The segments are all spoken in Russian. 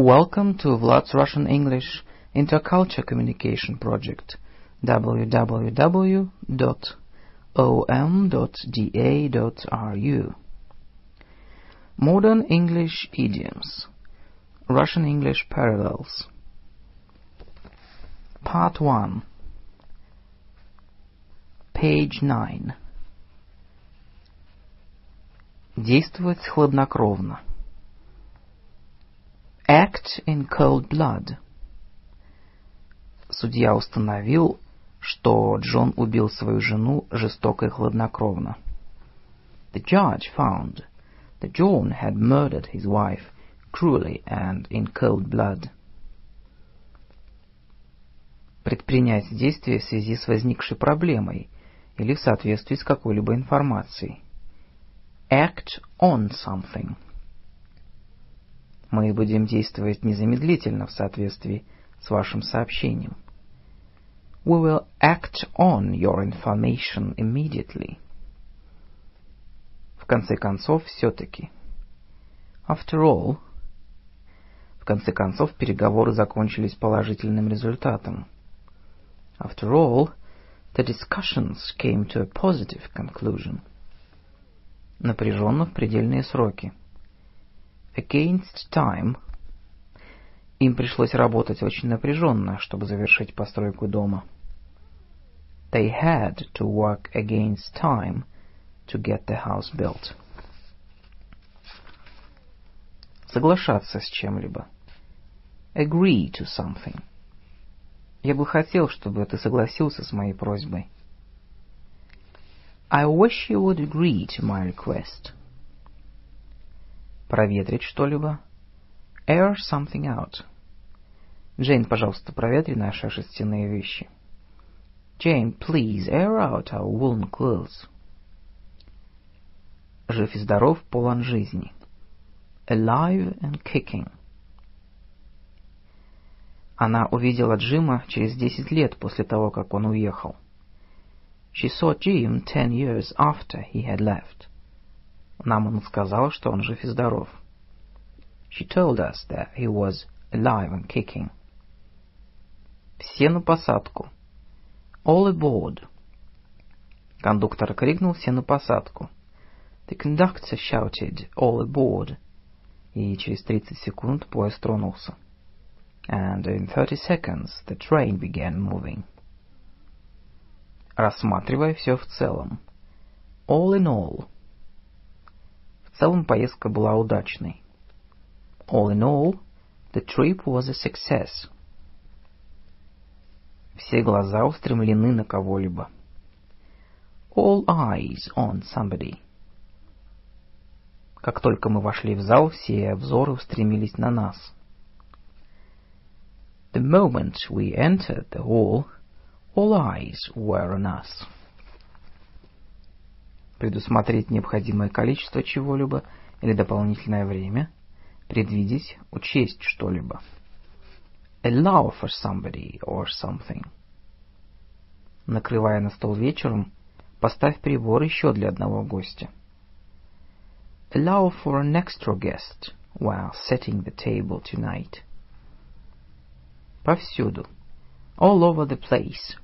Welcome to Vlad's Russian English Interculture Communication Project www.om.da.ru Modern English Idioms Russian English Parallels Part 1 Page 9 Действовать хладнокровно Act in cold blood. Судья установил, что Джон убил свою жену жестоко и хладнокровно. The judge found that John had murdered his wife cruelly and in cold blood. Предпринять действие в связи с возникшей проблемой или в соответствии с какой-либо информацией. Act on something. Мы будем действовать незамедлительно в соответствии с вашим сообщением. We will act on your information immediately. В конце концов, все-таки. After all, в конце концов, переговоры закончились положительным результатом. After all, the discussions came to a positive conclusion. Напряженно в предельные сроки. Against Time. Им пришлось работать очень напряженно, чтобы завершить постройку дома. They had to work against time to get the house built. Соглашаться с чем-либо. Agree to something. Я бы хотел, чтобы ты согласился с моей просьбой. I wish you would agree to my request. Проветрить что-либо. Air something out. Джейн, пожалуйста, проветри наши шерстяные вещи. Jane, please air out our woolen clothes. Жив и здоров, полон жизни. Alive and kicking. Она увидела Джима через десять лет после того, как он уехал. She saw Jim ten years after he had left. Нам он сказал, что он жив и здоров. She told us that he was alive and kicking. Все на посадку. All aboard. Кондуктор крикнул «Все на посадку». The conductor shouted «All aboard». И через 30 секунд поезд тронулся. And in 30 seconds the train began moving. Рассматривая все в целом. All in all. Целом поездка была удачной. All in all, the trip was a success. Все глаза устремлены на кого-либо. All eyes on somebody. Как только мы вошли в зал, все взоры устремились на нас. The moment we entered the hall, all eyes were on us предусмотреть необходимое количество чего-либо или дополнительное время, предвидеть, учесть что-либо. Allow for somebody or something. Накрывая на стол вечером, поставь прибор еще для одного гостя. Allow for an extra guest while setting the table tonight. Повсюду. All over the place.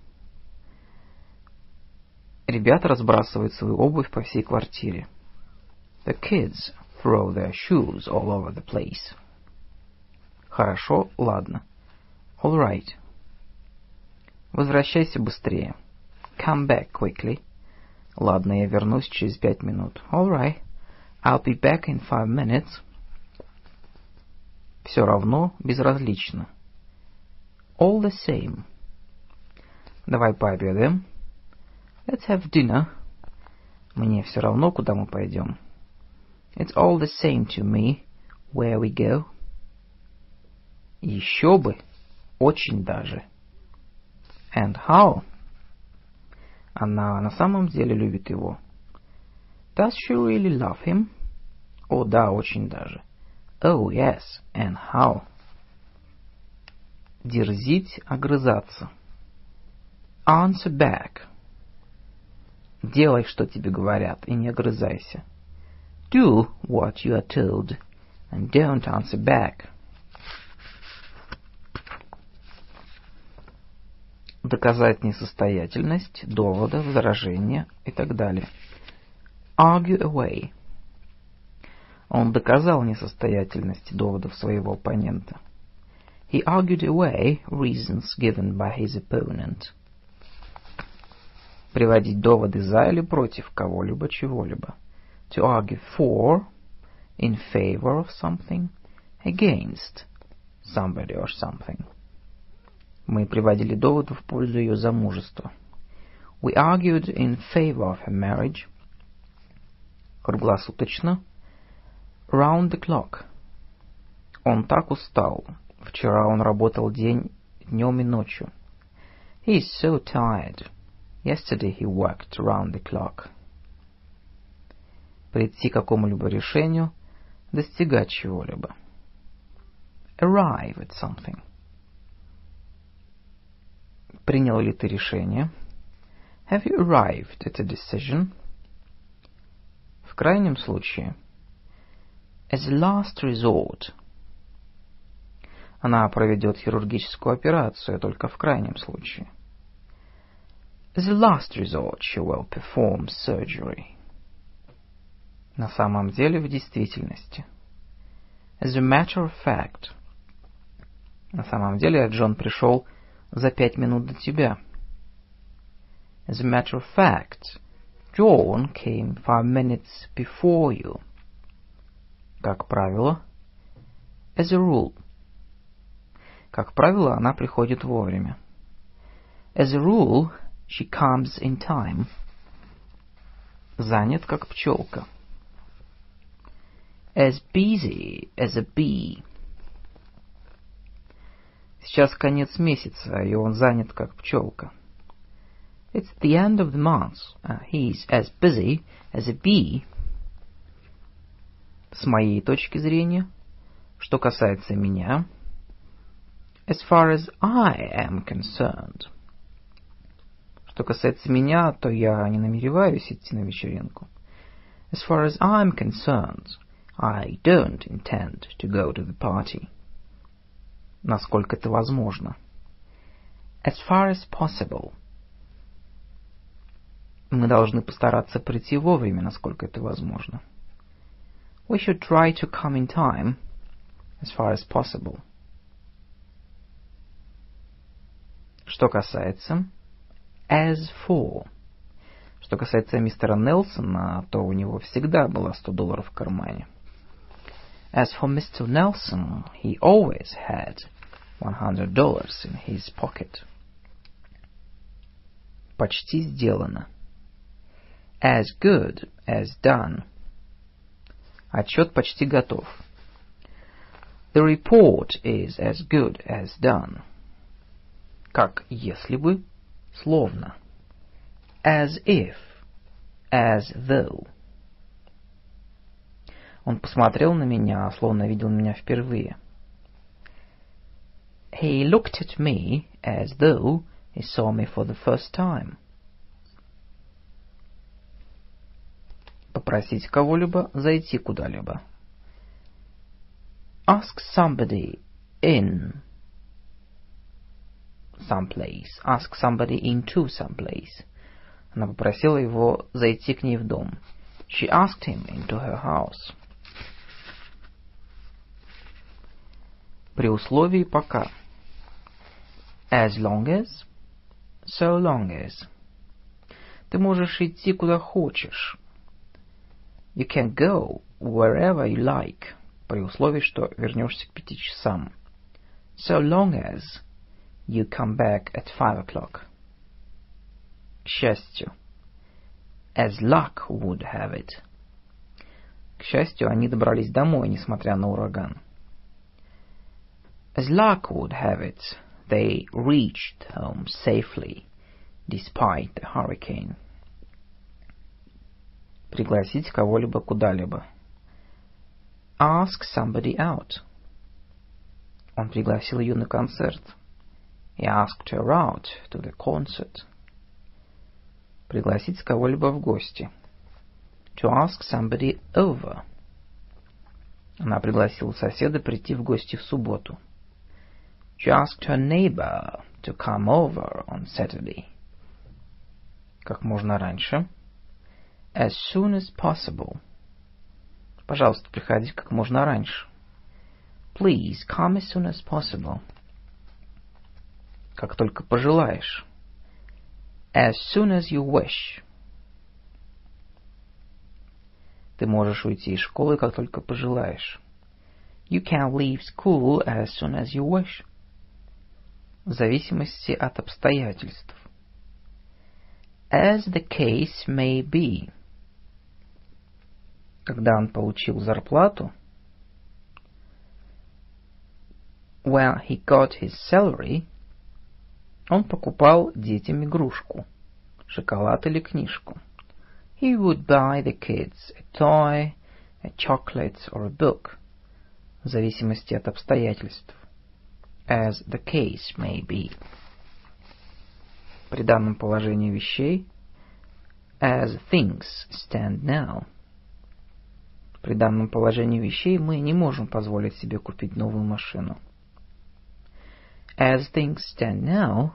Ребята разбрасывают свою обувь по всей квартире. The kids throw their shoes all over the place. Хорошо, ладно. All right. Возвращайся быстрее. Come back quickly. Ладно, я вернусь через пять минут. All right. I'll be back in five minutes. Все равно, безразлично. All the same. Давай пообедаем. Let's have dinner. Мне все равно, куда мы пойдем. It's all the same to me where we go. Еще бы, очень даже. And how? Она на самом деле любит его. Does she really love him? О, да, очень даже. Oh, yes, and how? Дерзить, огрызаться. Answer back. Делай, что тебе говорят, и не огрызайся. Do what you are told, and don't answer back. Доказать несостоятельность, довода, возражения и так далее. Argue away. Он доказал несостоятельность доводов своего оппонента. He argued away reasons given by his opponent. Приводить доводы за или против кого-либо, чего-либо. To argue for, in favor of something, against somebody or something. Мы приводили доводы в пользу ее замужества. We argued in favor of her marriage. Круглосуточно. Round the clock. Он так устал. Вчера он работал день, днем и ночью. He is so tired. Yesterday he worked round the clock. Прийти к какому-либо решению, достигать чего-либо. Arrive at something. Принял ли ты решение? Have you arrived at a decision? В крайнем случае. As a last resort. Она проведет хирургическую операцию только в крайнем случае. As a last resort, she will perform surgery. На самом деле, в действительности. As a matter of fact. На самом деле, Джон пришел за пять минут до тебя. As a matter of fact, John came five minutes before you. Как правило, as a rule. Как правило, она приходит вовремя. As a rule, she comes in time. Занят, как пчелка. As busy as a bee. Сейчас конец месяца, и он занят как пчелка. It's the end of the month. Uh, he's as busy as a bee. С моей точки зрения, что касается меня, as far as I am concerned. Что касается меня, то я не намереваюсь идти на вечеринку. As far as I'm concerned, I don't intend to go to the party насколько это возможно. As far as possible. Мы должны постараться прийти вовремя, насколько это возможно. We should try to come in time, as far as possible. Что касается as for. Что касается мистера Нелсона, то у него всегда было 100 долларов в кармане. As for Mr. Nelson, he always had $100 in his pocket. Почти сделано. As good as done. Отчет почти готов. The report is as good as done. Как если бы, словно. As if, as though. Он посмотрел на меня, словно видел меня впервые. He looked at me as though he saw me for the first time. Попросить кого-либо зайти куда-либо. Ask somebody in some place. Ask somebody into some place. Она попросила его зайти к ней в дом. She asked him into her house. При условии пока. As long as, so long as. Ты можешь идти куда хочешь. You can go wherever you like, при условии, что вернешься к пяти часам. So long as you come back at five o'clock. К счастью. As luck would have it. К счастью, они добрались домой, несмотря на ураган. As luck would have it, they reached home safely despite the hurricane. Пригласить кого-либо куда-либо. Ask somebody out. Он пригласил ее на концерт. He asked her out to the concert. Пригласить кого-либо в гости. To ask somebody over. Она пригласила соседа прийти в гости в субботу. She asked her neighbor to come over on Saturday. Как можно раньше. As soon as possible. Пожалуйста, приходи как можно раньше. Please come as soon as possible. Как только пожелаешь. As soon as you wish. Ты можешь уйти из школы, как только пожелаешь. You can leave school as soon as you wish. В зависимости от обстоятельств. As the case may be. Когда он получил зарплату, when he got his salary, он покупал детям игрушку, шоколад или книжку. He would buy the kids a toy, a chocolate or a book, в зависимости от обстоятельств, as the case may be. При данном положении вещей, as things stand now. При данном положении вещей мы не можем позволить себе купить новую машину. As things stand now,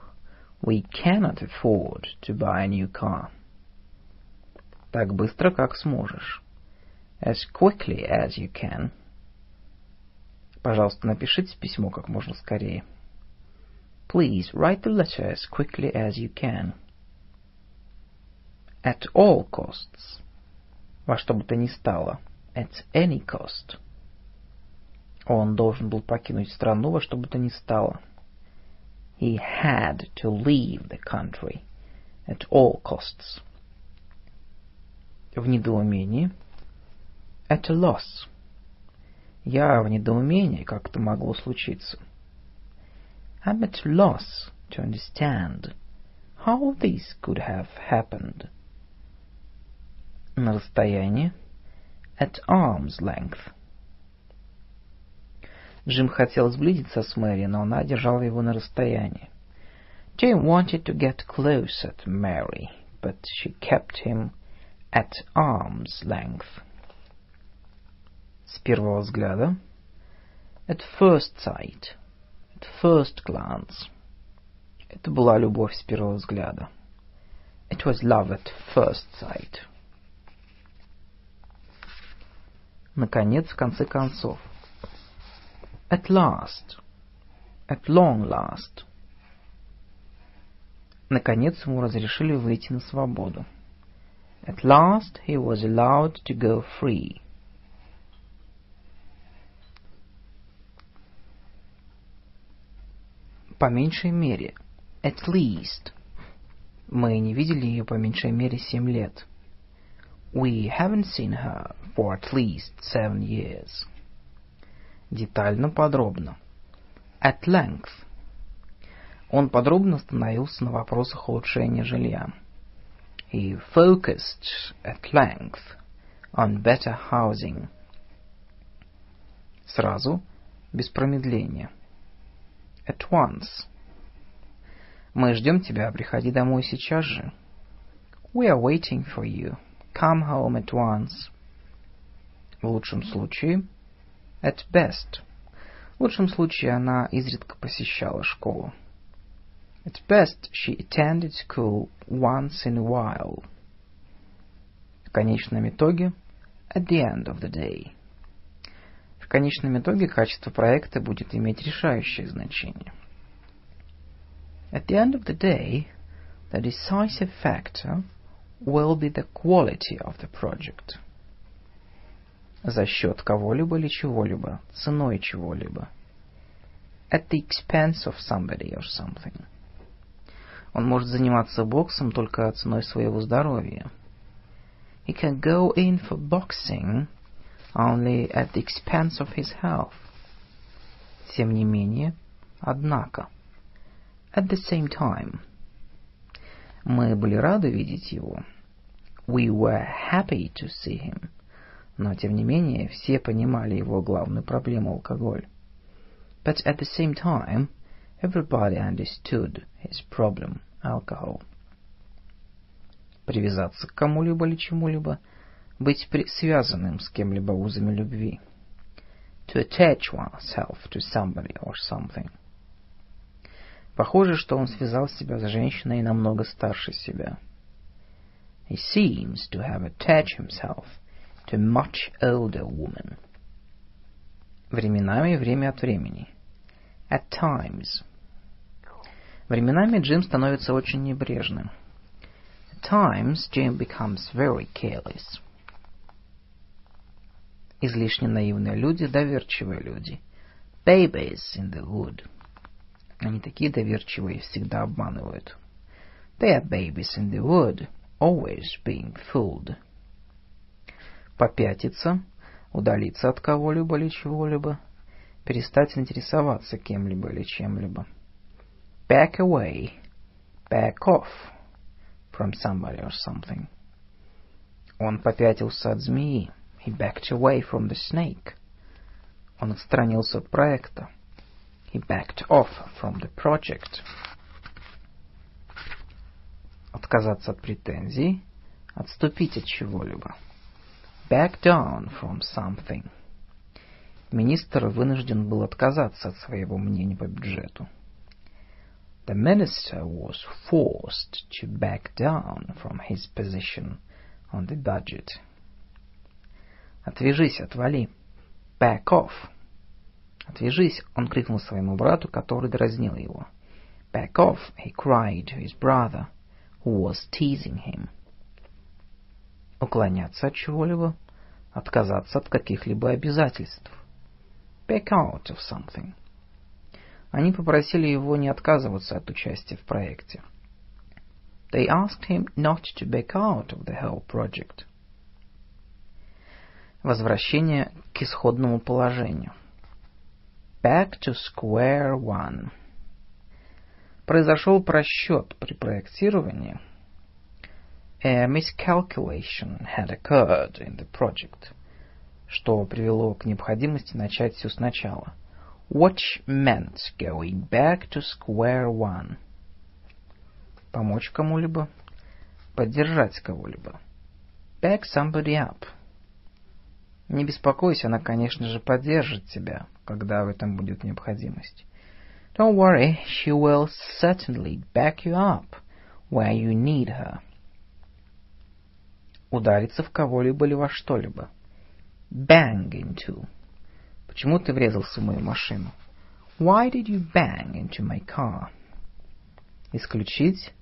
we cannot afford to buy a new car. Так быстро, как сможешь. As quickly as you can. Пожалуйста, напишите письмо как можно скорее. Please write the letter as quickly as you can. At all costs. Во что бы то ни стало. At any cost. Он должен был покинуть страну во что бы то ни стало. He had to leave the country at all costs. В недоумении. At a loss. Я в недоумении, как это могло случиться. I'm at a loss to understand how this could have happened. На расстоянии. At arm's length. Джим хотел сблизиться с Мэри, но она держала его на расстоянии. Jim wanted to get closer to Mary, but she kept him at arm's length. С первого взгляда. At first sight. At first glance. Это была любовь с первого взгляда. It was love at first sight. Наконец, в конце концов. At last. At long last. Наконец ему разрешили выйти на свободу. At last he was allowed to go free. По меньшей мере. At least. Мы не видели ее по меньшей мере семь лет. We haven't seen her for at least seven years. Детально, подробно. At length. Он подробно остановился на вопросах улучшения жилья. He focused at length on better housing. Сразу, без промедления. At once. Мы ждем тебя, приходи домой сейчас же. We are waiting for you. Come home at once. В лучшем случае, At best. В лучшем случае она изредка посещала школу. At best, she attended school once in a while. В конечном итоге, at the end of the day. В конечном итоге качество проекта будет иметь решающее значение. At the end of the day, the decisive factor will be the quality of the project за счет кого-либо или чего-либо, ценой чего-либо. At the expense of somebody or something. Он может заниматься боксом только ценой своего здоровья. He can go in for boxing only at the expense of his health. Тем не менее, однако. At the same time. Мы были рады видеть его. We were happy to see him. Но тем не менее все понимали его главную проблему алкоголь. But at the same time, everybody understood his problem alcohol. Привязаться к кому-либо или чему-либо, быть связанным с кем-либо узами любви. To attach oneself to somebody or something. Похоже, что он связал себя с женщиной намного старше себя. He seems to have attached himself to a much older woman. Временами, время от времени. At times. Временами Джим становится очень небрежным. At times Jim becomes very careless. Излишне наивные люди, доверчивые люди. Babies in the wood. Они такие доверчивые, всегда обманывают. They are babies in the wood, always being fooled. Попятиться, удалиться от кого-либо или чего-либо, перестать интересоваться кем-либо или чем-либо. Back away, back off from somebody or something. Он попятился от змеи. He backed away from the snake. Он отстранился от проекта. He backed off from the project. Отказаться от претензий, отступить от чего-либо. Back down from something. Министр вынужден был отказаться от своего мнения по бюджету. The minister was forced to back down from his position on the budget. Отвяжись, отвали. Back off. «Отвяжись!» — он крикнул своему брату, который дразнил его. «Back off!» — he cried to his brother, who was teasing him. Уклоняться от чего-либо, отказаться от каких-либо обязательств. Back out of something. Они попросили его не отказываться от участия в проекте. They asked him not to back out of the whole project. Возвращение к исходному положению. Back to square one. Произошел просчет при проектировании. A miscalculation had occurred in the project. Что привело к необходимости начать все сначала. Which meant going back to square one. Помочь кому-либо. Поддержать кого-либо. Back somebody up. Не беспокойся, она, конечно же, поддержит тебя, когда в этом будет необходимость. Don't worry, she will certainly back you up where you need her. Удариться в кого-либо или во что-либо. Bang into. Почему ты врезался в мою машину? Why did you bang into my car? Исключить,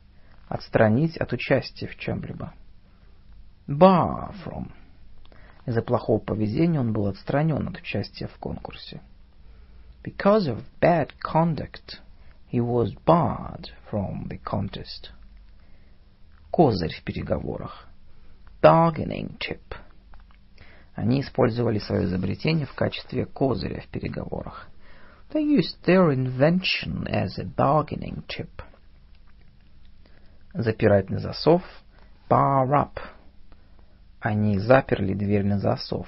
отстранить от участия в чем-либо. Bar from. Из-за плохого поведения он был отстранен от участия в конкурсе. Because of bad conduct, he was barred from the contest. Козырь в переговорах. Bargaining chip. Они использовали свое изобретение в качестве козыря в переговорах. They used their invention as a bargaining chip. Запирать на засов. Bar up. Они заперли дверь на засов.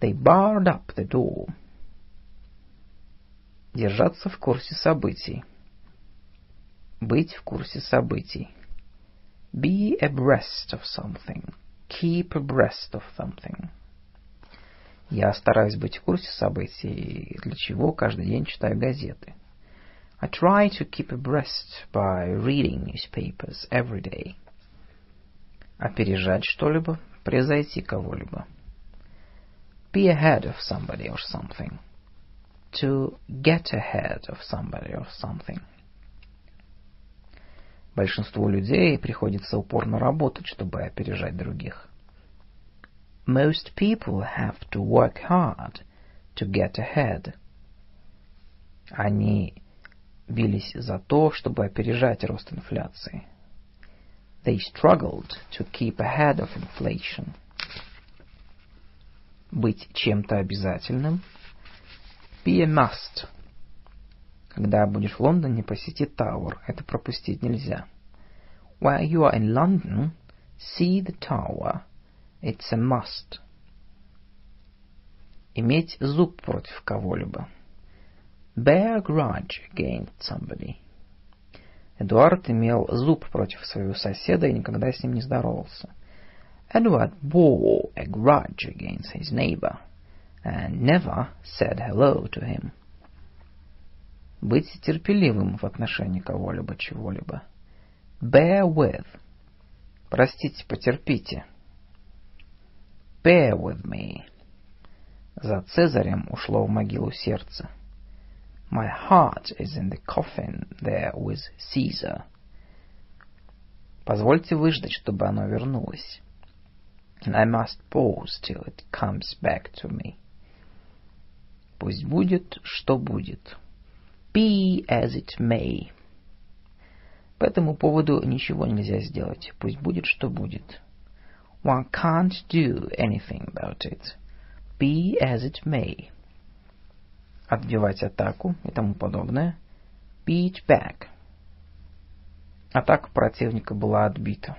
They barred up the door. Держаться в курсе событий. Быть в курсе событий. Be abreast of something. Keep abreast of something. Я стараюсь быть в курсе событий, для чего каждый день читаю газеты. I try to keep abreast by reading newspapers every day. Опережать что-либо, превзойти кого-либо. Be ahead of somebody or something. To get ahead of somebody or something. Большинству людей приходится упорно работать, чтобы опережать других. Most people have to work hard to get ahead. Они бились за то, чтобы опережать рост инфляции. They struggled to keep ahead of inflation. Быть чем-то обязательным. Be a must. Когда будешь в Лондоне, посети Тауэр. Это пропустить нельзя. While you are in London, see the tower. It's a must. Иметь зуб против кого-либо. Bear grudge against somebody. Эдуард имел зуб против своего соседа и никогда с ним не здоровался. Edward bore a grudge against his neighbor and never said hello to him. Быть терпеливым в отношении кого-либо, чего-либо. Bear with. Простите, потерпите. Bear with me. За Цезарем ушло в могилу сердце. My heart is in the coffin there with Caesar. Позвольте выждать, чтобы оно вернулось. I must pause till it comes back to me. Пусть будет, что будет. Be as it may. По этому поводу ничего нельзя сделать. Пусть будет, что будет. One can't do anything about it. Be as it may. Отбивать атаку и тому подобное. Beat back. Атака противника была отбита.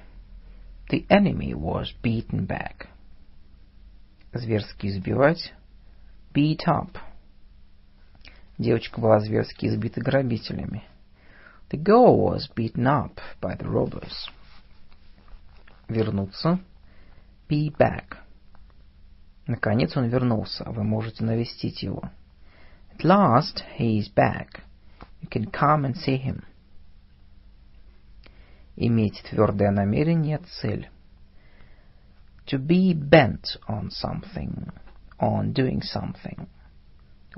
The enemy was beaten back. Зверски избивать. Beat up. Девочка была зверски избита грабителями. The girl was beaten up by the robbers. Вернуться. Be back. Наконец он вернулся. Вы можете навестить его. At last he is back. You can come and see him. Иметь твердое намерение, цель. To be bent on something, on doing something.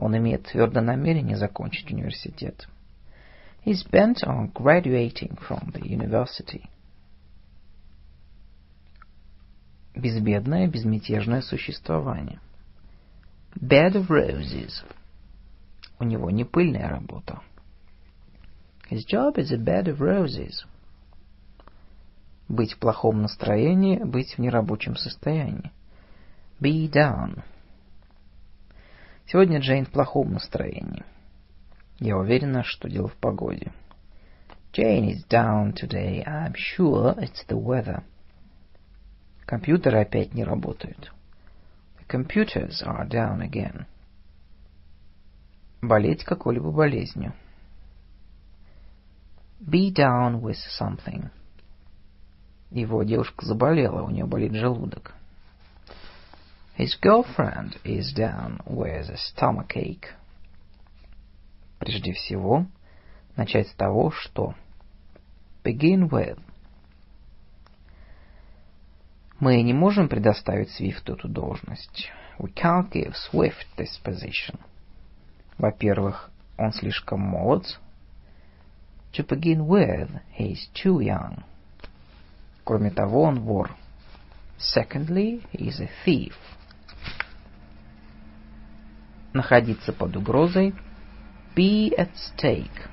Он имеет твердое намерение закончить университет. He's bent on graduating from the university. Безбедное, безмятежное существование. Bed of roses. У него не пыльная работа. His job is a bed of roses. Быть в плохом настроении, быть в нерабочем состоянии. Be down. Сегодня Джейн в плохом настроении. Я уверена, что дело в погоде. Jane is down today. I'm sure it's the weather. Компьютеры опять не работают. The computers are down again. Болеть какой-либо болезнью. Be down with something. Его девушка заболела, у нее болит желудок. His girlfriend is down with a stomachache. Прежде всего, начать с того, что begin with. Мы не можем предоставить Свифту эту должность. We can't give Swift this position. Во-первых, он слишком молод. To begin with, he is too young. Кроме того, он вор. Secondly, he is a thief. Находиться под угрозой – be at stake.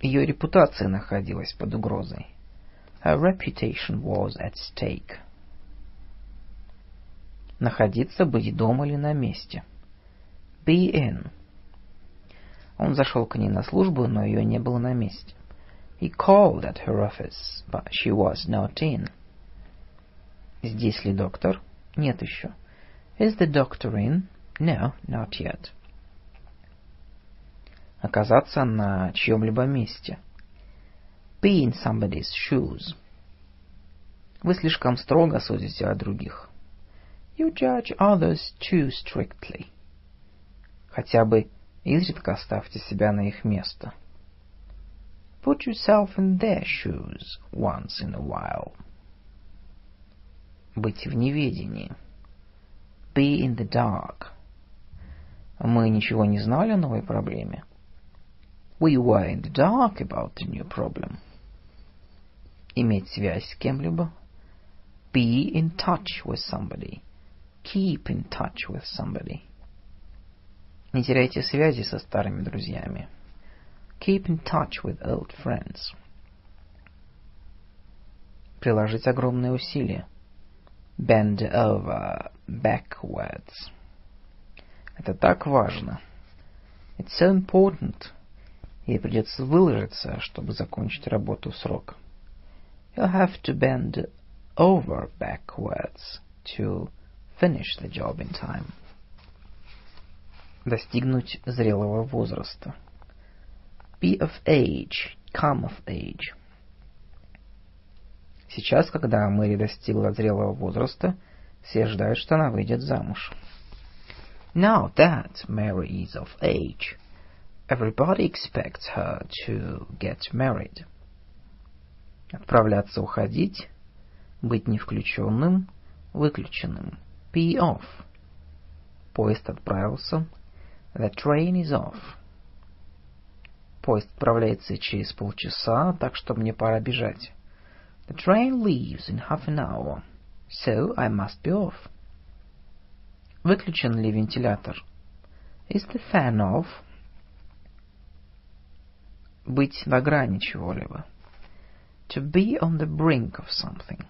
Ее репутация находилась под угрозой. Her reputation was at stake. Находиться, быть дома или на месте. Be in. Он зашел к ней на службу, но ее не было на месте. He called at her office, but she was not in. Здесь ли доктор? Нет еще. Is the doctor in? No, not yet. Оказаться на чьем-либо месте. Be in somebody's shoes. Вы слишком строго судите о других. You judge others too strictly. Хотя бы изредка ставьте себя на их место. Put yourself in their shoes once in a while быть в неведении. Be in the dark. Мы ничего не знали о новой проблеме. We were in the dark about the new problem. Иметь связь с кем-либо. Be in touch with somebody. Keep in touch with somebody. Не теряйте связи со старыми друзьями. Keep in touch with old friends. Приложить огромные усилия bend over backwards. Это так важно. It's so important. Ей придется выложиться, чтобы закончить работу в срок. You'll have to bend over backwards to finish the job in time. Достигнуть зрелого возраста. Be of age, come of age. Сейчас, когда Мэри достигла зрелого возраста, Все ждают, что она выйдет замуж. Now that Mary is of age, everybody expects her to get married. Отправляться, уходить, быть не включенным, выключенным. Be off. Поезд отправился. The train is off. Поезд отправляется через полчаса, так что мне пора бежать. The train leaves in half an hour, so I must be off. Выключен ли вентилятор? Is the fan off? Быть на грани чего-либо. To be on the brink of something.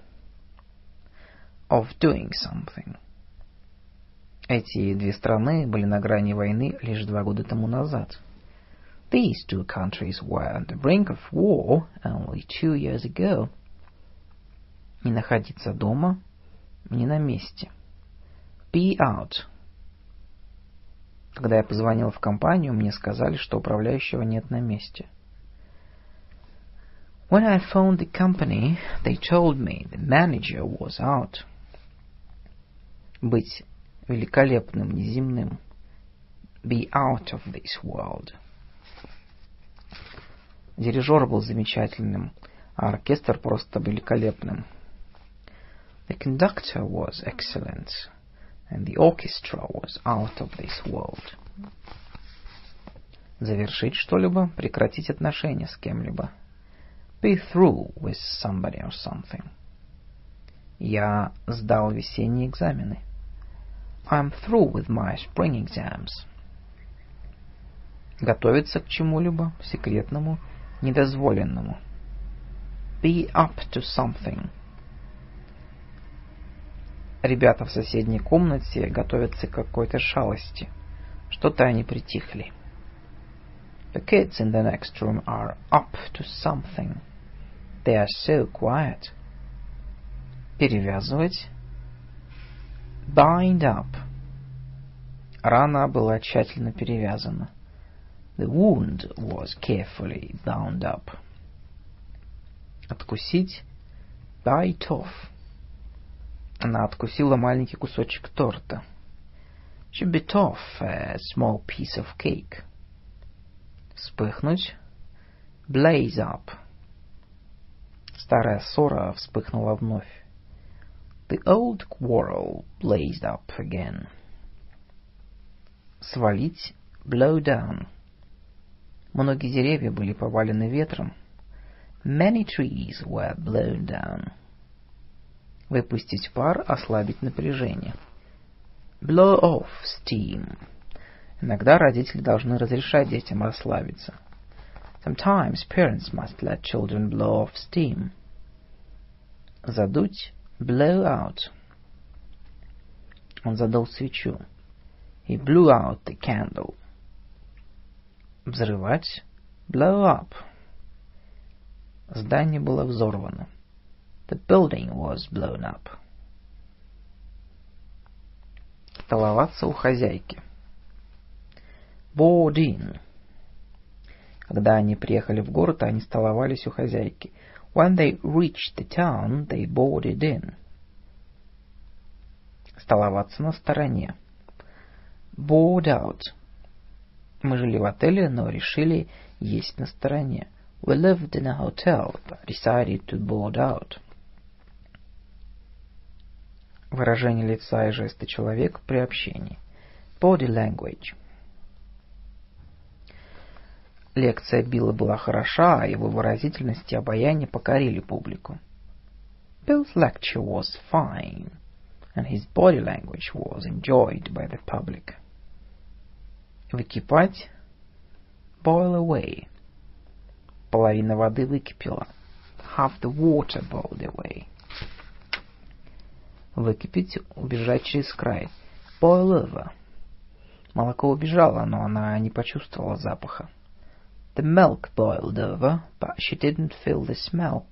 Of doing something. Эти две страны были на грани войны лишь два года тому назад. These two countries were on the brink of war only two years ago. Не находиться дома, не на месте. Be out. Когда я позвонил в компанию, мне сказали, что управляющего нет на месте. When I phoned the company, they told me the manager was out. Быть великолепным, неземным. Be out of this world. Дирижер был замечательным, а оркестр просто великолепным. The conductor was excellent, and the orchestra was out of this world. Завершить что-либо, прекратить отношения с кем-либо. Be through with somebody or something. Я сдал весенние экзамены. I'm through with my spring exams. Готовиться к чему-либо секретному, недозволенному. Be up to something. Ребята в соседней комнате готовятся к какой-то шалости. Что-то они притихли. The kids in the next room are up to something. They are so quiet. Перевязывать. Bind up. Рана была тщательно перевязана. The wound was carefully bound up. Откусить. Bite off. Она откусила маленький кусочек торта. She bit off a small piece of cake. Вспыхнуть. Blaze up. Старая ссора вспыхнула вновь. The old quarrel blazed up again. Свалить. Blow down. Многие деревья были повалены ветром. Many trees were blown down. Выпустить пар, ослабить напряжение. Blow off steam. Иногда родители должны разрешать детям расслабиться. Sometimes parents must let children blow off steam. Задуть. Blow out. Он задул свечу. He blew out the candle. Взрывать. Blow up. Здание было взорвано. The building was blown up. Столоваться у хозяйки. Board in. Когда они приехали в город, они столовались у хозяйки. When they reached the town, they boarded in. Столоваться на стороне. Board out. Мы жили в отеле, но решили есть на стороне. We lived in a hotel, but decided to board out. Выражение лица и жесты человека при общении. Body language. Лекция Билла была хороша, а его выразительность и обаяние покорили публику. Bill's lecture was fine, and his body language was enjoyed by the public. Выкипать. Boil away. Половина воды выкипела. Half the water boiled away. Выкипеть, убежать через край. Boil. Молоко убежало, но она не почувствовала запаха. The milk boiled over, but she didn't feel the smell.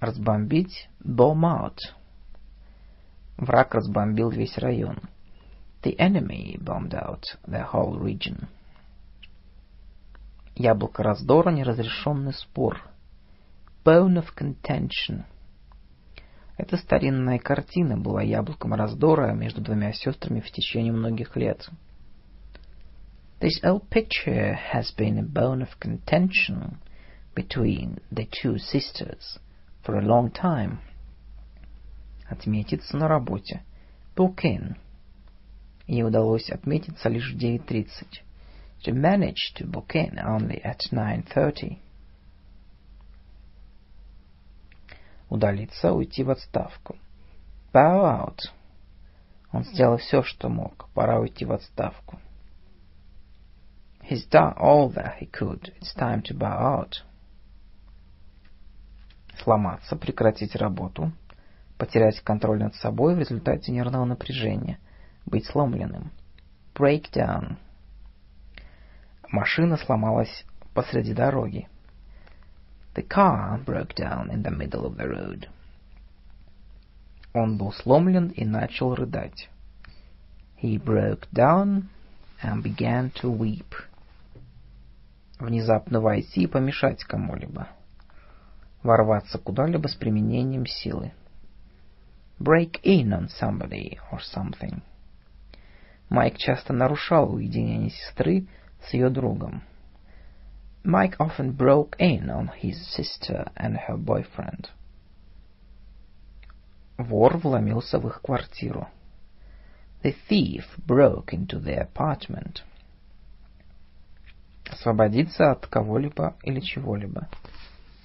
Разбомбить. Bomb out. Враг разбомбил весь район. The enemy bombed out the whole region. Яблоко раздора, неразрешенный спор. Bone of contention. Эта старинная картина была яблоком раздора между двумя сестрами в течение многих лет. This old picture has been a bone of contention between the two sisters for a long time. Отметиться на работе. Book in. Ей удалось отметиться лишь в 9.30. To manage to book in only at 9.30. Удалиться, уйти в отставку. Bow out. Он сделал все, что мог. Пора уйти в отставку. He's done all that he could. It's time to bow out. Сломаться, прекратить работу, потерять контроль над собой в результате нервного напряжения, быть сломленным. Break down. Машина сломалась посреди дороги. The car broke down in the middle of the road. Он был сломлен и начал рыдать. He broke down and began to weep. Внезапно войти и помешать кому-либо. Ворваться куда-либо с применением силы. Break in on somebody or something. Майк часто нарушал уединение сестры с ее другом. Mike often broke in on his sister and her boyfriend. Вор вломился в их квартиру. The thief broke into their apartment. Освободиться от кого-либо или чего-либо.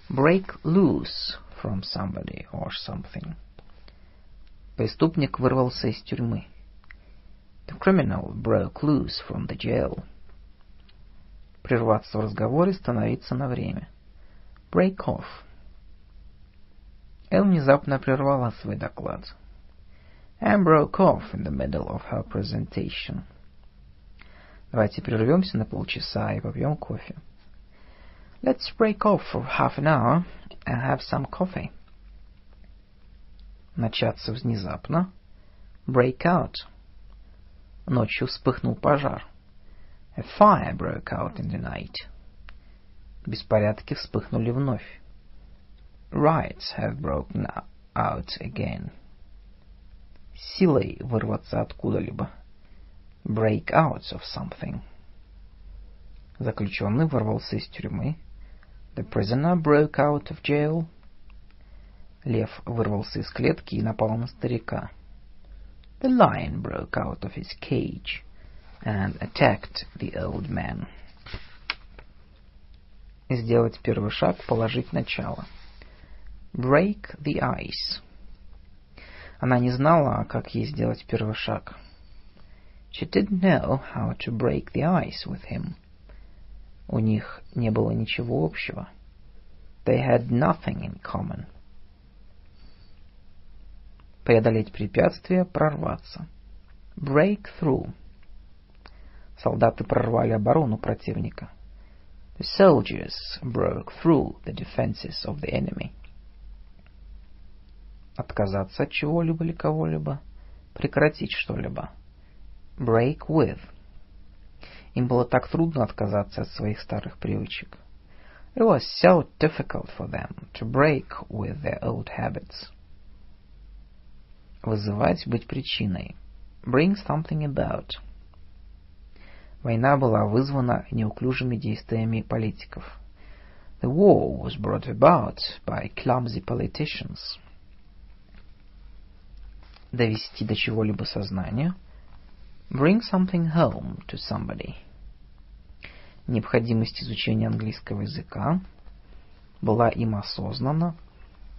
Break loose from somebody or something. Преступник вырвался из тюрьмы. The criminal broke loose from the jail. Прерваться в разговоре, становиться на время. Break off. Эл внезапно прервала свой доклад. Anne broke off in the middle of her presentation. Давайте прервемся на полчаса и попьем кофе. Let's break off for half an hour and have some coffee. Начаться внезапно. Break out. Ночью вспыхнул пожар. A fire broke out in the night. Беспорядки вспыхнули вновь. Riots have broken out again. Силой вырваться откуда-либо. Break out of something. Заключенный вырвался из тюрьмы. The prisoner broke out of jail. Лев вырвался из клетки и напал на старика. The lion broke out of his cage And attacked the old man. Сделать первый шаг, положить начало. Break the ice. Она не знала, как ей сделать первый шаг. She didn't know how to break the ice with him. У них не было ничего общего. They had nothing in common. Преодолеть препятствие, прорваться. Break through. Солдаты прорвали оборону противника. The soldiers broke through the defenses of the enemy. Отказаться от чего-либо или кого-либо. Прекратить что-либо. Break with. Им было так трудно отказаться от своих старых привычек. It was so difficult for them to break with their old habits. Вызывать, быть причиной. Bring something about. Война была вызвана неуклюжими действиями политиков. The war was brought about by clumsy politicians. Довести до чего-либо сознание. Bring something home to somebody. Необходимость изучения английского языка была им осознана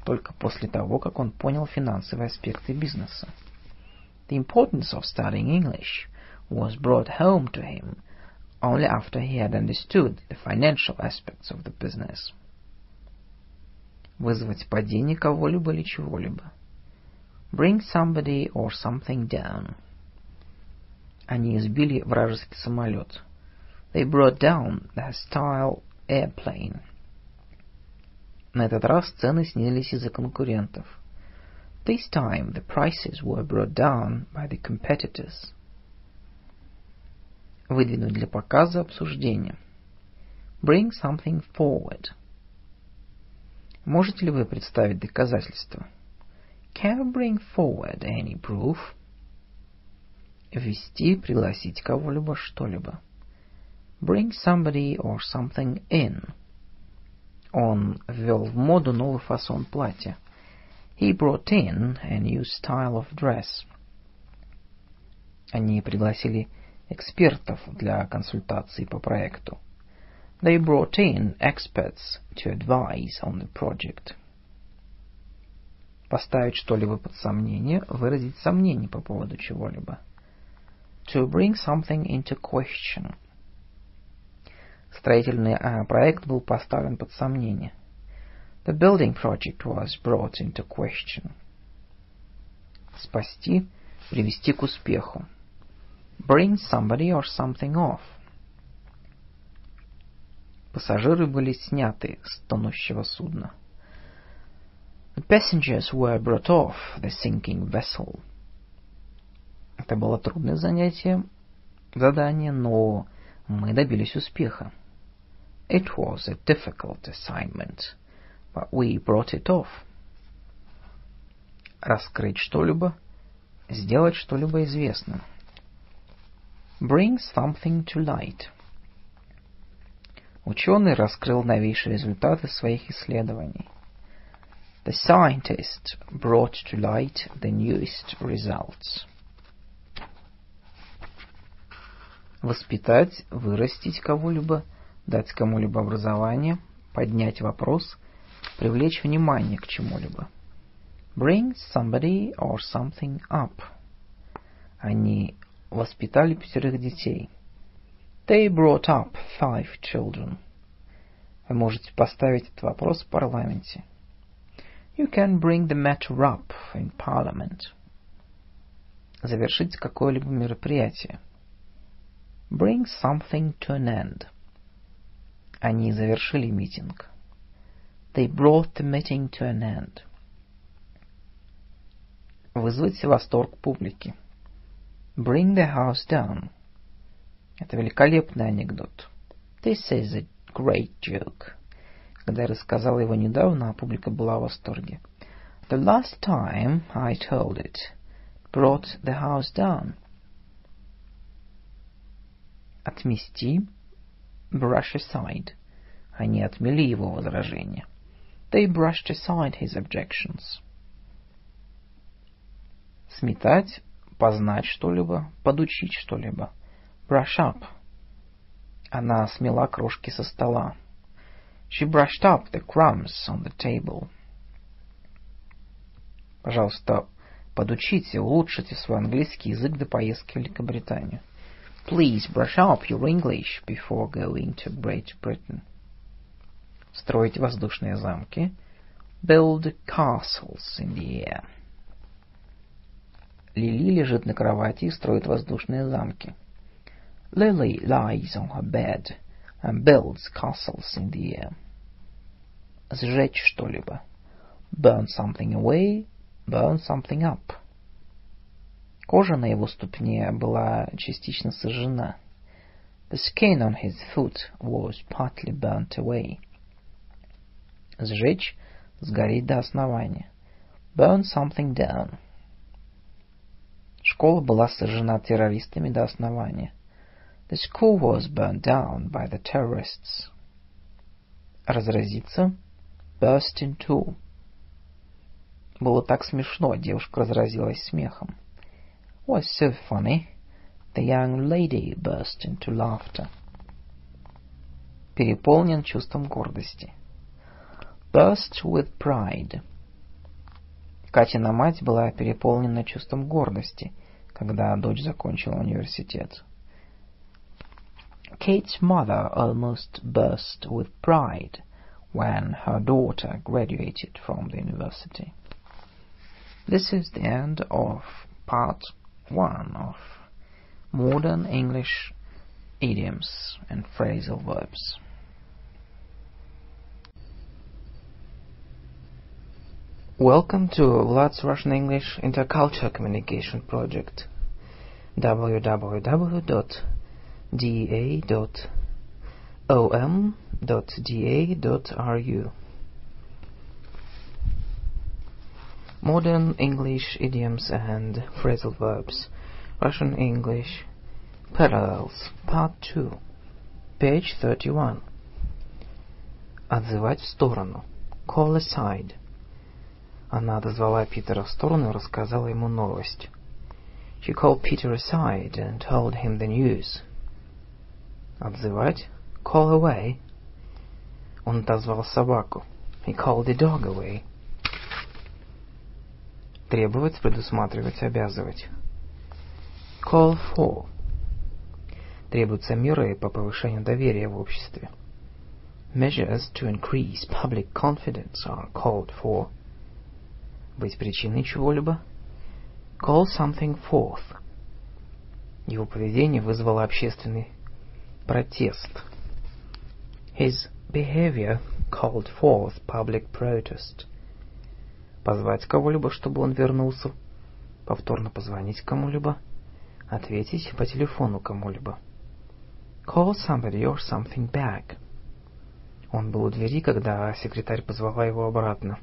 только после того, как он понял финансовые аспекты бизнеса. The importance of studying English was brought home to him only after he had understood the financial aspects of the business. Вызвать падение кого-либо или чего-либо. Bring somebody or something down. Они избили вражеский самолет. They brought down the hostile airplane. На этот раз цены снизились из-за конкурентов. This time the prices were brought down by the competitors. Выдвинуть для показа обсуждения. Bring something forward. Можете ли вы представить доказательства? Can you bring forward any proof? Ввести, пригласить кого-либо, что-либо. Bring somebody or something in. Он ввел в моду новый фасон платья. He brought in a new style of dress. Они пригласили экспертов для консультаций по проекту. They brought in experts to advise on the project. Поставить что-либо под сомнение, выразить сомнение по поводу чего-либо. To bring something into question. Строительный а, проект был поставлен под сомнение. The building project was brought into question. Спасти, привести к успеху. Bring somebody or something off. Пассажиры были сняты с тонущего судна. The passengers were brought off the sinking vessel. Это было трудное занятие, задание, но мы добились успеха. It was a difficult assignment, but we brought it off. Раскрыть что-либо, сделать что-либо известным. Bring something to light. Ученый раскрыл новейшие результаты своих исследований. The scientist brought to light the newest results. Воспитать, вырастить кого-либо – дать кому-либо образование, поднять вопрос, привлечь внимание к чему-либо. Bring somebody or something up. Они воспитали пятерых детей. They brought up five children. Вы можете поставить этот вопрос в парламенте. You can bring the matter up in parliament. Завершить какое-либо мероприятие. Bring something to an end. Они завершили митинг. They brought the meeting to an end. Вызвать восторг публики. Bring the house down. Это великолепный анекдот. This is a great joke. Когда я рассказал его недавно, а публика была в восторге. The last time I told it brought the house down. Отмести brush aside. Они отмели его возражения. They brushed aside his objections. Сметать, познать что-либо, подучить что-либо. Brush up. Она смела крошки со стола. She brushed up the crumbs on the table. Пожалуйста, подучите, улучшите свой английский язык до поездки в Великобританию. Please brush up your English before going to Great Britain. Строить воздушные замки. Build castles in the air. Лили лежит на кровати и строит воздушные замки. Lily lies on her bed and builds castles in the air. Сжечь что-либо. Burn something away, burn something up. Кожа на его ступне была частично сожжена. The skin on his foot was partly burnt away. Сжечь, сгореть до основания. Burn something down. Школа была сожжена террористами до основания. The school was burned down by the terrorists. Разразиться. Burst in two. Было так смешно, девушка разразилась смехом was so funny, the young lady burst into laughter. Переполнен чувством гордости. Burst with pride. Катина мать была переполнена чувством гордости, когда дочь закончила университет. Kate's mother almost burst with pride when her daughter graduated from the university. This is the end of part one of modern English idioms and phrasal verbs. Welcome to Vlad's Russian English Intercultural Communication Project www.da.om.da.ru Modern English idioms and phrasal verbs. Russian English parallels. Part 2. Page 31. Отзывать в сторону. Call aside. Она отозвала Питера в сторону и рассказала ему новость. She called Peter aside and told him the news. Отзывать. Call away. Он отозвал собаку. He called the dog away. Требовать, предусматривать, обязывать. Call for. Требуются меры по повышению доверия в обществе. Measures to increase public confidence are called for. Быть причиной чего-либо. Call something forth. Его поведение вызвало общественный протест. His behavior called forth public protest. Позвать кого-либо, чтобы он вернулся. Повторно позвонить кому-либо. Ответить по телефону кому-либо. Call somebody or something back. Он был у двери, когда секретарь позвала его обратно.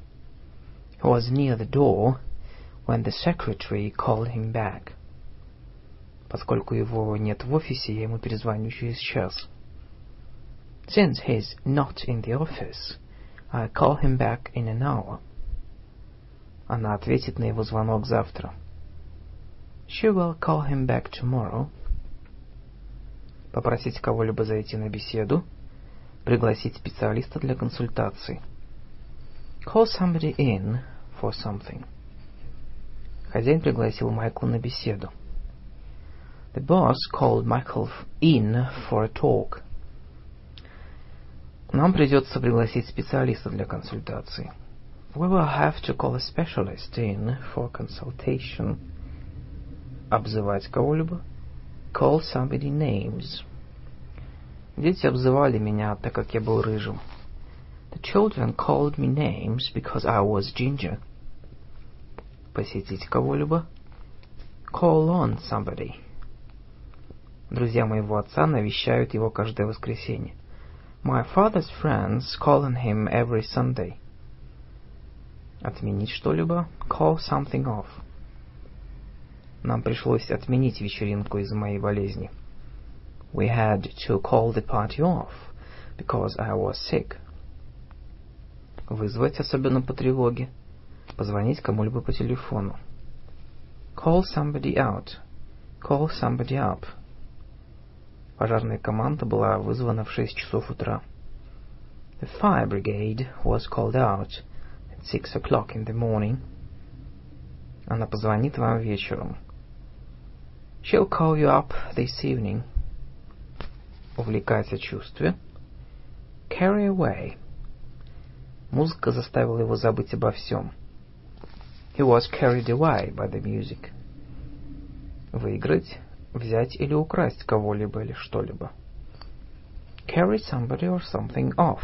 Was near the door when the secretary called him back. Поскольку его нет в офисе, я ему перезвоню через час. Since he's not in the office, I'll call him back in an hour. Она ответит на его звонок завтра. She will call him back tomorrow. Попросить кого-либо зайти на беседу. Пригласить специалиста для консультации. Call somebody in for something. Хозяин пригласил Майкла на беседу. The boss called Michael in for a talk. Нам придется пригласить специалиста для консультации. We will have to call a specialist in for consultation. Обзывать кого-либо. Call somebody names. Дети обзывали меня, так как я был рыжим. The children called me names because I was ginger. Посетить кого-либо. Call on somebody. Друзья моего отца навещают его каждое воскресенье. My father's friends call on him every Sunday. Отменить что-либо. Call something off. Нам пришлось отменить вечеринку из-за моей болезни. We had to call the party off because I was sick. Вызвать, особенно по тревоге. Позвонить кому-либо по телефону. Call somebody out. Call somebody up. Пожарная команда была вызвана в 6 часов утра. The fire brigade was called out at six o'clock in the morning. Она позвонит вам вечером. She'll call you up this evening. Увлекать о чувстве. Carry away. Музыка заставила его забыть обо всем. He was carried away by the music. Выиграть взять или украсть кого-либо или что-либо. Carry somebody or something off.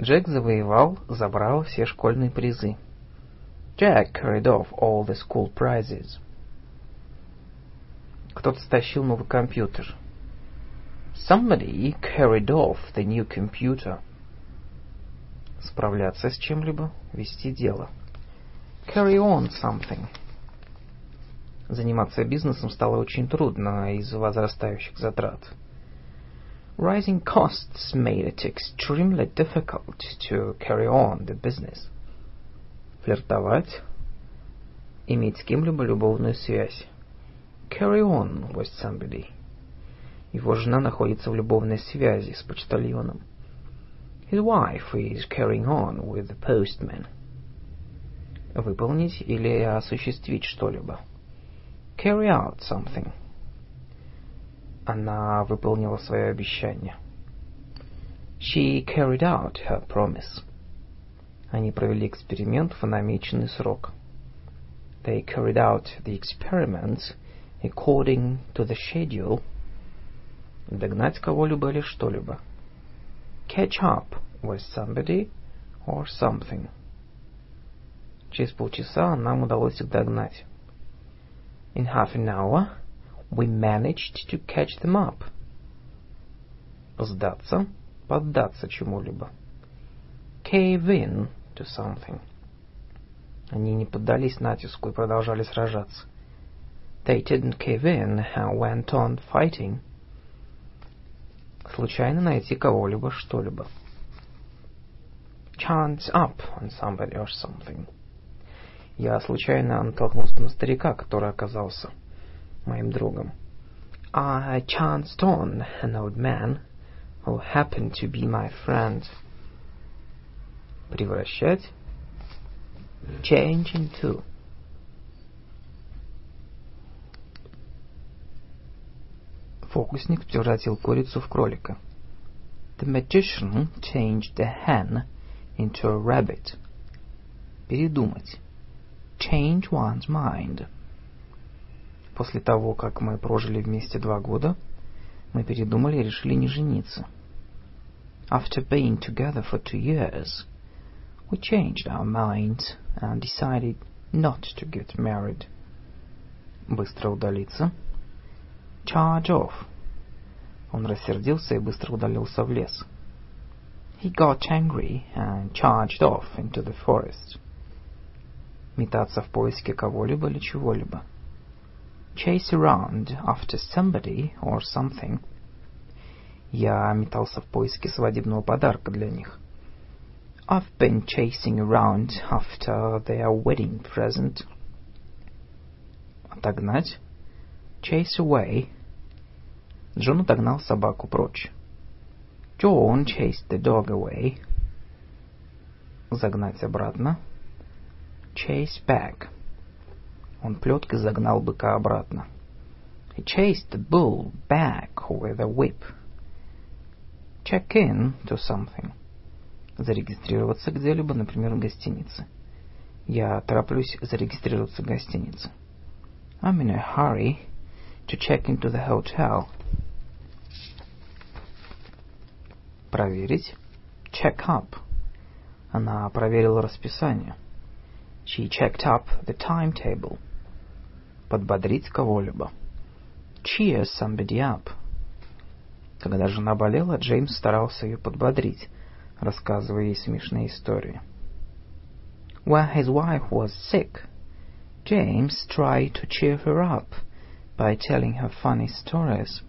Джек завоевал, забрал все школьные призы. Jack carried off all the school prizes. Кто-то стащил новый компьютер. Somebody carried off the new computer. Справляться с чем-либо, вести дело. Carry on something. Заниматься бизнесом стало очень трудно из-за возрастающих затрат. Rising costs made it extremely difficult to carry on the business. Флиртовать. Иметь с кем-либо любовную связь. Carry on with somebody. Его жена находится в любовной связи с почтальоном. His wife is carrying on with the postman. Выполнить или осуществить что-либо. carry out something. Она выполнила свое обещание. She carried out her promise. Они провели эксперимент в намеченный срок. They carried out the experiments according to the schedule. Догнать кого-либо или что-либо. Catch up with somebody or something. Через полчаса нам удалось их догнать. In half an hour, we managed to catch them up. Сдаться, поддаться чему-либо. Cave in to something. Они не поддались натиску и продолжали сражаться. They didn't give in and went on fighting. Случайно найти кого-либо, что-либо. Chance up on somebody or something. Я случайно натолкнулся на старика, который оказался моим другом. I chanced on an old man who happened to be my friend. Превращать. Change into. Фокусник превратил курицу в кролика. The magician changed the hen into a rabbit. Передумать. Change one's mind. После того, как мы прожили вместе два года, мы передумали и решили не жениться. After being together for two years, we changed our minds and decided not to get married. Быстро удалиться. Charge off. Он рассердился и быстро удалился в лес. He got angry and charged off into the forest. Метаться в поиске кого-либо или чего-либо. Chase around after somebody or something. Я метался в поиске свадебного подарка для них. I've been chasing around after their wedding present. Отогнать. Chase away. Джон отогнал собаку прочь. John chased the dog away. Загнать обратно. Chase back. Он плеткой загнал быка обратно. He chased the bull back with a whip. Check in to something. Зарегистрироваться где-либо, например, в гостинице. Я тороплюсь зарегистрироваться в гостинице. I'm in a hurry to check into the hotel. Проверить. Check up. Она проверила расписание. She checked up the timetable. Подбодрить кого-либо. Cheer somebody up. Когда жена болела, Джеймс старался ее подбодрить, рассказывая ей смешные истории. When his wife was sick, James tried to cheer her up by telling her funny stories.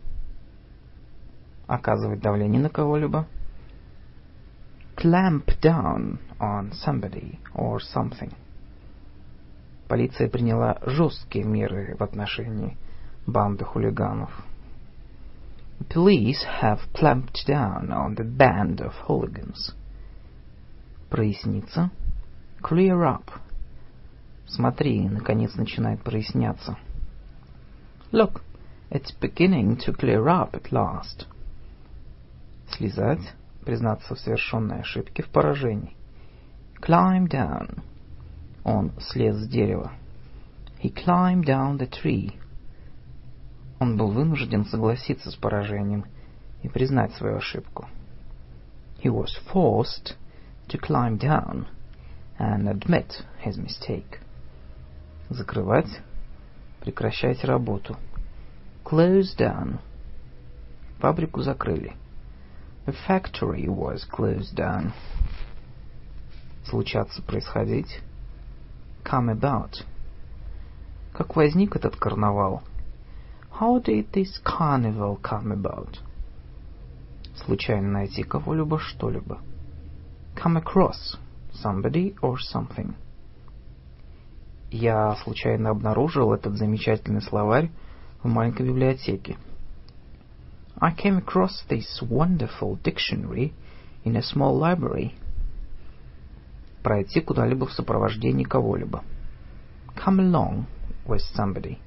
Оказывать давление на кого-либо. Clamp down on somebody or something. Полиция приняла жесткие меры в отношении банды хулиганов. Police have clamped down on the band of hooligans. Проясниться. Clear up. Смотри, наконец начинает проясняться. Look, it's beginning to clear up at last. Слезать, признаться в совершенной ошибке в поражении. Climb down. Он слез с дерева. He climbed down the tree. Он был вынужден согласиться с поражением и признать свою ошибку. He was forced to climb down and admit his mistake. Закрывать, прекращать работу. Close down. Фабрику закрыли. The factory was closed down. Случаться, происходить. Come about. Как возник этот карнавал? How did this carnival come about? Случайно найти кого-либо, что-либо. Come across somebody or something. Я случайно обнаружил этот замечательный словарь в маленькой библиотеке. I came across this wonderful dictionary in a small library. Пройти куда-либо в сопровождении кого-либо. Come along with somebody.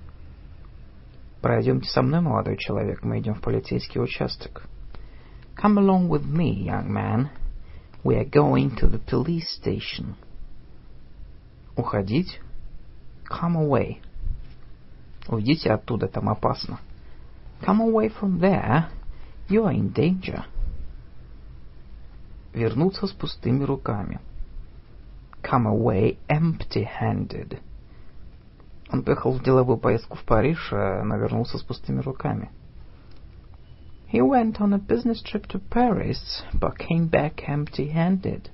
Пройдемте со мной, молодой человек, мы идем в полицейский участок. Come along with me, young man. We are going to the police station. Уходить. Come away. Уйдите оттуда, там опасно. Come away from there. You are in danger. Вернуться с пустыми руками. Come away empty-handed. Он поехал в деловую поездку в Париж, но вернулся с пустыми руками. He went on a business trip to Paris, but came back empty-handed.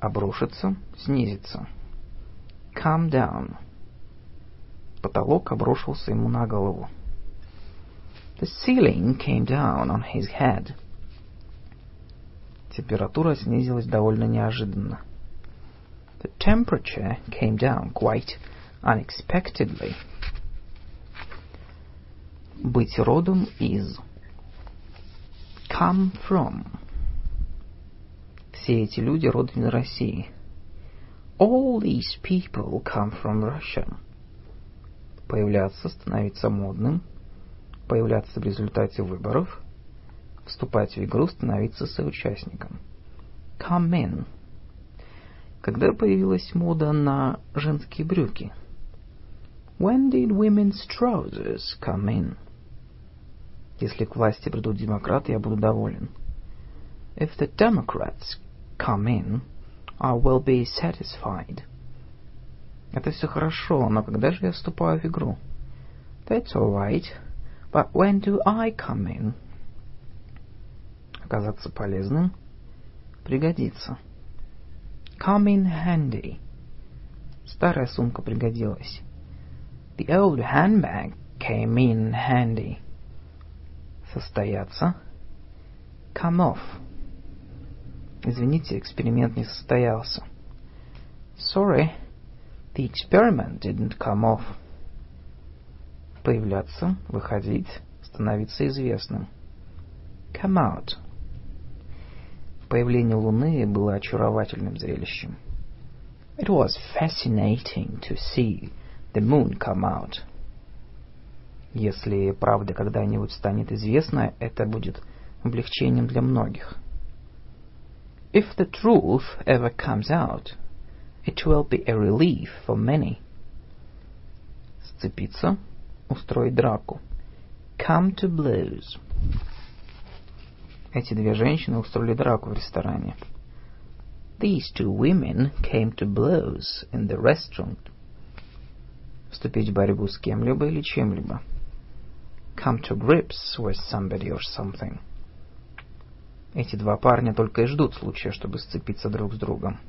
Обрушиться, снизиться. Come down. Потолок обрушился ему на голову. The ceiling came down on his head. Температура снизилась довольно неожиданно. The temperature came down quite unexpectedly. Быть родом из. Come from. Все эти люди родом из России. All these people come from Russia. Появляться, становиться модным, появляться в результате выборов, вступать в игру, становиться соучастником. Come in. Когда появилась мода на женские брюки? When did women's trousers come in? Если к власти придут демократы, я буду доволен. If the Democrats come in, I will be satisfied. Это все хорошо, но когда же я вступаю в игру? That's all right, but when do I come in? Оказаться полезным, пригодится. Come in handy. Старая сумка пригодилась. The old handbag came in handy. Состояться. Come off. Извините, эксперимент не состоялся. Sorry, the experiment didn't come off. Появляться, выходить, становиться известным. Come out. Появление Луны было очаровательным зрелищем. It was fascinating to see the moon come out. Если правда когда-нибудь станет известна, это будет облегчением для многих. If the truth ever comes out, it will be a relief for many. Сцепиться, устроить драку. Come to blows. Эти две женщины устроили драку в ресторане. These two women came to blows in the restaurant. Вступить в борьбу с кем-либо или чем-либо. Come to grips with somebody or something. Эти два парня только и ждут случая, чтобы сцепиться друг с другом.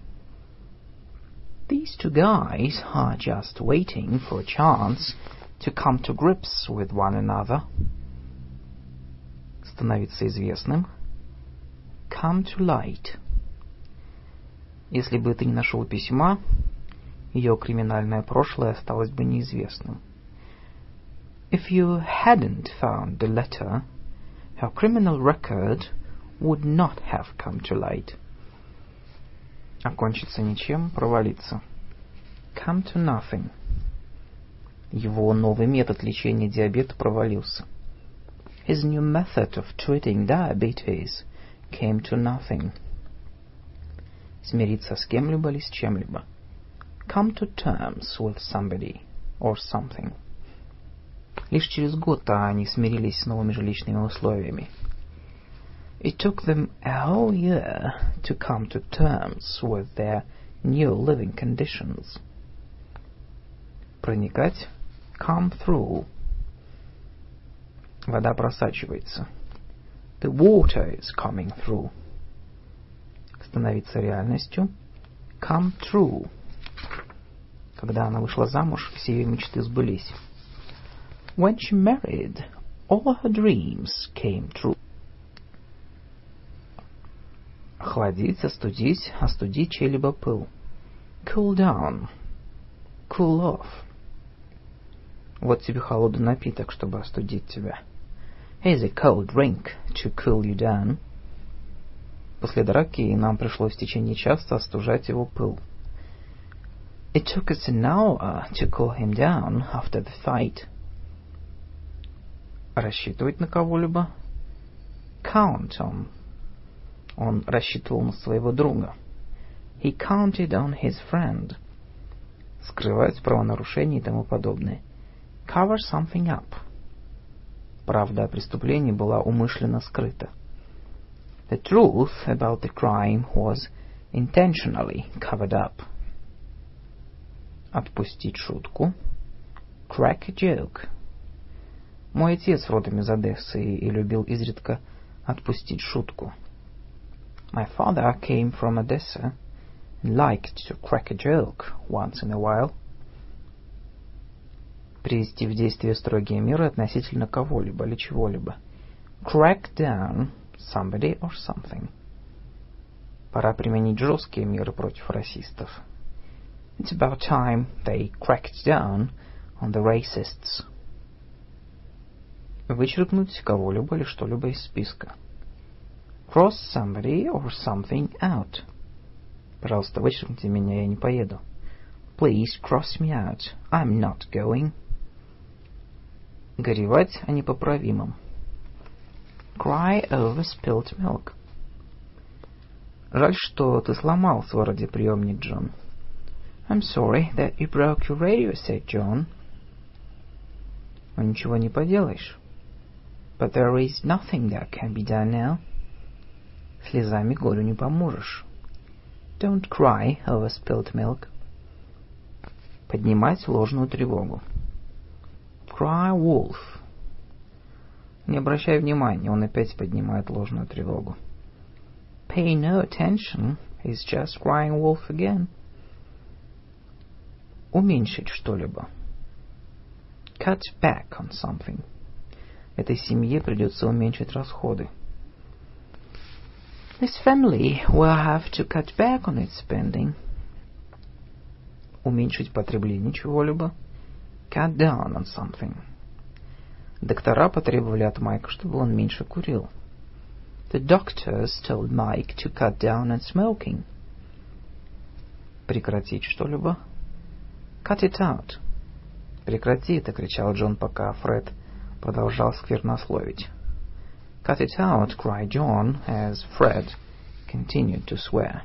These two guys are just waiting for a chance to come to grips with one another. Становиться известным. Come to light. Если бы ты не нашел письма, ее криминальное прошлое осталось бы неизвестным. If you hadn't found the letter, her criminal record would not have come to light. Окончиться ничем, провалиться. Come to nothing. Его новый метод лечения диабета провалился. His new method of treating diabetes came to nothing. Смириться с кем-либо или с чем-либо. Come to terms with somebody or something. Лишь через год они смирились с новыми жилищными условиями. It took them a whole year to come to terms with their new living conditions. Проникать. Come through. Вода просачивается. The water is coming through. Становиться реальностью. Come true. Когда она вышла замуж, все ее мечты сбылись. When she married, all her dreams came true. Охладить, остудить, остудить чей-либо пыл. Cool down. Cool off. Вот тебе холодный напиток, чтобы остудить тебя. Here's a cold drink to cool you down. После драки нам пришлось в течение часа остужать его пыл. It took us an hour to cool him down after the fight. Рассчитывать на кого-либо. Count on. Он рассчитывал на своего друга. He counted on his friend. Скрывать правонарушения и тому подобное. Cover something up. Правда о преступлении была умышленно скрыта. The truth about the crime was intentionally covered up. Отпустить шутку. Crack a joke. Мой отец родом из Одессы и любил изредка отпустить шутку. My father came from Odessa liked to crack a joke once in a while. Привести в действие строгие меры относительно кого-либо или чего-либо. Crack down somebody or something. Пора применить жесткие меры против расистов. It's about time they cracked down on the racists. Вычеркнуть кого-либо или что-либо из списка. Cross somebody or something out. Пожалуйста, вычеркните меня, я не поеду. Please cross me out. I'm not going. Горевать о непоправимом. Cry over spilt milk. Жаль, что ты сломал свой радиоприемник, Джон. I'm sorry that you broke your radio set, John. Но ничего не поделаешь. But there is nothing that can be done now. Слезами горю не поможешь. Don't cry over spilt milk. Поднимать ложную тревогу. Cry wolf. Не обращай внимания, он опять поднимает ложную тревогу. Pay no attention, he's just crying wolf again. Уменьшить что-либо. Cut back on something. Этой семье придется уменьшить расходы. This family will have to cut back on its spending. Уменьшить потребление чего-либо. Cut down on something. Доктора потребовали от Майка, чтобы он меньше курил. The doctors told Mike to cut down on smoking. Прекратить что-либо. Cut it out. Прекрати это, кричал Джон, пока Фред продолжал сквернословить. Cut it out, cried John, as Fred continued to swear.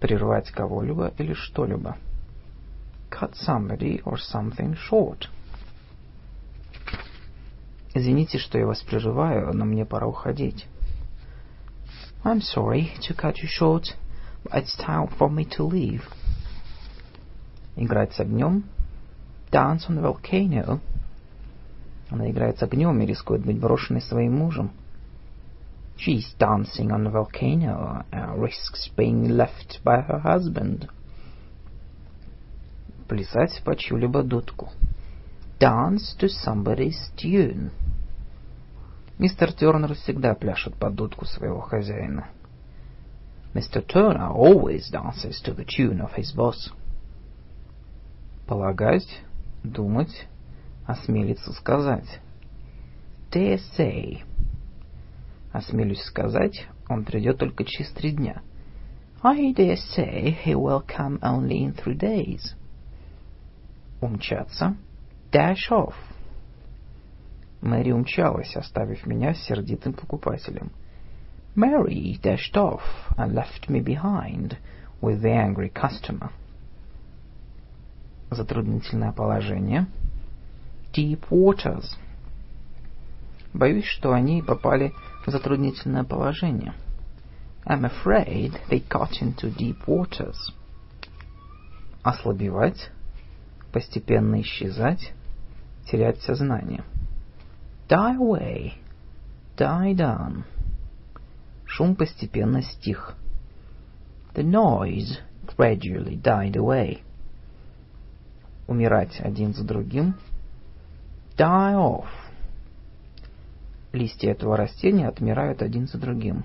Прервать кого-либо или что-либо. Cut somebody or something short. Извините, что я вас прерываю, но мне пора уходить. I'm sorry to cut you short, but it's time for me to leave. Играть с огнем. Dance on the volcano. Она играет с огнем и рискует быть брошенной своим мужем. She's dancing on the volcano and risks being left by her husband. Плясать по чью-либо дудку. Dance to somebody's tune. Мистер Тернер всегда пляшет под дудку своего хозяина. Mr. Turner always dances to the tune of his boss. Полагать, думать, осмелиться сказать. Dare say. Осмелюсь сказать, он придет только через три дня. I dare say he will come only in three days. Умчаться. Dash off. Мэри умчалась, оставив меня с сердитым покупателем. Mary dashed off and left me behind with the angry customer. Затруднительное положение. Deep waters. Боюсь, что они попали в затруднительное положение. I'm afraid they got into deep waters. Ослабевать, постепенно исчезать, терять сознание. Die away, die down. Шум постепенно стих. The noise gradually died away. Умирать один за другим. Die off. Листья этого растения отмирают один за другим.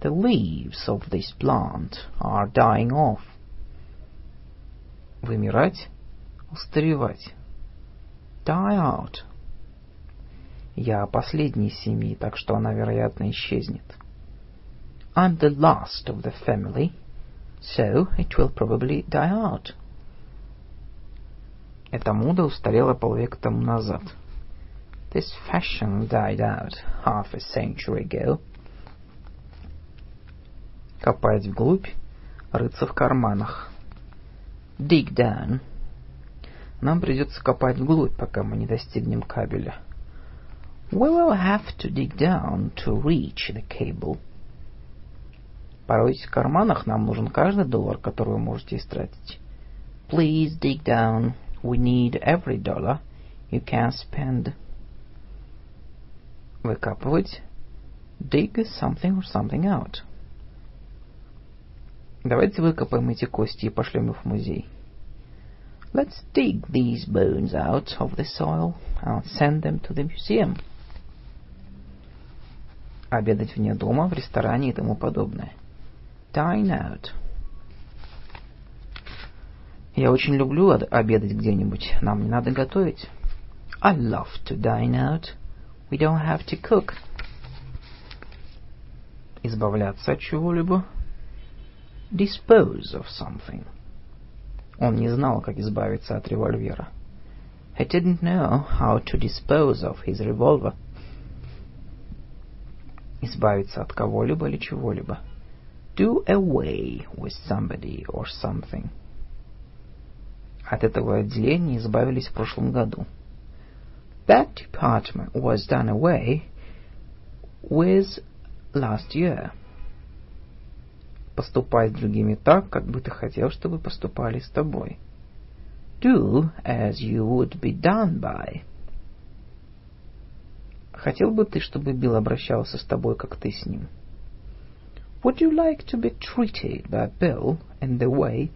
The leaves of this plant are dying off. Вымирать, устаревать. Die out. Я последний из семьи, так что она, вероятно, исчезнет. I'm the last of the family, so it will probably die out. Эта мода устарела полвека тому назад. This fashion died out half a century ago. Копать вглубь, рыться в карманах. Dig down. Нам придется копать вглубь, пока мы не достигнем кабеля. We will have to dig down to reach the cable. Поройтесь в карманах, нам нужен каждый доллар, который вы можете истратить. Please dig down. We need every dollar you can spend. Выкапывать. Dig something or something out. Давайте выкопаем эти кости и пошлем их в музей. Let's dig these bones out of the soil and send them to the museum. Обедать вне дома, в ресторане и тому подобное. Dine out. Я очень люблю обедать где-нибудь. Нам не надо готовить. I love to dine out. We don't have to cook. Избавляться от чего-либо. Dispose of something. Он не знал, как избавиться от револьвера. He didn't know how to dispose of his revolver. Избавиться от кого-либо или чего-либо. Do away with somebody or something. От этого отделения избавились в прошлом году. That department was done away with last year. Поступай с другими так, как бы ты хотел, чтобы поступали с тобой. Do as you would be done by. Хотел бы ты, чтобы Билл обращался с тобой, как ты с ним? Would you like to be treated by Bill in the way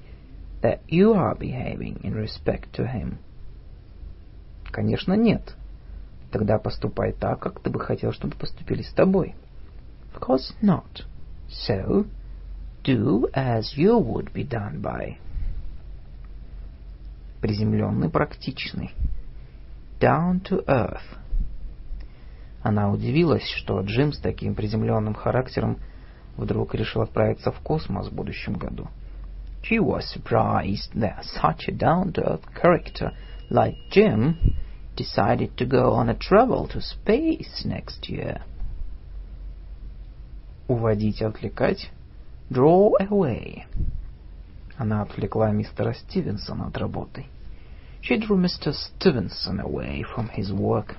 that you are behaving in respect to him? Конечно, нет. Тогда поступай так, как ты бы хотел, чтобы поступили с тобой. Of course not. So, do as you would be done by. Приземленный, практичный. Down to earth. Она удивилась, что Джим с таким приземленным характером вдруг решил отправиться в космос в будущем году. She was surprised that such a down-to-earth character like Jim decided to go on a travel to space next year. Уводить, отвлекать. Draw away. Она отвлекла мистера Стивенсона от работы. She drew Mr. Stevenson away from his work.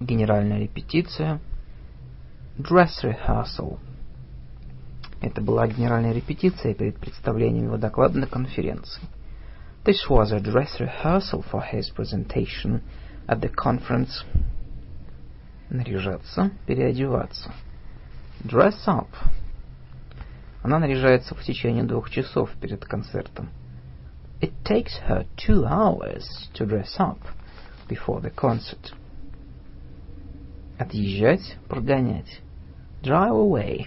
Генеральная репетиция. Dress rehearsal. Это была генеральная репетиция перед представлением его доклада на конференции. This was a dress rehearsal for his presentation at the conference. Наряжаться, переодеваться. Dress up. Она наряжается в течение двух часов перед концертом. It takes her two hours to dress up before the concert. Отъезжать, прогонять. Drive away.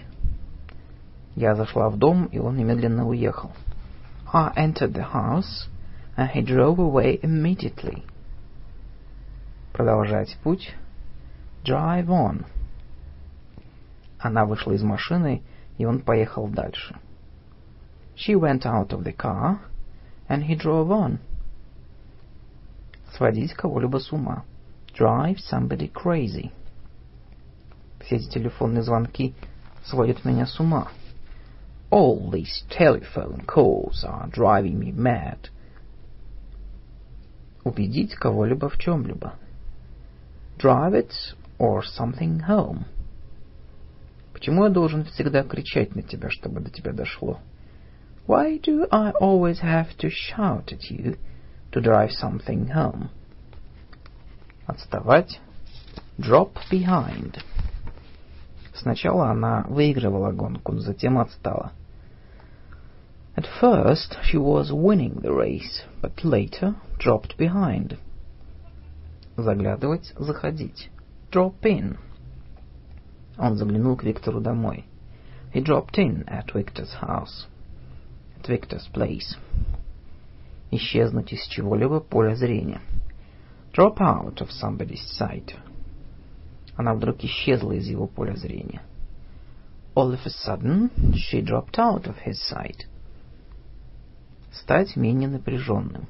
Я зашла в дом, и он немедленно уехал. I entered the house, and he drove away immediately. Продолжать путь. Drive on. Она вышла из машины, и он поехал дальше. She went out of the car, and he drove on. Сводить кого-либо с ума. Drive somebody crazy. Все эти телефонные звонки сводят меня с ума. All these telephone calls are driving me mad. Убедить кого-либо в чем-либо. Drive it or something home. Почему я должен всегда кричать на тебя, чтобы до тебя дошло? Why do I always have to shout at you to drive something home? Отставать. Drop behind. Сначала она выигрывала гонку, но затем отстала. At first she was winning the race, but later dropped behind. Заглядывать, заходить. Drop in. Он заглянул к Виктору домой. He dropped in at Victor's house. At Victor's place. Исчезнуть из чего-либо поля зрения. Drop out of somebody's sight. Она вдруг исчезла из его поля зрения. All of a sudden, she dropped out of his sight. Стать менее напряженным.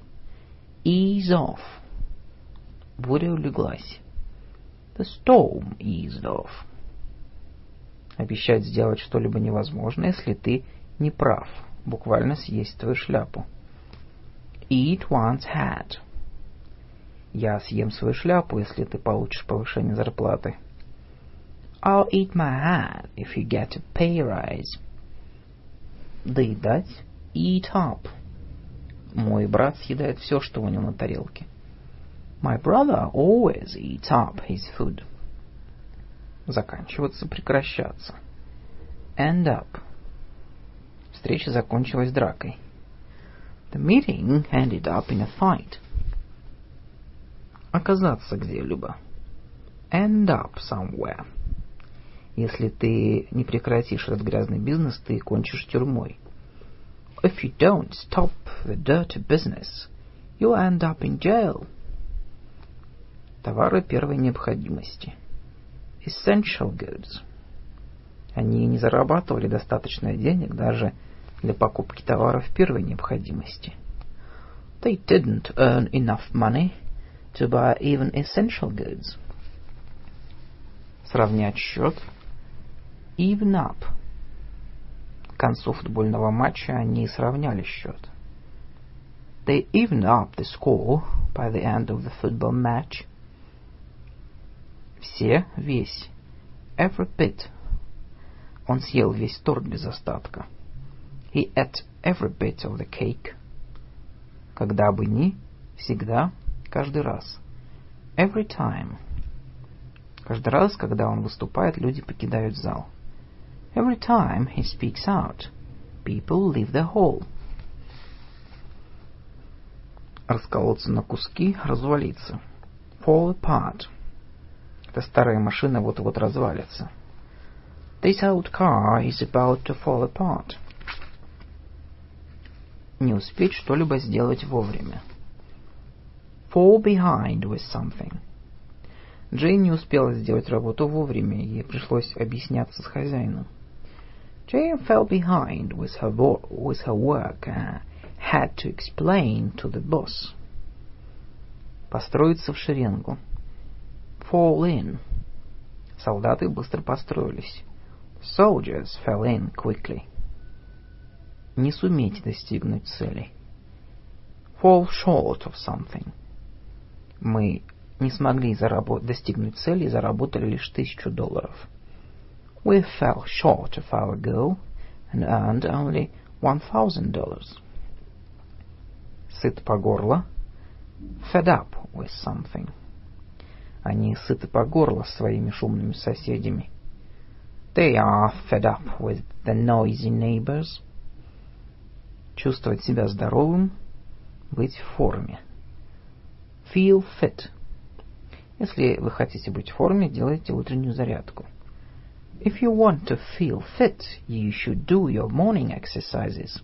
Ease off. Буря улеглась. The storm eased off. Обещать сделать что-либо невозможно, если ты не прав. Буквально съесть твою шляпу. Eat one's hat. Я съем свою шляпу, если ты получишь повышение зарплаты. I'll eat my hat if you get a pay rise. Доедать. Eat up. Мой брат съедает все, что у него на тарелке. My brother always eats up his food. Заканчиваться, прекращаться. End up. встреча закончилась дракой. The meeting ended up in a fight. Оказаться где-либо. End up somewhere. Если ты не прекратишь этот грязный бизнес, ты кончишь тюрьмой. If you don't stop the dirty business, you'll end up in jail. Товары первой необходимости. Essential goods. Они не зарабатывали достаточно денег даже для покупки товаров первой необходимости. They didn't earn enough money to buy even essential goods. Сравнять счет. Even up. К концу футбольного матча они сравняли счет. They evened up the score by the end of the football match. Все, весь. Every bit. Он съел весь торт без остатка. He ate every bit of the cake. Когда бы ни, всегда, каждый раз. Every time. Каждый раз, когда он выступает, люди покидают зал. Every time he speaks out, people leave the hall. Расколоться на куски, развалиться. Fall apart. Эта старая машина вот-вот развалится. This old car is about to fall apart. Не успеть что-либо сделать вовремя. Fall behind with something. Джейн не успела сделать работу вовремя, ей пришлось объясняться с хозяином. Jane fell behind with her, with her work and had to explain to the boss. Построиться в шеренгу. Fall in. Солдаты быстро построились. Soldiers fell in quickly. Не суметь достигнуть цели. Fall short of something. Мы не смогли достигнуть цели и заработали лишь тысячу долларов. We fell short of our goal and earned only one thousand dollars. Сыт по горло. Fed up with something. Они сыты по горло своими шумными соседями. They are fed up with the noisy neighbors. Чувствовать себя здоровым, быть в форме. Feel fit. Если вы хотите быть в форме, делайте утреннюю зарядку. If you want to feel fit, you should do your morning exercises.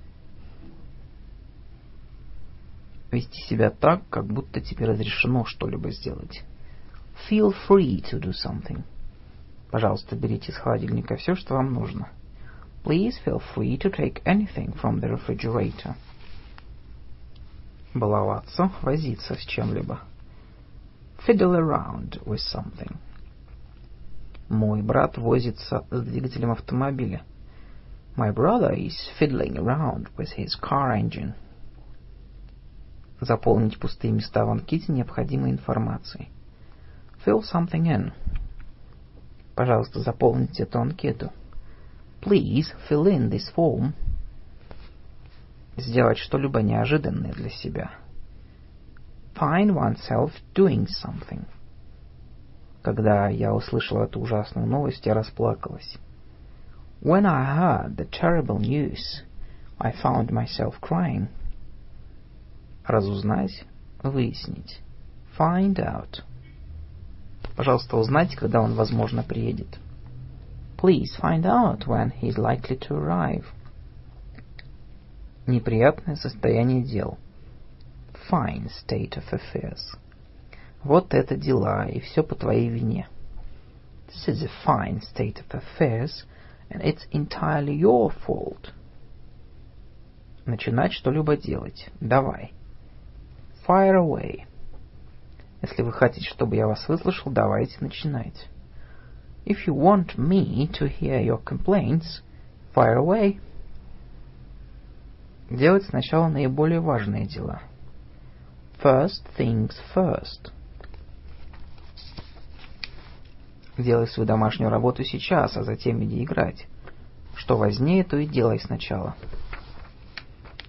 Вести себя так, как будто тебе разрешено что-либо сделать. Feel free to do something. Пожалуйста, берите из холодильника все, что вам нужно. Please feel free to take anything from the refrigerator. Баловаться, возиться с чем-либо. Fiddle around with something. Мой брат возится с двигателем автомобиля. My brother is fiddling around with his car engine. Заполнить пустые места в анкете необходимой информацией. Fill something in. Пожалуйста, заполните эту анкету. Please fill in this form. Сделать что-либо неожиданное для себя. Find oneself doing something. Когда я услышала эту ужасную новость, я расплакалась. When I heard the terrible news, I found myself crying. Разузнать, выяснить. Find out. Пожалуйста, узнайте, когда он, возможно, приедет. Please find out when he's likely to arrive. Неприятное состояние дел. Fine state of affairs. Вот это дела, и все по твоей вине. This is a fine state of affairs, and it's entirely your fault. Начинать что-либо делать. Давай. Fire away. Если вы хотите, чтобы я вас выслушал, давайте начинайте. If you want me to hear your complaints, fire away. Делать сначала наиболее важные дела. First things first. Делай свою домашнюю работу сейчас, а затем иди играть. Что важнее, то и делай сначала.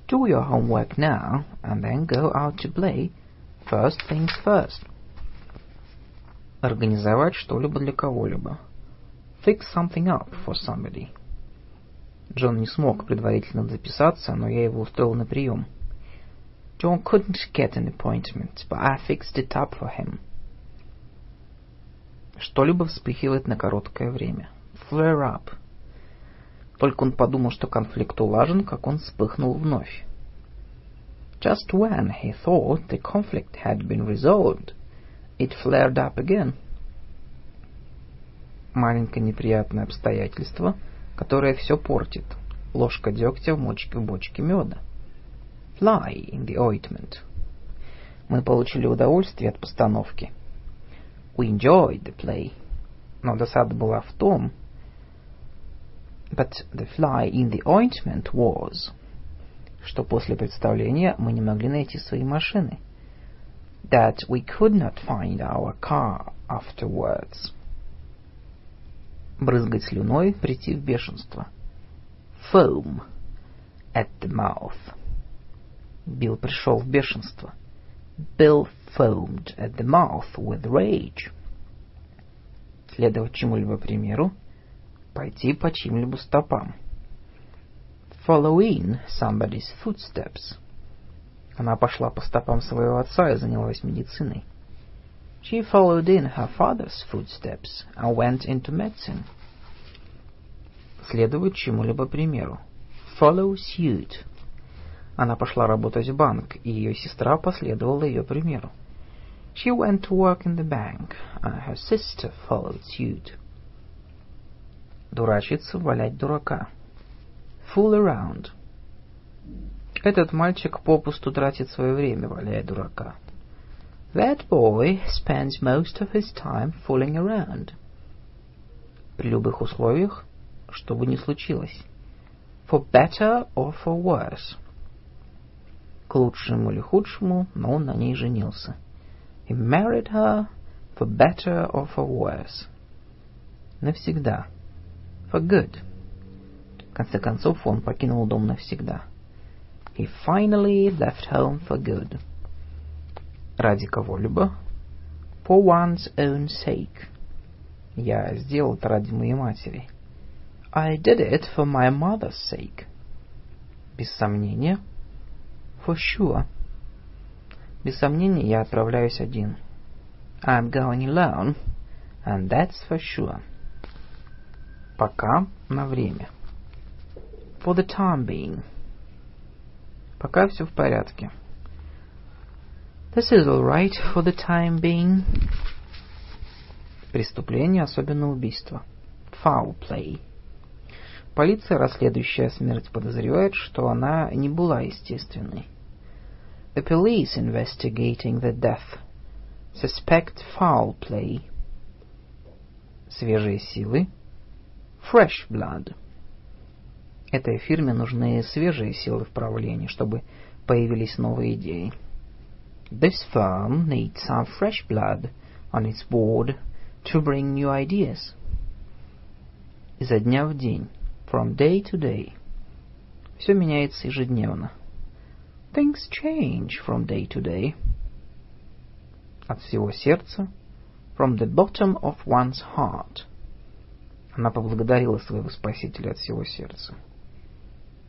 Do your homework now, and then go out to play. First things first. Организовать что-либо для кого-либо. Fix something up for somebody. Джон не смог предварительно записаться, но я его устроил на прием. John couldn't get an appointment, but I fixed it up for him. Что-либо вспыхивает на короткое время. Flare up. Только он подумал, что конфликт улажен, как он вспыхнул вновь. Just when he thought the conflict had been resolved, it flared up again. Маленькое неприятное обстоятельство, которое все портит. Ложка дегтя в мочке в бочке меда. Fly in the ointment. Мы получили удовольствие от постановки. We enjoyed the play. Но досада была в том, but the fly in the ointment was, что после представления мы не могли найти свои машины. That we could not find our car afterwards. Брызгать слюной, прийти в бешенство. Foam at the mouth. Билл пришел в бешенство. Bill foamed at the mouth with rage. Следовать чему-либо примеру, пойти по чьим-либо стопам. Follow in somebody's footsteps. Она пошла по стопам своего отца и занялась медициной. She followed in her father's footsteps and went into medicine. Следовать чему-либо примеру. Follow suit. Она пошла работать в банк, и ее сестра последовала ее примеру. She went to work in the bank, and her sister followed suit. Дурачиться, валять дурака. Fool around. Этот мальчик попусту тратит свое время, валяя дурака. That boy spends most of his time fooling around. При любых условиях, что бы ни случилось. For better or for worse. К лучшему или худшему, но он на ней женился. He married her for better or for worse. Навсегда. For good. Конце концов, он покинул дом навсегда. He finally left home for good. Ради кого-либо. For one's own sake. Я сделал это ради моей матери. I did it for my mother's sake. Без сомнения. For sure. Без сомнения, я отправляюсь один. I'm going alone, and that's for sure. Пока на время. For the time being. Пока все в порядке. This is all right for the time being. Преступление, особенно убийство. Foul play. Полиция, расследующая смерть, подозревает, что она не была естественной. The police investigating the death suspect foul play. Свежие силы. Fresh blood. Этой фирме нужны свежие силы в правлении, чтобы появились новые идеи. This firm needs some fresh blood on its board to bring new ideas. Изо дня в день. From day to day. Все меняется ежедневно. Things change from day to day. От всего сердца. From the bottom of one's heart. Она поблагодарила своего Спасителя от всего сердца.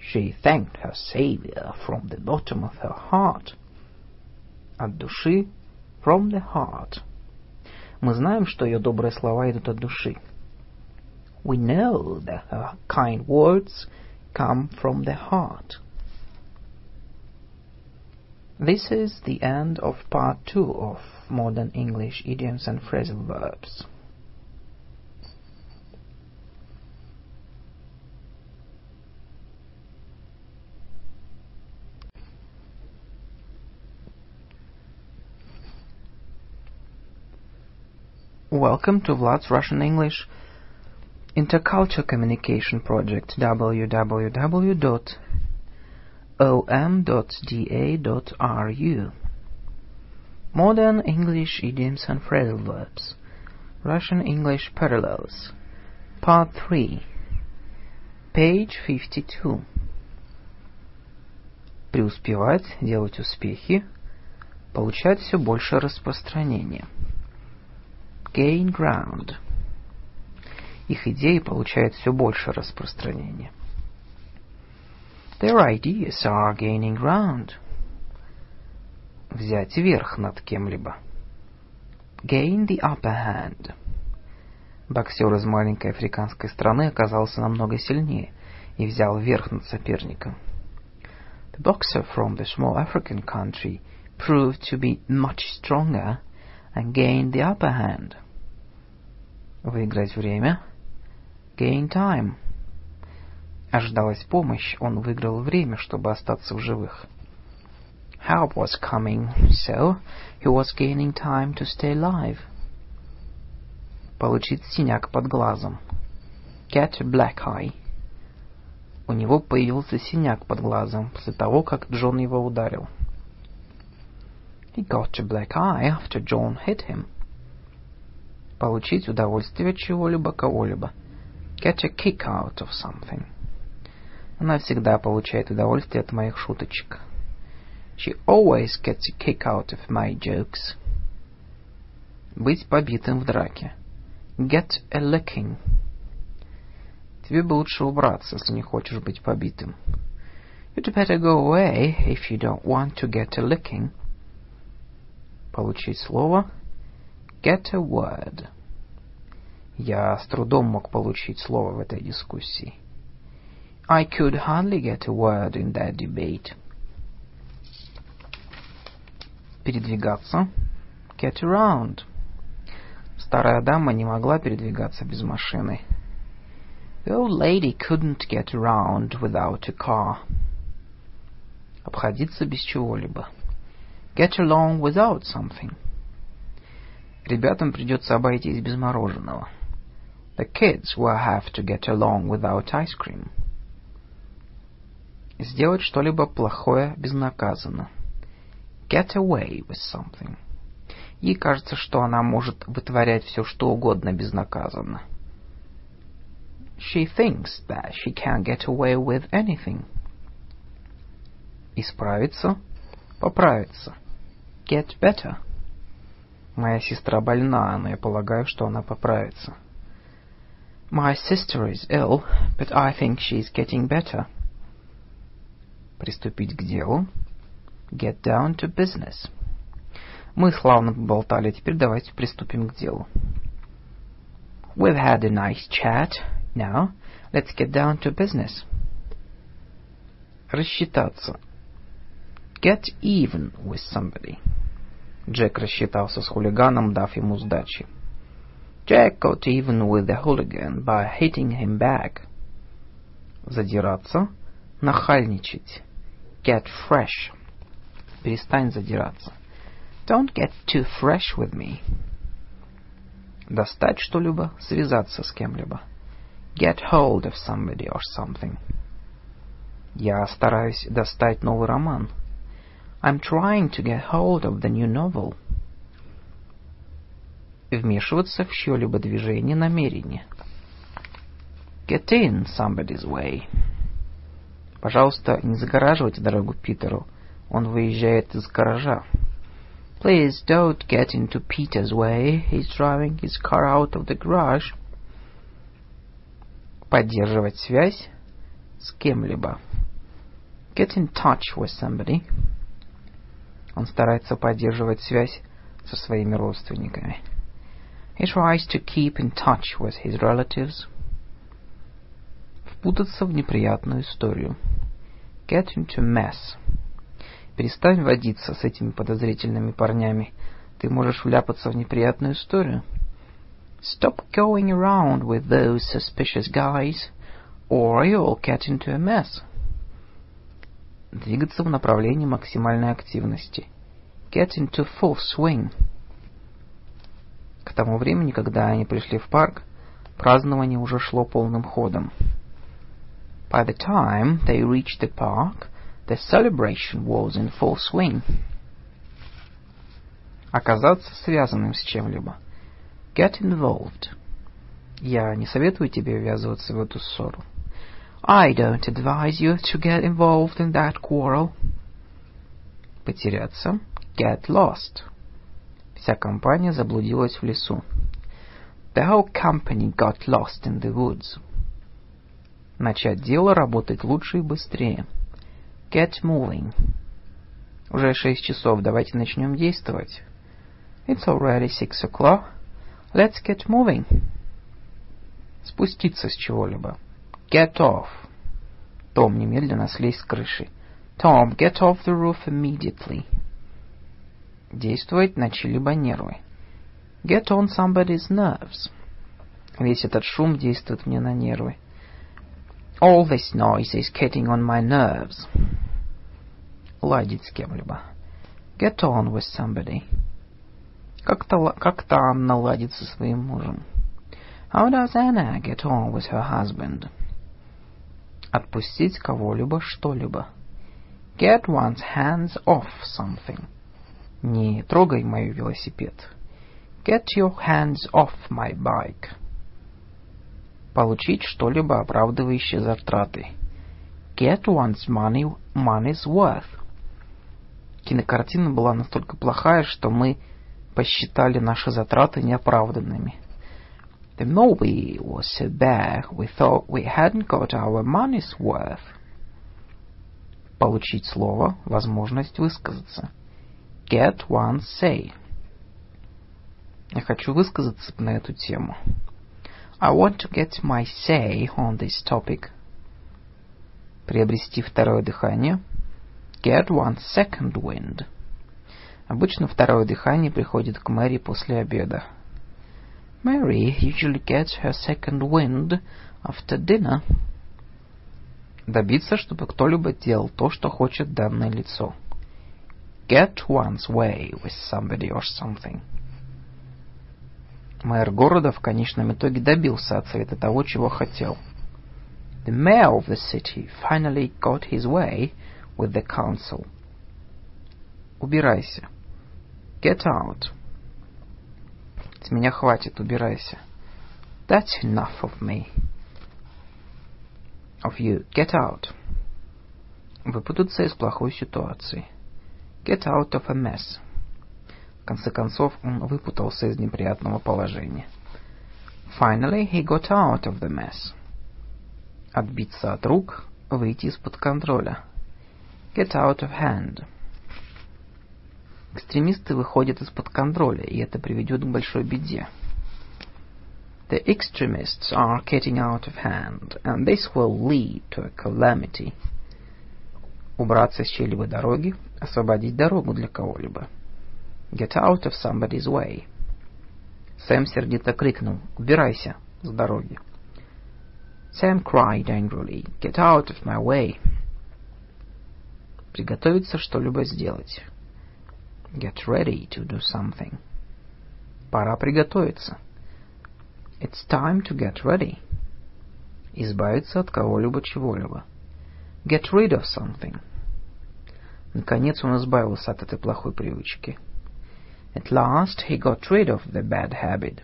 She thanked her Savior from the bottom of her heart. От души. From the heart. Мы знаем, что ее добрые слова идут от души. We know that her kind words come from the heart. This is the end of part two of Modern English Idioms and Phrasal Verbs. Welcome to Vlad's Russian English Intercultural Communication Project www.om.da.ru Modern English Idioms and Phrasal Verbs Russian English Parallels Part 3 Page 52 Преуспевать, делать успехи, получать все больше распространения. Gain ground. Их идеи получают все больше распространения. Their ideas are gaining ground. Взять верх над кем-либо. Gain the upper hand. Боксер из маленькой африканской страны оказался намного сильнее и взял верх над соперником. The boxer from the small African country proved to be much stronger gained the upper hand. Выиграть время. Gain time. Ожидалась помощь, он выиграл время, чтобы остаться в живых. Help was coming, so he was gaining time to stay alive. Получить синяк под глазом. Get a black eye. У него появился синяк под глазом после того, как Джон его ударил. He got a black eye after John hit him. Получить удовольствие от чего-либо кого-либо. Get a kick out of something. Она всегда получает удовольствие от моих шуточек. She always gets a kick out of my jokes. Быть побитым в драке. Get a licking. Тебе бы лучше убраться, если не хочешь быть побитым. You'd better go away if you don't want to get a licking. Получить слово. Get a word. Я с трудом мог получить слово в этой дискуссии. I could hardly get a word in that debate. Передвигаться. Get around. Старая дама не могла передвигаться без машины. The old lady couldn't get around without a car. Обходиться без чего-либо. Get along without something. Ребятам придется обойтись без мороженого. The kids will have to get along without ice cream. Сделать что-либо плохое безнаказанно. Get away with something. Ей кажется, что она может вытворять все, что угодно безнаказанно. She thinks that she can get away with anything. Исправиться, поправиться. Get better. Моя сестра больна, но я полагаю, что она поправится. My sister is ill, but I think she's getting better. Приступить к делу. Get down to business. Мы славно поболтали, теперь давайте приступим к делу. We've had a nice chat. Now, let's get down to business. Рассчитаться. Get even with somebody. Джек рассчитался с хулиганом, дав ему сдачи. Jack got even with the hooligan by hitting him back. Задираться. Нахальничать. Get fresh. Перестань задираться. Don't get too fresh with me. Достать что-либо, связаться с кем-либо. Get hold of somebody or something. Я стараюсь достать новый роман. I'm trying to get hold of the new novel. Вмешиваться в чье-либо движение, намерение. Get in somebody's way. Пожалуйста, не загораживайте дорогу Питеру. Он выезжает из гаража. Please don't get into Peter's way. He's driving his car out of the garage. Поддерживать связь с кем-либо. Get in touch with somebody. Он старается поддерживать связь со своими родственниками. He tries to keep in touch with his relatives. Впутаться в неприятную историю. Get into mess. Перестань водиться с этими подозрительными парнями. Ты можешь вляпаться в неприятную историю. Stop going around with those suspicious guys, or you'll get into a mess. Двигаться в направлении максимальной активности. Get into full swing. К тому времени, когда они пришли в парк, празднование уже шло полным ходом. By the time they reached the park, the celebration was in full swing. Оказаться связанным с чем-либо. Get involved. Я не советую тебе ввязываться в эту ссору. I don't advise you to get involved in that quarrel. Потеряться. Get lost. Вся компания заблудилась в лесу. The whole company got lost in the woods. Начать дело работать лучше и быстрее. Get moving. Уже шесть часов, давайте начнем действовать. It's already six o'clock. Let's get moving. Спуститься с чего-либо. Get off. Том, немедленно слезь с крыши. Tom, get off the roof immediately. Действовать на чьи-либо нервы. Get on somebody's nerves. Весь этот шум действует мне на нервы. All this noise is getting on my nerves. Ладить с кем-либо. Get on with somebody. Как-то как Анна ладит со своим мужем. How does Anna get on with her husband? Отпустить кого-либо что-либо. Get one's hands off something. Не трогай мой велосипед. Get your hands off my bike. Получить что-либо, оправдывающее затраты. Get one's money money's worth. Кинокартина была настолько плохая, что мы посчитали наши затраты неоправданными. The movie was so bad we thought we hadn't got our money's worth. Получить слово, возможность высказаться. Get one say. Я хочу высказаться на эту тему. I want to get my say on this topic. Приобрести второе дыхание. Get one second wind. Обычно второе дыхание приходит к Мэри после обеда. Mary usually gets her second wind after dinner. Добиться, чтобы кто-либо делал то, что хочет данное лицо. Get one's way with somebody or something. Мэр города в конечном итоге добился от совета того, чего хотел. The mayor of the city finally got his way with the council. Убирайся. Get out. С меня хватит, убирайся. That's enough of me. Of you. Get out. Выпутаться из плохой ситуации. Get out of a mess. В конце концов, он выпутался из неприятного положения. Finally, he got out of the mess. Отбиться от рук, выйти из-под контроля. Get out of hand. Экстремисты выходят из-под контроля, и это приведет к большой беде. The extremists are getting out of hand, and this will lead to a calamity. Убраться с чьей-либо дороги, освободить дорогу для кого-либо. Get out of somebody's way. Сэм сердито крикнул «Убирайся с дороги!» Sam cried angrily, Get out of my way. Приготовиться что-либо сделать. Get ready to do something. Пора приготовиться. It's time to get ready. Избавиться от кого-либо чего-либо. Get rid of something. Наконец он избавился от этой плохой привычки. At last he got rid of the bad habit.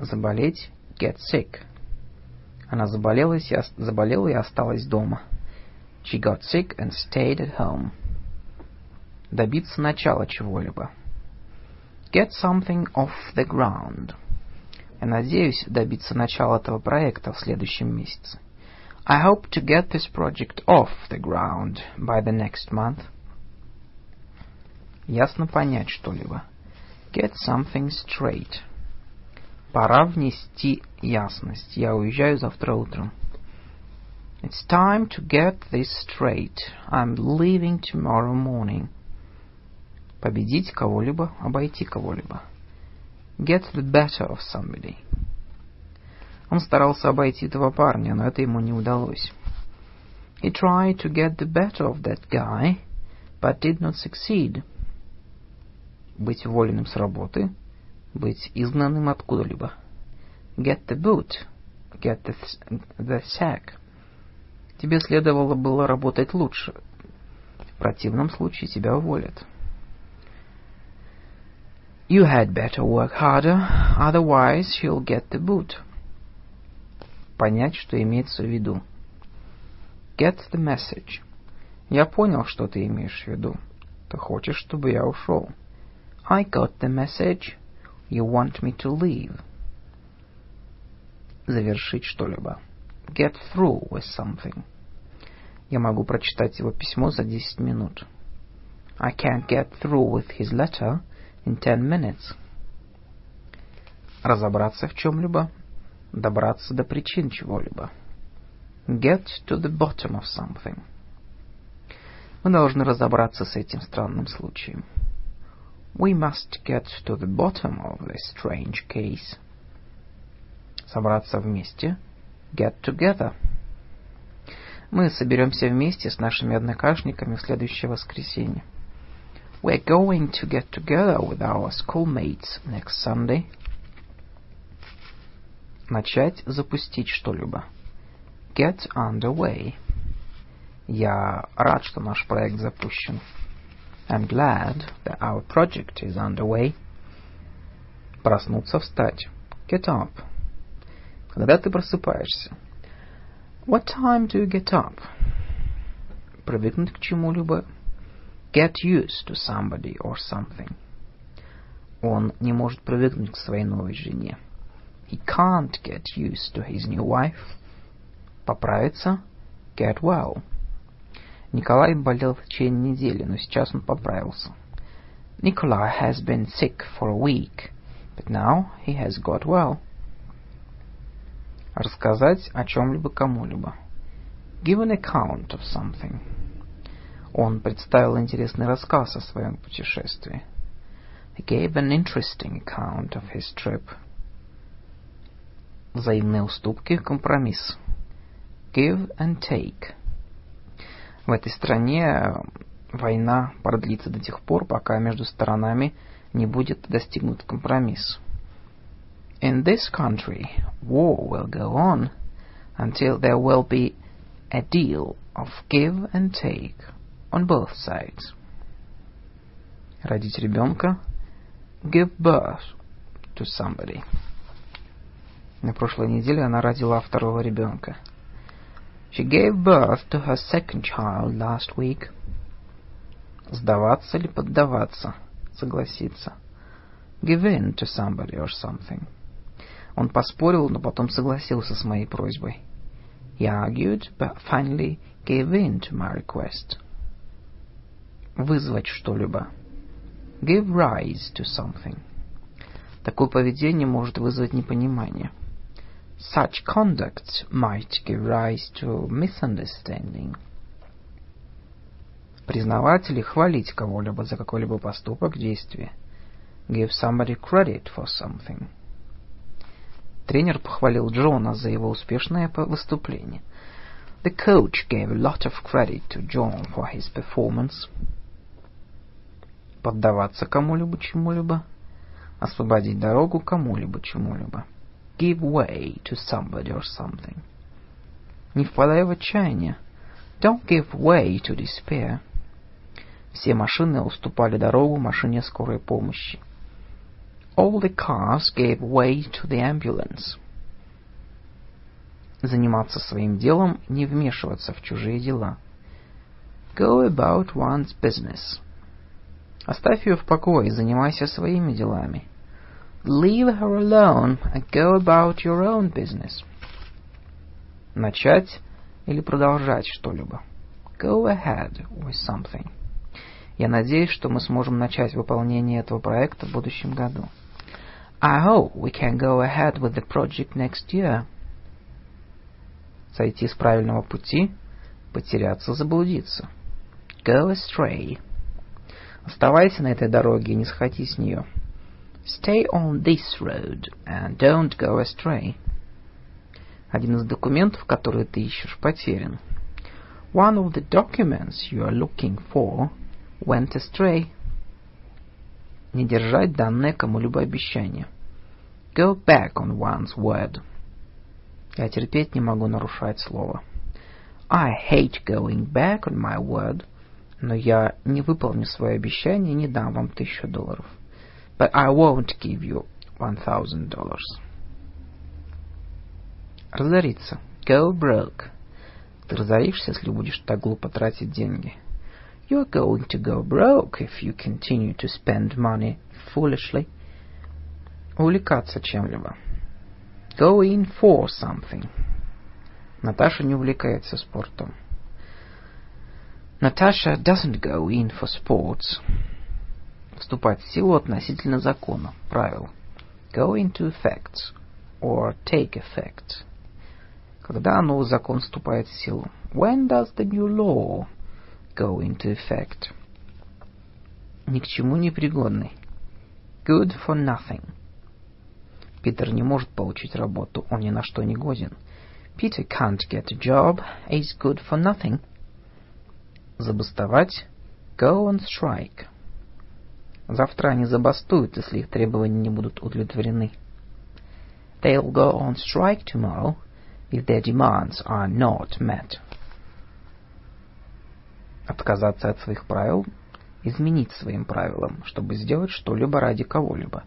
Заболеть. Get sick. Она заболела и, заболела и осталась дома. She got sick and stayed at home. Добиться начала чего-либо. Get something off the ground. Я надеюсь добиться начала этого проекта в следующем месяце. I hope to get this project off the ground by the next month. Ясно понять что-либо. Get something straight. Пора внести ясность. Я уезжаю завтра утром. It's time to get this straight. I'm leaving tomorrow morning. Победить кого-либо, обойти кого-либо. Get the better of somebody. Он старался обойти этого парня, но это ему не удалось. He tried to get the better of that guy, but did not succeed. Быть уволенным с работы, быть изгнанным откуда-либо. Get the boot, get the, the sack. Тебе следовало было работать лучше. В противном случае тебя уволят. You had better work harder, otherwise you'll get the boot. Понять, что имеется в виду. Get the message. Я понял, что ты имеешь в виду. Ты хочешь, чтобы я ушел. I got the message. You want me to leave. Завершить что-либо. Get through with something. Я могу прочитать его письмо за десять минут. I can't get through with his letter in ten minutes. Разобраться в чем-либо, добраться до причин чего-либо. Get to the bottom of something. Мы должны разобраться с этим странным случаем. We must get to the bottom of this strange case. Собраться вместе. Get together. Мы соберемся вместе с нашими однокашниками в следующее воскресенье. We're going to get together with our schoolmates next Sunday. Начать запустить что-либо. Get underway. Я рад, что наш проект запущен. I'm glad that our project is underway. Проснуться, встать. Get up. Когда ты просыпаешься? What time do you get up? Привыкнуть к чему-либо. Get used to somebody or something. Он не может привыкнуть к своей новой жене. He can't get used to his new wife. Поправиться. Get well. Николай болел в течение недели, но сейчас он поправился. Nikolai has been sick for a week, but now he has got well. Рассказать о чем-либо кому-либо. Give an account of something. Он представил интересный рассказ о своем путешествии. He gave an interesting account of his trip. Взаимные уступки, компромисс. Give and take. В этой стране война продлится до тех пор, пока между сторонами не будет достигнут компромисс. In this country, war will go on until there will be a deal of give and take on both sides. Родить ребенка. Give birth to somebody. На прошлой неделе она родила второго ребенка. She gave birth to her second child last week. Сдаваться или поддаваться? Согласиться. Give in to somebody or something. Он поспорил, но потом согласился с моей просьбой. He argued, but finally gave in to my request. Вызвать что-либо. Give rise to something. Такое поведение может вызвать непонимание. Such conduct might give rise to misunderstanding. Признавать или хвалить кого-либо за какой-либо поступок, действие. Give somebody credit for something. Тренер похвалил Джона за его успешное выступление. The coach gave a lot of credit to John for his performance. Поддаваться кому-либо, чему-либо. Освободить дорогу кому-либо, чему-либо. Give way to somebody or something. Не впадай в отчаяние. Don't give way to despair. Все машины уступали дорогу машине скорой помощи. All the cars gave way to the ambulance. Заниматься своим делом, не вмешиваться в чужие дела. Go about one's business. Оставь ее в покое и занимайся своими делами. Leave her alone and go about your own business. Начать или продолжать что-либо. Go ahead with something. Я надеюсь, что мы сможем начать выполнение этого проекта в будущем году. I hope we can go ahead with the project next year. Сойти с правильного пути, потеряться, заблудиться. Go astray. Оставайся на этой дороге и не сходи с нее. Stay on this road and don't go astray. Один из документов, которые ты ищешь, потерян. One of the documents you are looking for went astray. Не держать данное кому-либо обещание. Go back on one's word. Я терпеть не могу нарушать слово. I hate going back on my word. Но я не выполню свое обещание и не дам вам тысячу долларов. But I won't give you one thousand dollars. Разориться. Go broke. Ты разоришься, если будешь так глупо тратить деньги. You're going to go broke if you continue to spend money foolishly. Увлекаться чем-либо. Go in for something. Наташа не увлекается спортом. Natasha doesn't go in for sports. Вступать в силу относительно закона, правил. Go into effect or take effect. Когда новый закон вступает в силу? When does the new law go into effect? Ни к чему не пригодный. Good for nothing. Питер не может получить работу, он ни на что не годен. Peter can't get a job, he's good for nothing. Забастовать. Go on strike. Завтра они забастуют, если их требования не будут удовлетворены. They'll go on strike tomorrow if their demands are not met. Отказаться от своих правил, изменить своим правилам, чтобы сделать что-либо ради кого-либо.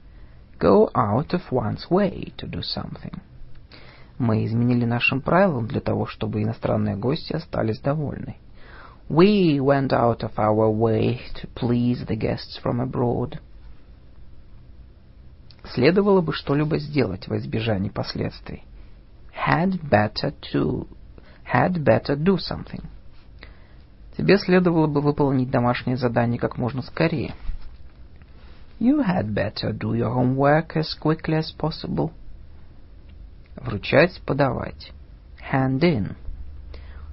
Go out of one's way to do something. Мы изменили нашим правилам для того, чтобы иностранные гости остались довольны. We went out of our way to please the guests from abroad. Следовало бы что-либо сделать во избежание последствий. Had better to... Had better do something. Тебе следовало бы выполнить домашнее задание как можно скорее. You had better do your homework as quickly as possible. Вручать, подавать. Hand in.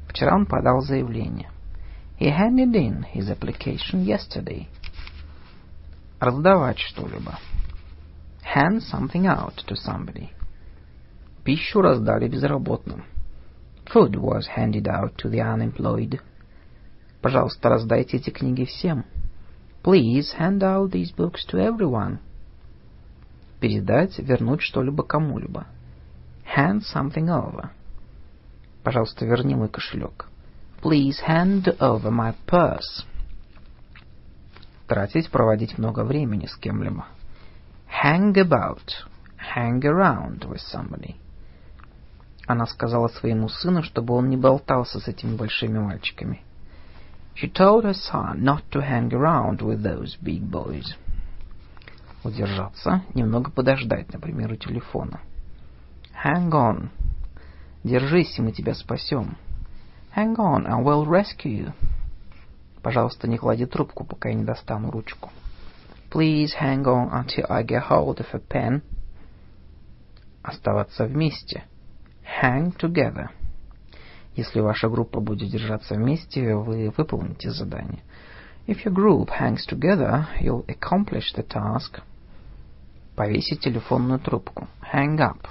Вчера он подал заявление. He handed in his application yesterday. Раздавать что-либо. Hand something out to somebody. Пищу раздали безработным. Food was handed out to the unemployed. Пожалуйста, раздайте эти книги всем. Please hand out these books to everyone. Передать, вернуть что-либо кому-либо. Hand something over. Пожалуйста, верни мой кошелек. Please hand over my purse. Тратить, проводить много времени с кем-либо. Hang about. Hang around with somebody. Она сказала своему сыну, чтобы он не болтался с этими большими мальчиками. She told her son not to hang around with those big boys. Удержаться, немного подождать, например, у телефона. Hang on. Держись, и мы тебя спасем. Hang on, and we'll rescue you. Пожалуйста, не клади трубку, пока я не достану ручку. Please hang on until I get hold of a pen. Оставаться вместе. Hang together. Если ваша группа будет держаться вместе, вы выполните задание. If your group hangs together, you'll accomplish the task. Повесить телефонную трубку. Hang up.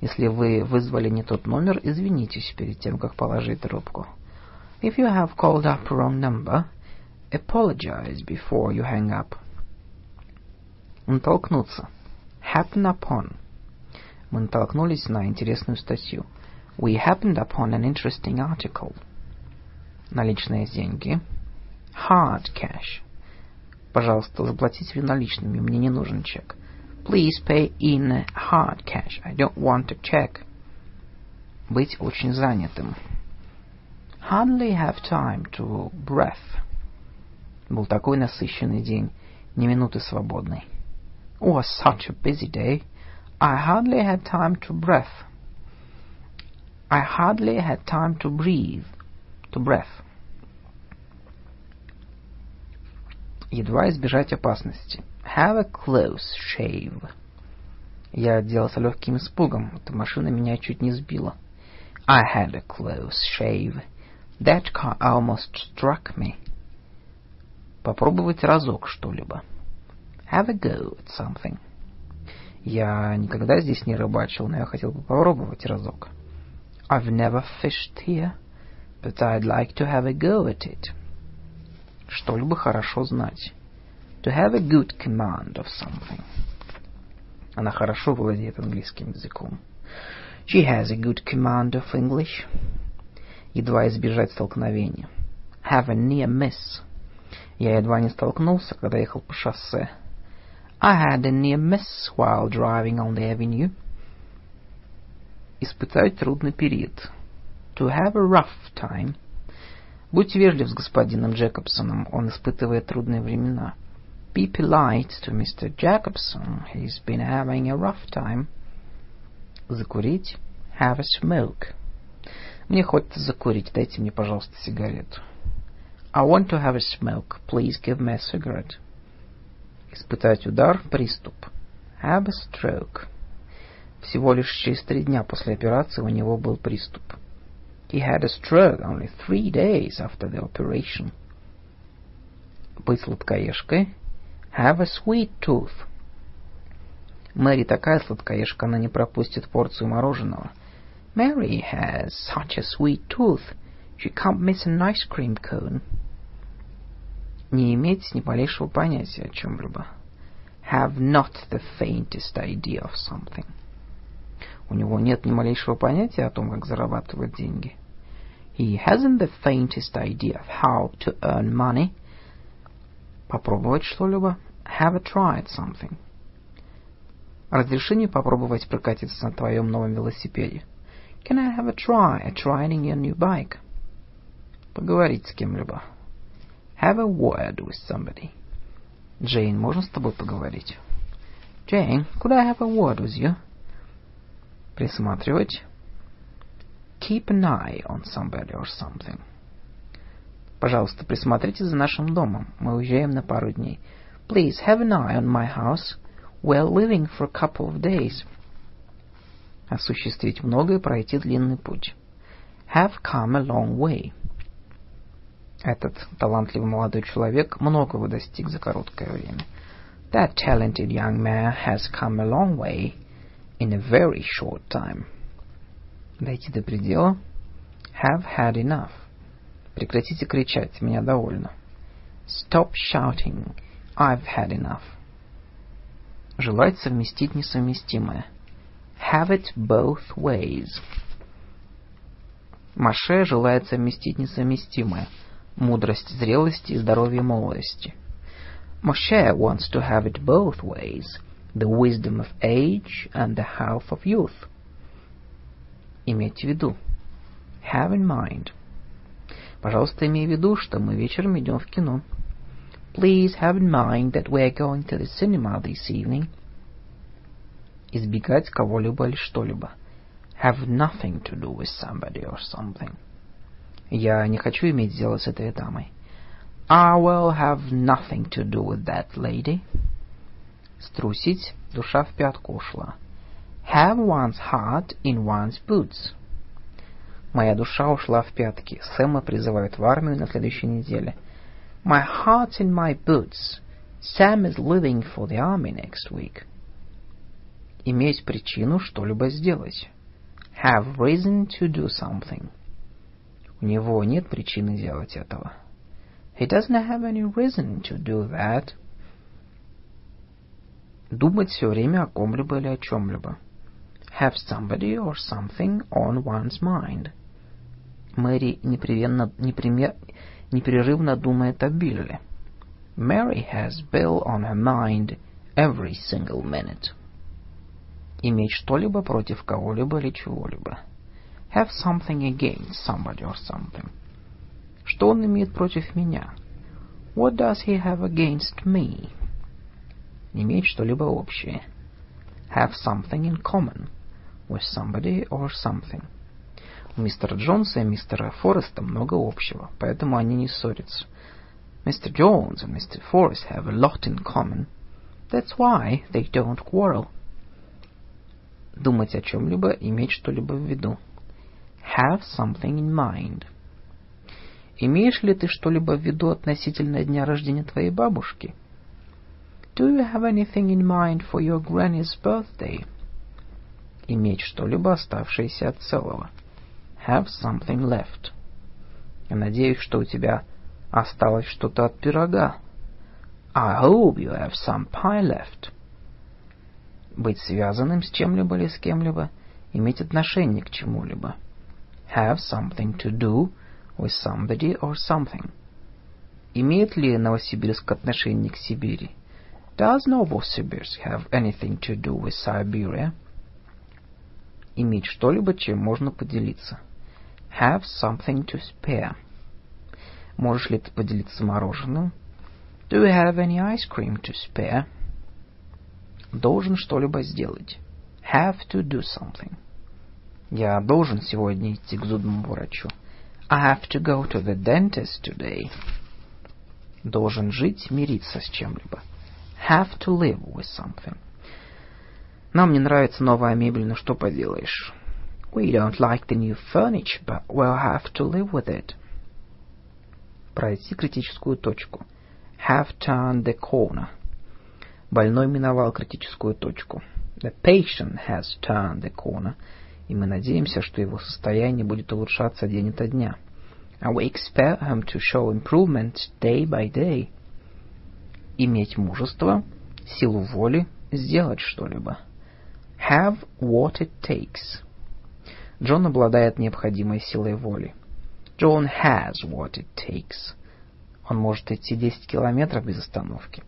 Если вы вызвали не тот номер, извинитесь перед тем, как положить трубку. If you have called up wrong number, apologize before you hang up. Натолкнуться. Happen upon. Мы натолкнулись на интересную статью. We happened upon an interesting article. Наличные деньги. Hard cash. Пожалуйста, заплатите наличными, мне не нужен чек. Please pay in hard cash. I don't want a check. Быть очень занятым. Hardly have time to breath. Был такой насыщенный день, ни минуты свободной. Was such a busy day. I hardly had time to breath. I hardly had time to breathe. To breath. Едва избежать опасности. Have a close shave. Я отделался легким испугом. Эта машина меня чуть не сбила. I had a close shave. That car almost struck me. Попробовать разок что-либо. Have a go at something. Я никогда здесь не рыбачил, но я хотел бы попробовать разок. I've never fished here, but I'd like to have a go at it. Что-либо хорошо знать. To have a good command of something. Она хорошо владеет английским языком. She has a good command of English. Едва избежать столкновения. Have a near miss. Я едва не столкнулся, когда ехал по шоссе. I had a near miss while driving on the avenue. Испытать трудный период. To have a rough time. Будьте вежливы с господином Джекобсоном, он испытывает трудные времена. Be polite to Mr. Jacobson, he's been having a rough time. Закурить. Have a smoke. Мне хочется закурить, дайте мне, пожалуйста, сигарету. I want to have a smoke. Please give me a cigarette. Испытать удар, приступ. Have a stroke. Всего лишь через три дня после операции у него был приступ. He had a stroke only three days after the operation. Быть сладкоежкой. Have a sweet tooth. Мэри такая сладкоежка, она не пропустит порцию мороженого. Mary has such a sweet tooth. She can't miss an ice cream cone. Не иметь ни малейшего понятия о чем-либо. Have not the faintest idea of something. У него нет ни малейшего понятия о том, как зарабатывать деньги. He hasn't the faintest idea of how to earn money. Попробовать что-либо. Have at something. Разреши мне попробовать прокатиться на твоем новом велосипеде. Can I have a try at riding your new bike? Поговорить с кем-либо. Have a word with somebody. Джейн, можно с тобой поговорить? Jane, could I have a word with you? Присматривать. Keep an eye on somebody or something. Пожалуйста, присмотрите за нашим домом. Мы уезжаем на пару дней. Please have an eye on my house. We're leaving for a couple of days. Осуществить многое, пройти длинный путь. Have come a long way. Этот талантливый молодой человек многого достиг за короткое время. That talented young man has come a long way in a very short time. Дойти до предела. Have had enough. Прекратите кричать, меня довольно. Stop shouting. I've had enough. Желать совместить несовместимое. Have it both ways. Маше желает совместить несовместимое. Мудрость зрелости и здоровье молодости. Moshe wants to have it both ways. The wisdom of age and the health of youth. Иметь в виду. Have in mind. Пожалуйста, имей в виду, что мы вечером идем в кино. Please have in mind that we're going to the cinema this evening. Избегать кого-либо или что-либо. Have nothing to do with somebody or something. Я не хочу иметь дело с этой дамой. I will have nothing to do with that lady. Струсить, душа в пятку ушла. Have one's heart in one's boots. Моя душа ушла в пятки. Сэма призывают в армию на следующей неделе. My heart's in my boots. Sam is leaving for the army next week. Иметь причину что-либо сделать. Have reason to do something. У него нет причины делать этого. He doesn't have any reason to do that. Думать все время о ком-либо или о чем-либо. Have somebody or something on one's mind. Мэри непрерывно, непример, непрерывно думает о Билле. Mary has Bill on her mind every single minute. Иметь что-либо против кого-либо или чего-либо. Have something against somebody or something. Что он имеет против меня? What does he have against me? Иметь что-либо общее. Have something in common with somebody or something. У мистера Джонса и мистера Фореста много общего, поэтому они не ссорятся. Mr. Jones and Mr. Forrest have a lot in common. That's why they don't quarrel. Думать о чем-либо, иметь что-либо в виду. Have something in mind. Имеешь ли ты что-либо в виду относительно дня рождения твоей бабушки? Do you have anything in mind for your granny's birthday? Иметь что-либо оставшееся от целого. Have something left. Я надеюсь, что у тебя осталось что-то от пирога. I hope you have some pie left. Быть связанным с чем-либо или с кем-либо, иметь отношение к чему-либо. Have something to do with somebody or something. Имеет ли Новосибирск отношение к Сибири? Does Novosibirsk have anything to do with Siberia? Иметь что-либо, чем можно поделиться. Have something to spare. Можешь ли ты поделиться мороженым? Do you have any ice cream to spare? Должен что-либо сделать. Have to do something. Я должен сегодня идти к зубному врачу. I have to go to the dentist today. Должен жить, мириться с чем-либо. Have to live with something. Нам не нравится новая мебель, но что поделаешь? We don't like the new furniture, but we'll have to live with it. Пройти критическую точку. Have turned the corner. Больной миновал критическую точку. The patient has turned the corner. И мы надеемся, что его состояние будет улучшаться день ото дня. And we expect him to show improvement day by day. Иметь мужество, силу воли, сделать что-либо. Have what it takes. Джон обладает необходимой силой воли. John has what it takes. Он может идти 10 километров без остановки.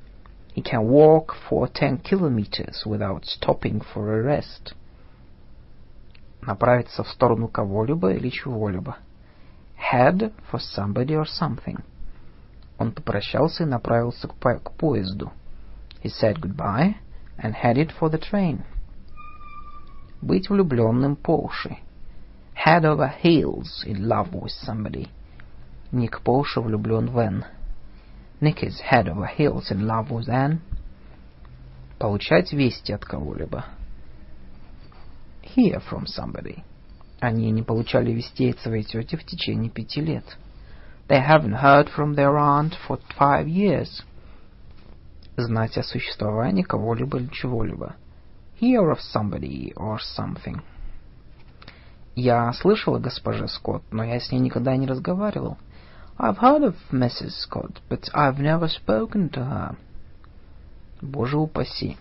He can walk for 10 kilometers without stopping for a rest. Направиться в сторону кого-либо или чего-либо. Head for somebody or something. Он попрощался и направился к, по к поезду. He said goodbye and headed for the train. Быть влюбленным по уши. Head over heels in love with somebody. Ник по уши влюблен в Энн. Nick is head over heels in love with Anne. Получать вести от кого-либо. Hear from somebody. Они не получали вестей от своей тети в течение пяти лет. They haven't heard from their aunt for five years. Знать о существовании кого-либо или чего-либо. Hear of somebody or something. Я слышал о госпоже Скотт, но я с ней никогда не разговаривал. I've heard of Mrs. Scott, but I've never spoken to her. Боже упаси.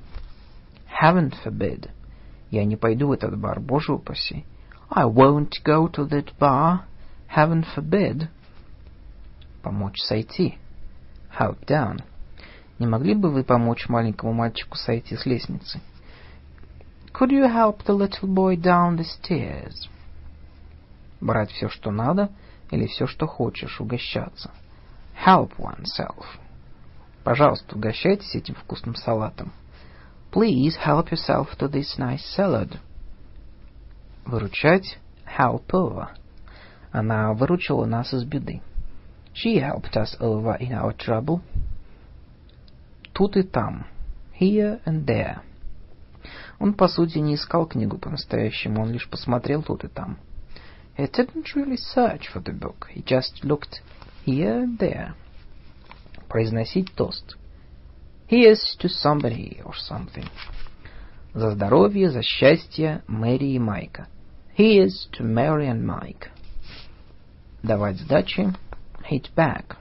Heaven forbid. Я не пойду в этот бар, Боже упаси. I won't go to that bar. Heaven forbid. Помочь сойти. Help down. Не могли бы вы помочь маленькому мальчику сойти с лестницы? Could you help the little boy down the stairs? Брать все, что надо, или все, что хочешь, угощаться. Help oneself. Пожалуйста, угощайтесь этим вкусным салатом. Please help yourself to this nice salad. Выручать. Help over. Она выручила нас из беды. She helped us over in our trouble. Тут и там. Here and there. Он, по сути, не искал книгу по-настоящему, он лишь посмотрел тут и там. He didn't really search for the book. He just looked here and there. Произносить тост. Here's to somebody or something. За здоровье, за счастье Мэри и Майка. Here's to Mary and Mike. Давать сдачи. Hit back.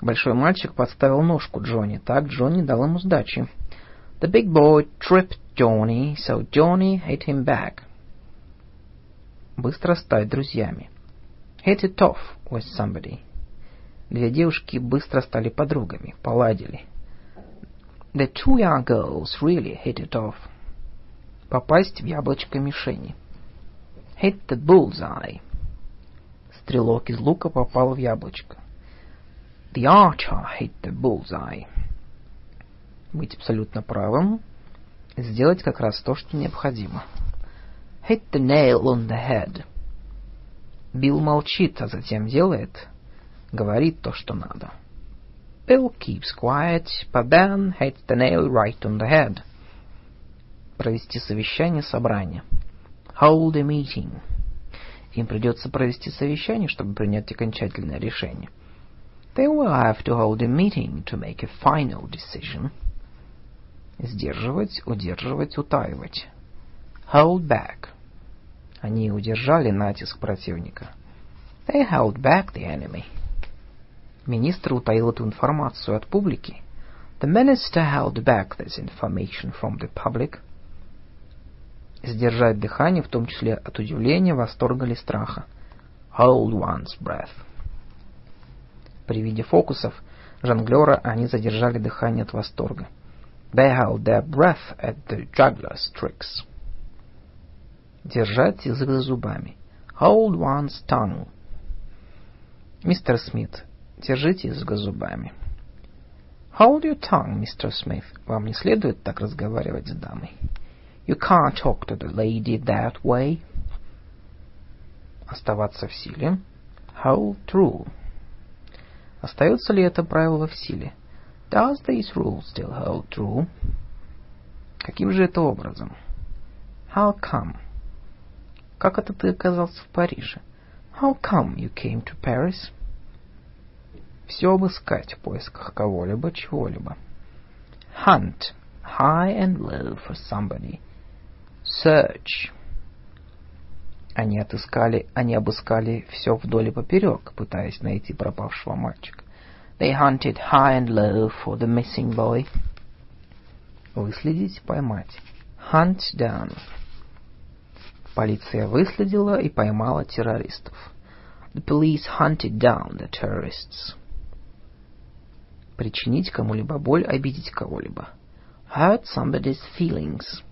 Большой мальчик подставил ножку Джонни, так Джонни дал ему сдачи. The big boy tripped Johnny, so Johnny hit him back. Быстро стать друзьями. Hit it off with somebody. Две девушки быстро стали подругами, поладили. The two young girls really hit it off. Попасть в яблочко мишени. Hit the bullseye. Стрелок из лука попал в яблочко. The archer hit the bullseye. Быть абсолютно правым. Сделать как раз то, что необходимо. Hit the nail on the head. Билл молчит, а затем делает, говорит то, что надо. Bill keeps quiet, but then hits the nail right on the head. Провести совещание, собрание. Hold a meeting. Им придется провести совещание, чтобы принять окончательное решение. They will have to hold a meeting to make a final decision. Сдерживать, удерживать, утаивать. Hold back. Они удержали натиск противника. They held back the enemy. Министр утаил эту информацию от публики. The minister held back this information from the public. Сдержать дыхание, в том числе от удивления, восторга или страха. Hold one's breath. При виде фокусов жонглера они задержали дыхание от восторга. They held their breath at the juggler's tricks. Держать язык за зубами. Hold one's tongue. Мистер Смит, держите язык за зубами. Hold your tongue, Mr. Smith. Вам не следует так разговаривать с дамой. You can't talk to the lady that way. Оставаться в силе. Hold true. Остается ли это правило в силе? Does this rule still hold true? Каким же это образом? How come? Как это ты оказался в Париже? How come you came to Paris? Все обыскать в поисках кого-либо, чего-либо. Hunt, high and low for somebody. Search. Они отыскали, они обыскали все вдоль и поперек, пытаясь найти пропавшего мальчика. They hunted high and low for the missing boy. Выследить, поймать. Hunt down. Полиция выследила и поймала террористов. The police hunted down the terrorists. Причинить кому-либо боль, обидеть кого-либо. Hurt somebody's feelings.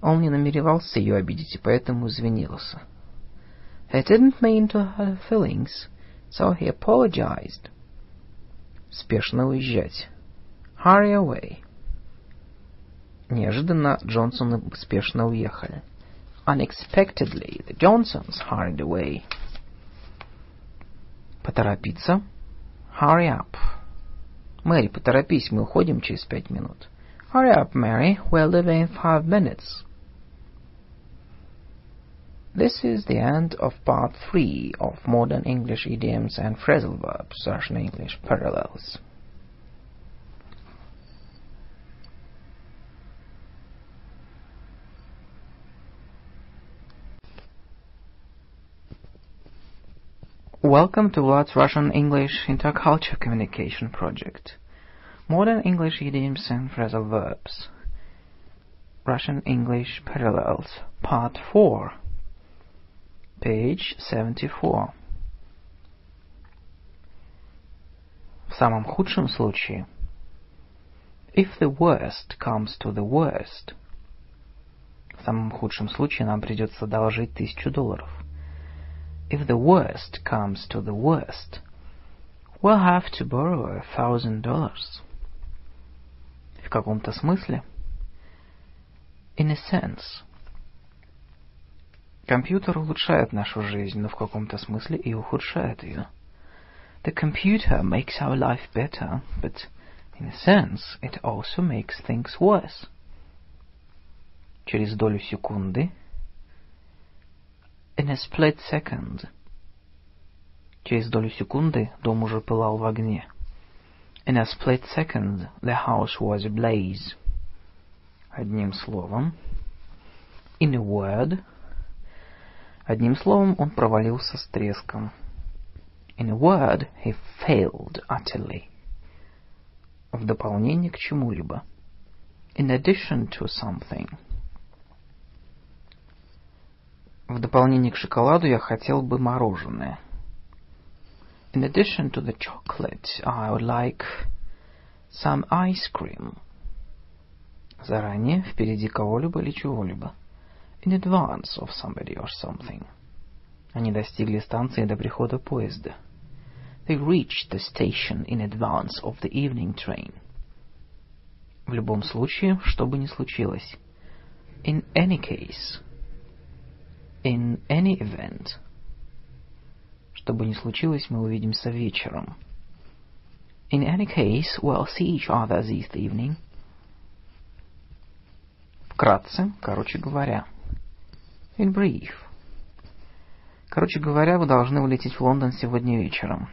Он не намеревался ее обидеть и поэтому извинился. He didn't mean to hurt feelings, so he apologized. Спешно уезжать. Hurry away. Неожиданно Джонсоны спешно уехали. Unexpectedly, the Johnsons hurried away. Поторопиться. Hurry up. Мэри, поторопись, мы уходим через пять минут. Hurry up, Mary, we're leaving in five minutes. This is the end of part three of modern English idioms and phrasal verbs, Russian English parallels. Welcome to Vlad's Russian English Interculture Communication Project. Modern English idioms and phrasal verbs. Russian English Parallels, Part 4. Page 74. В самом худшем случае. If the worst comes to the worst. В самом худшем случае нам придется одолжить тысячу долларов. If the worst comes to the worst, we'll have to borrow a thousand dollars. В каком-то смысле. In a sense. Компьютер улучшает нашу жизнь, но в каком-то смысле и ухудшает ее. The computer makes our life better, but in a sense it also makes things worse. Через долю секунды In a split second. Через долю секунды дом уже пылал в огне. In a split second the house was ablaze. Одним словом. In a word. Одним словом, он провалился с треском. In a word, he failed utterly. В дополнение к чему-либо. In addition to something. В дополнение к шоколаду я хотел бы мороженое. In addition to the chocolate, I would like some ice cream. Заранее, впереди кого-либо или чего-либо. In advance of somebody or something. Они достигли станции до прихода поезда. They reached the station in advance of the evening train. В любом случае, что бы ни случилось. In any case. In any event. Что бы ни случилось, мы увидимся вечером. In any case, we'll see each other this evening. Вкратце, короче говоря. In brief. Короче говоря, вы должны улететь в Лондон сегодня вечером.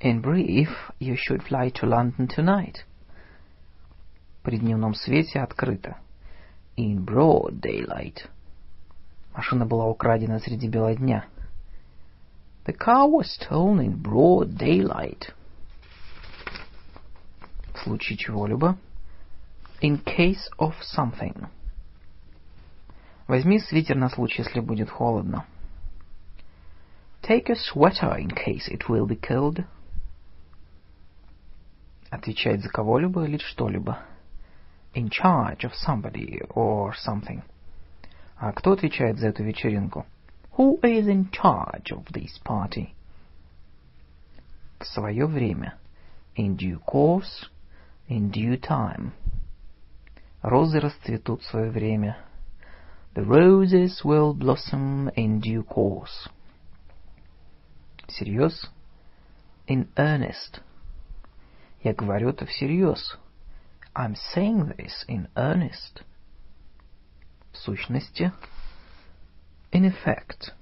In brief, you should fly to London tonight. При дневном свете открыто. In broad daylight. Машина была украдена среди бела дня. The car was stolen in broad daylight. В случае чего-либо. In case of something. Возьми свитер на случай, если будет холодно. Take a sweater in case it will be cold. Отвечать за кого-либо или что-либо. In charge of somebody or something. А кто отвечает за эту вечеринку? Who is in charge of this party? В свое время. In due course. In due time. Розы расцветут в свое время. The roses will blossom in due course. Всерьез? In earnest. Я говорю это всерьез. I'm saying this in earnest. В сущности, in effect.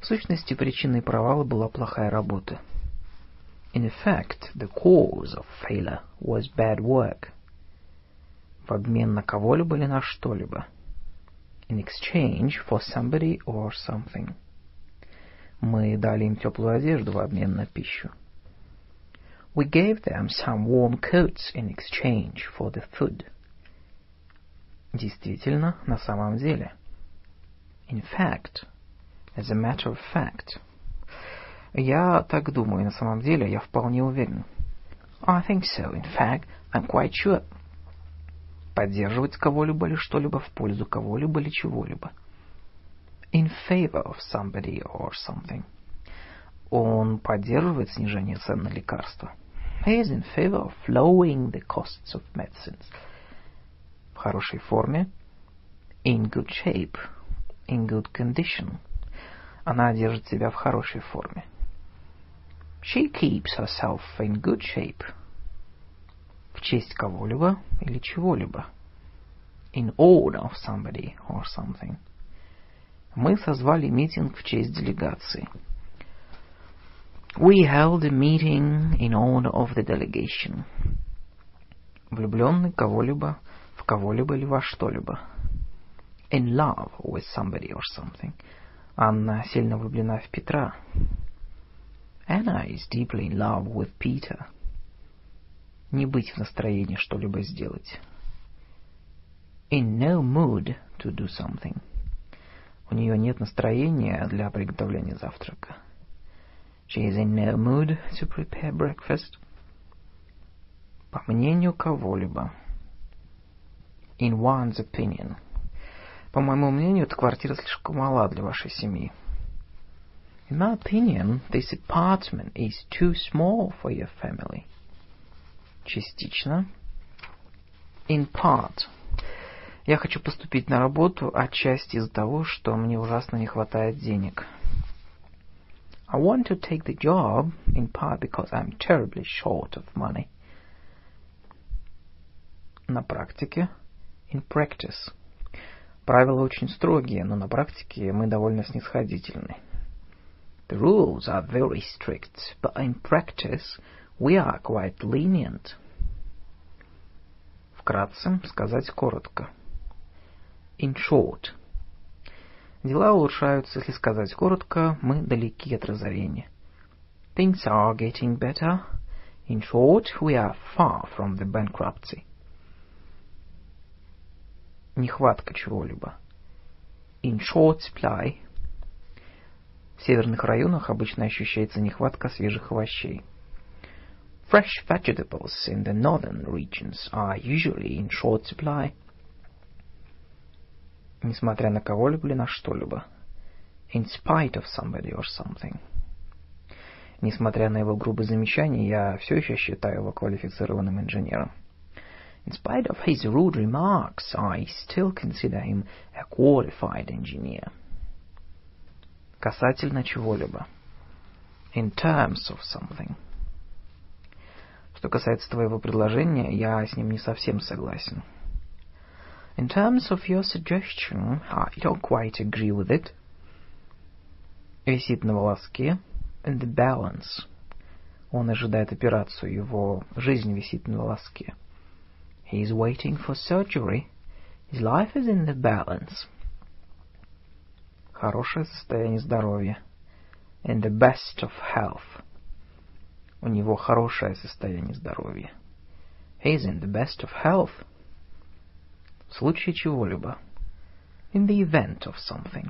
В сущности, причиной провала была плохая работа. In effect, the cause of failure was bad work. В обмен на кого-либо или на что-либо. In exchange for somebody or something. Мы дали им теплую одежду в обмен на пищу. We gave them some warm coats in exchange for the food. Действительно, на самом деле. In fact, as a matter of fact. Я так думаю, на самом деле, я вполне уверен. I think so, in fact, I'm quite sure. Поддерживать кого-либо или что-либо в пользу кого-либо или чего-либо. In favor of somebody or something. Он поддерживает снижение цен на лекарства. He is in favor of lowering the costs of medicines. Хорошей форме. In good shape. In good condition. Она держит себя в хорошей форме. She keeps herself in good shape. В честь кого-либо или чего-либо. In honor of somebody or something. Мы созвали митинг в честь делегации. We held a meeting in honor of the delegation. Влюбленный кого-либо, кого-либо или во что-либо. In love with somebody or something. Анна сильно влюблена в Петра. Anna is deeply in love with Peter. Не быть в настроении что-либо сделать. In no mood to do something. У нее нет настроения для приготовления завтрака. She is in no mood to prepare breakfast. По мнению кого-либо. In one's opinion. По моему мнению, эта квартира слишком мала для вашей семьи. In my opinion, this apartment is too small for your family. Частично. In part. Я хочу поступить на работу отчасти из-за того, что мне ужасно не хватает денег. I want to take the job in part because I'm terribly short of money. На практике. In practice. Правила очень строгие, но на практике мы довольно снисходительны. The rules are very strict, but in practice we are quite lenient. Вкратце, сказать коротко. In short. Дела улучшаются, если сказать коротко, мы далеки от разорения. Things are getting better. In short, we are far from the bankruptcy. Нехватка чего-либо. In short supply. В северных районах обычно ощущается нехватка свежих овощей. Fresh vegetables in the northern regions are usually in short supply. Несмотря на кого-либо или на что-либо. In spite of somebody or something. Несмотря на его грубые замечания, я все еще считаю его квалифицированным инженером. In spite of his rude remarks, I still consider him a qualified engineer. Касательно чего-либо. In terms of something. Что касается твоего предложения, я с ним не совсем согласен. In terms of your suggestion, I don't quite agree with it. Висит на волоске. In the balance. Он ожидает операцию, его жизнь висит на волоске. He is waiting for surgery. His life is in the balance. Хорошее состояние здоровья. In the best of health. У него хорошее состояние здоровья. He is in the best of health. В случае чего-либо. In the event of something.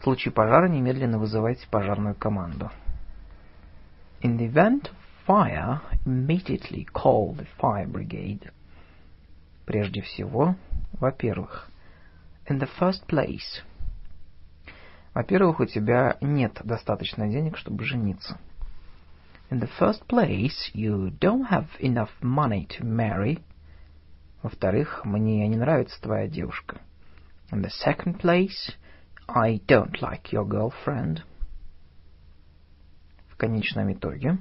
В случае пожара немедленно вызывайте пожарную команду. In the event of fire, immediately call the fire brigade. Прежде всего, во-первых. In the first place. Во-первых, у тебя нет достаточно денег, чтобы жениться. In the first place, you don't have enough money to marry. Во-вторых, мне не нравится твоя девушка. In the second place, I don't like your girlfriend. конечном итоге.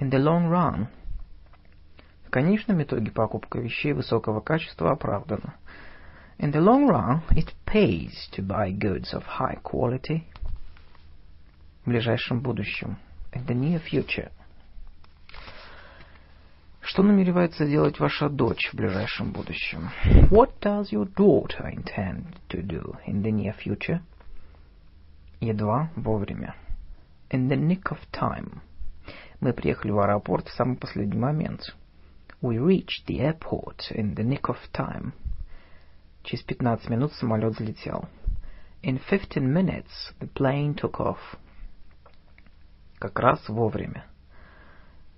In the long run. В конечном итоге покупка вещей высокого качества оправдана. In the long run, it pays to buy goods of high quality. В ближайшем будущем. In the near future. Что намеревается делать ваша дочь в ближайшем будущем? What does your daughter intend to do in the near future? Едва вовремя. In the nick of time. Мы приехали в аэропорт в самый последний момент. We reached the airport in the nick of time. Через 15 минут самолет взлетел. In 15 minutes the plane took off. Как раз вовремя.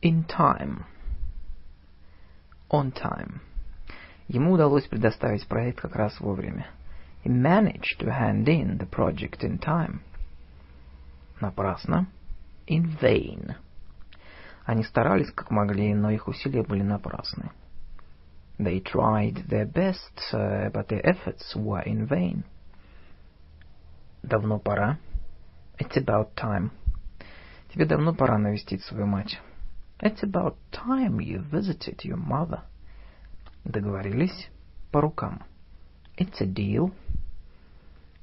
In time. On time. Ему удалось предоставить проект как раз вовремя. He managed to hand in the project in time. Напрасно. In vain. Они старались как могли, но их усилия были напрасны. They tried their best, uh, but their efforts were in vain. Давно пора. It's about time. Тебе давно пора навестить свою мать. It's about time you visited your mother. Договорились по рукам. It's a deal.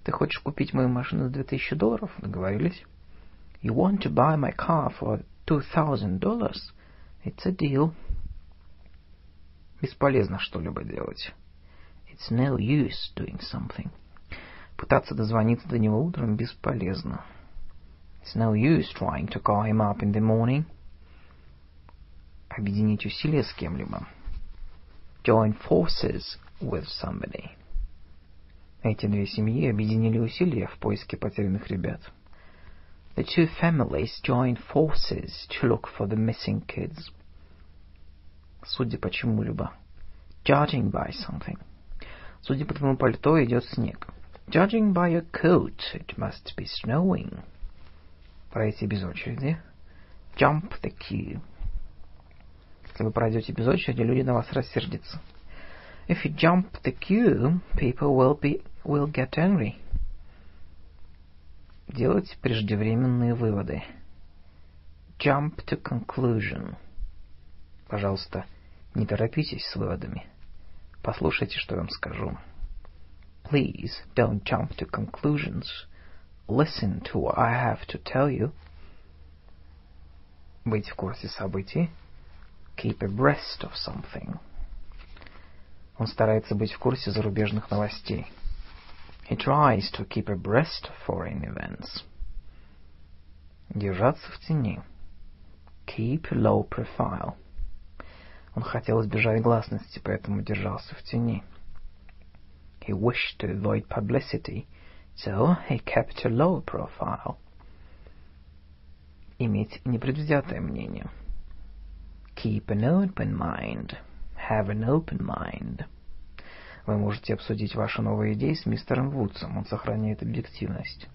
Ты хочешь купить мою машину за 2000 долларов? Договорились. You want to buy my car for $2,000? It's a deal. Бесполезно что-либо делать. It's no use doing something. Пытаться дозвониться до него утром бесполезно. It's no use trying to call him up in the morning. Объединить усилия с кем-либо. Join forces with somebody. Эти две семьи объединили усилия в поиске потерянных ребят. The two families joined forces to look for the missing kids. Судя по чему-либо. Judging by something. Судя по твоему пальто, идет снег. Judging by your coat, it must be snowing. Пройти без очереди. Jump the queue. Если вы пройдете без очереди, люди на вас рассердятся. If you jump the queue, people will be will get angry. Делать преждевременные выводы. Jump to conclusion. Пожалуйста, не торопитесь с выводами. Послушайте, что я вам скажу. Please don't jump to conclusions. Listen to what I have to tell you. Быть в курсе событий. Keep abreast of something. Он старается быть в курсе зарубежных новостей. He tries to keep abreast of foreign events. Держаться в тени. Keep low profile. Он хотел избежать гласности, поэтому держался в тени. He wished to avoid publicity, so he kept a low profile. Иметь непредвзятое мнение. Keep an open mind. Have an open mind. Вы можете обсудить ваши новые идеи с мистером Вудсом. Он сохраняет объективность.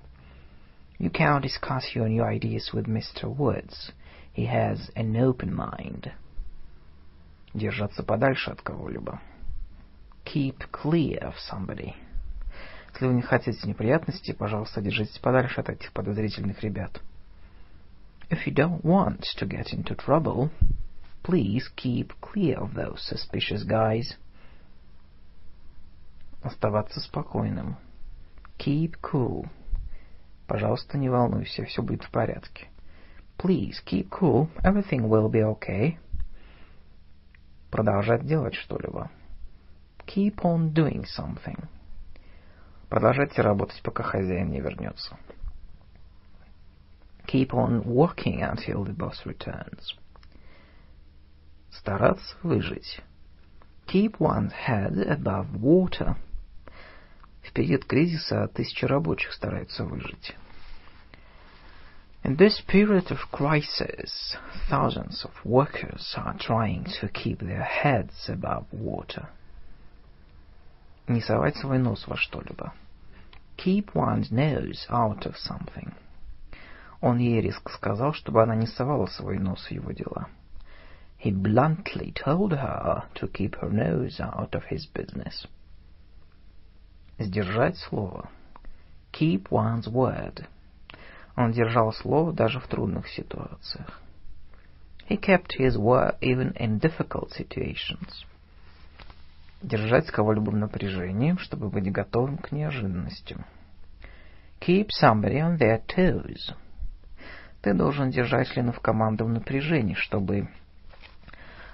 You can discuss your new ideas with Mr. Woods. He has an open mind. Держаться подальше от кого-либо. Keep clear of somebody. Если вы не хотите неприятностей, пожалуйста, держитесь подальше от этих подозрительных ребят. If you don't want to get into trouble, please keep clear of those suspicious guys. Оставаться спокойным. Keep cool. Пожалуйста, не волнуйся, все будет в порядке. Please keep cool. Everything will be okay. Продолжать делать что-либо. Keep on doing something. Продолжайте работать, пока хозяин не вернется. Keep on working until the boss returns. Стараться выжить. Keep one's head above water. В период кризиса тысячи рабочих стараются выжить. In this period of crisis, thousands of workers are trying to keep their heads above water. Не совать свой нос во что-либо. Keep one's nose out of something. Он ей резко сказал, чтобы она не совала свой нос в его дела. He bluntly told her to keep her nose out of his business. Сдержать слово. Keep one's word. Он держал слово даже в трудных ситуациях. He kept his word even in difficult situations. Держать кого-либо в напряжении, чтобы быть готовым к неожиданностям. Keep somebody on their toes. Ты должен держать членов команды в напряжении, чтобы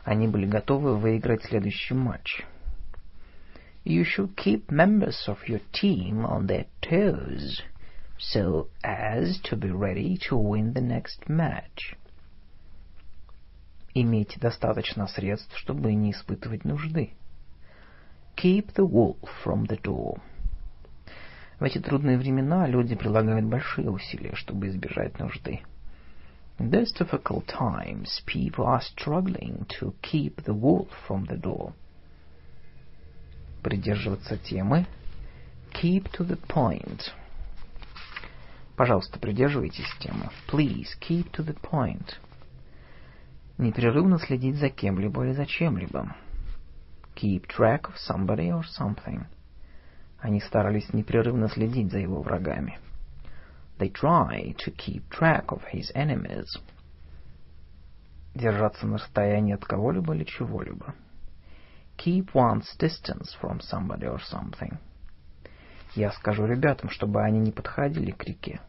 они были готовы выиграть следующий матч. You should keep members of your team on their toes so as to be ready to win the next match. Иметь достаточно средств, чтобы не испытывать нужды. Keep the wolf from the door. В эти трудные времена люди прилагают большие усилия, чтобы избежать нужды. In those difficult times, people are struggling to keep the wolf from the door. Придерживаться темы. Keep to the point. Пожалуйста, придерживайтесь темы. Please keep to the point. Непрерывно следить за кем-либо или за чем-либо. Keep track of somebody or something. Они старались непрерывно следить за его врагами. They try to keep track of his enemies. Держаться на расстоянии от кого-либо или чего-либо. Keep one's distance from somebody or something. Я скажу ребятам, чтобы они не подходили к реке.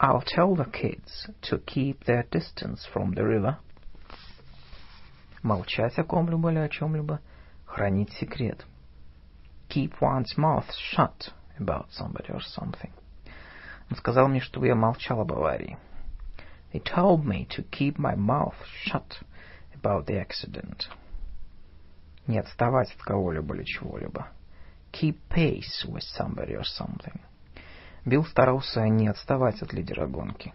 I'll tell the kids to keep their distance from the river. Молчать о ком-либо или о чем-либо. Хранить секрет. Keep one's mouth shut about somebody or something. Он сказал мне, чтобы я молчал об аварии. He told me to keep my mouth shut about the accident. Не отставать от кого-либо или чего-либо. Keep pace with somebody or something. Билл старался не отставать от лидера гонки.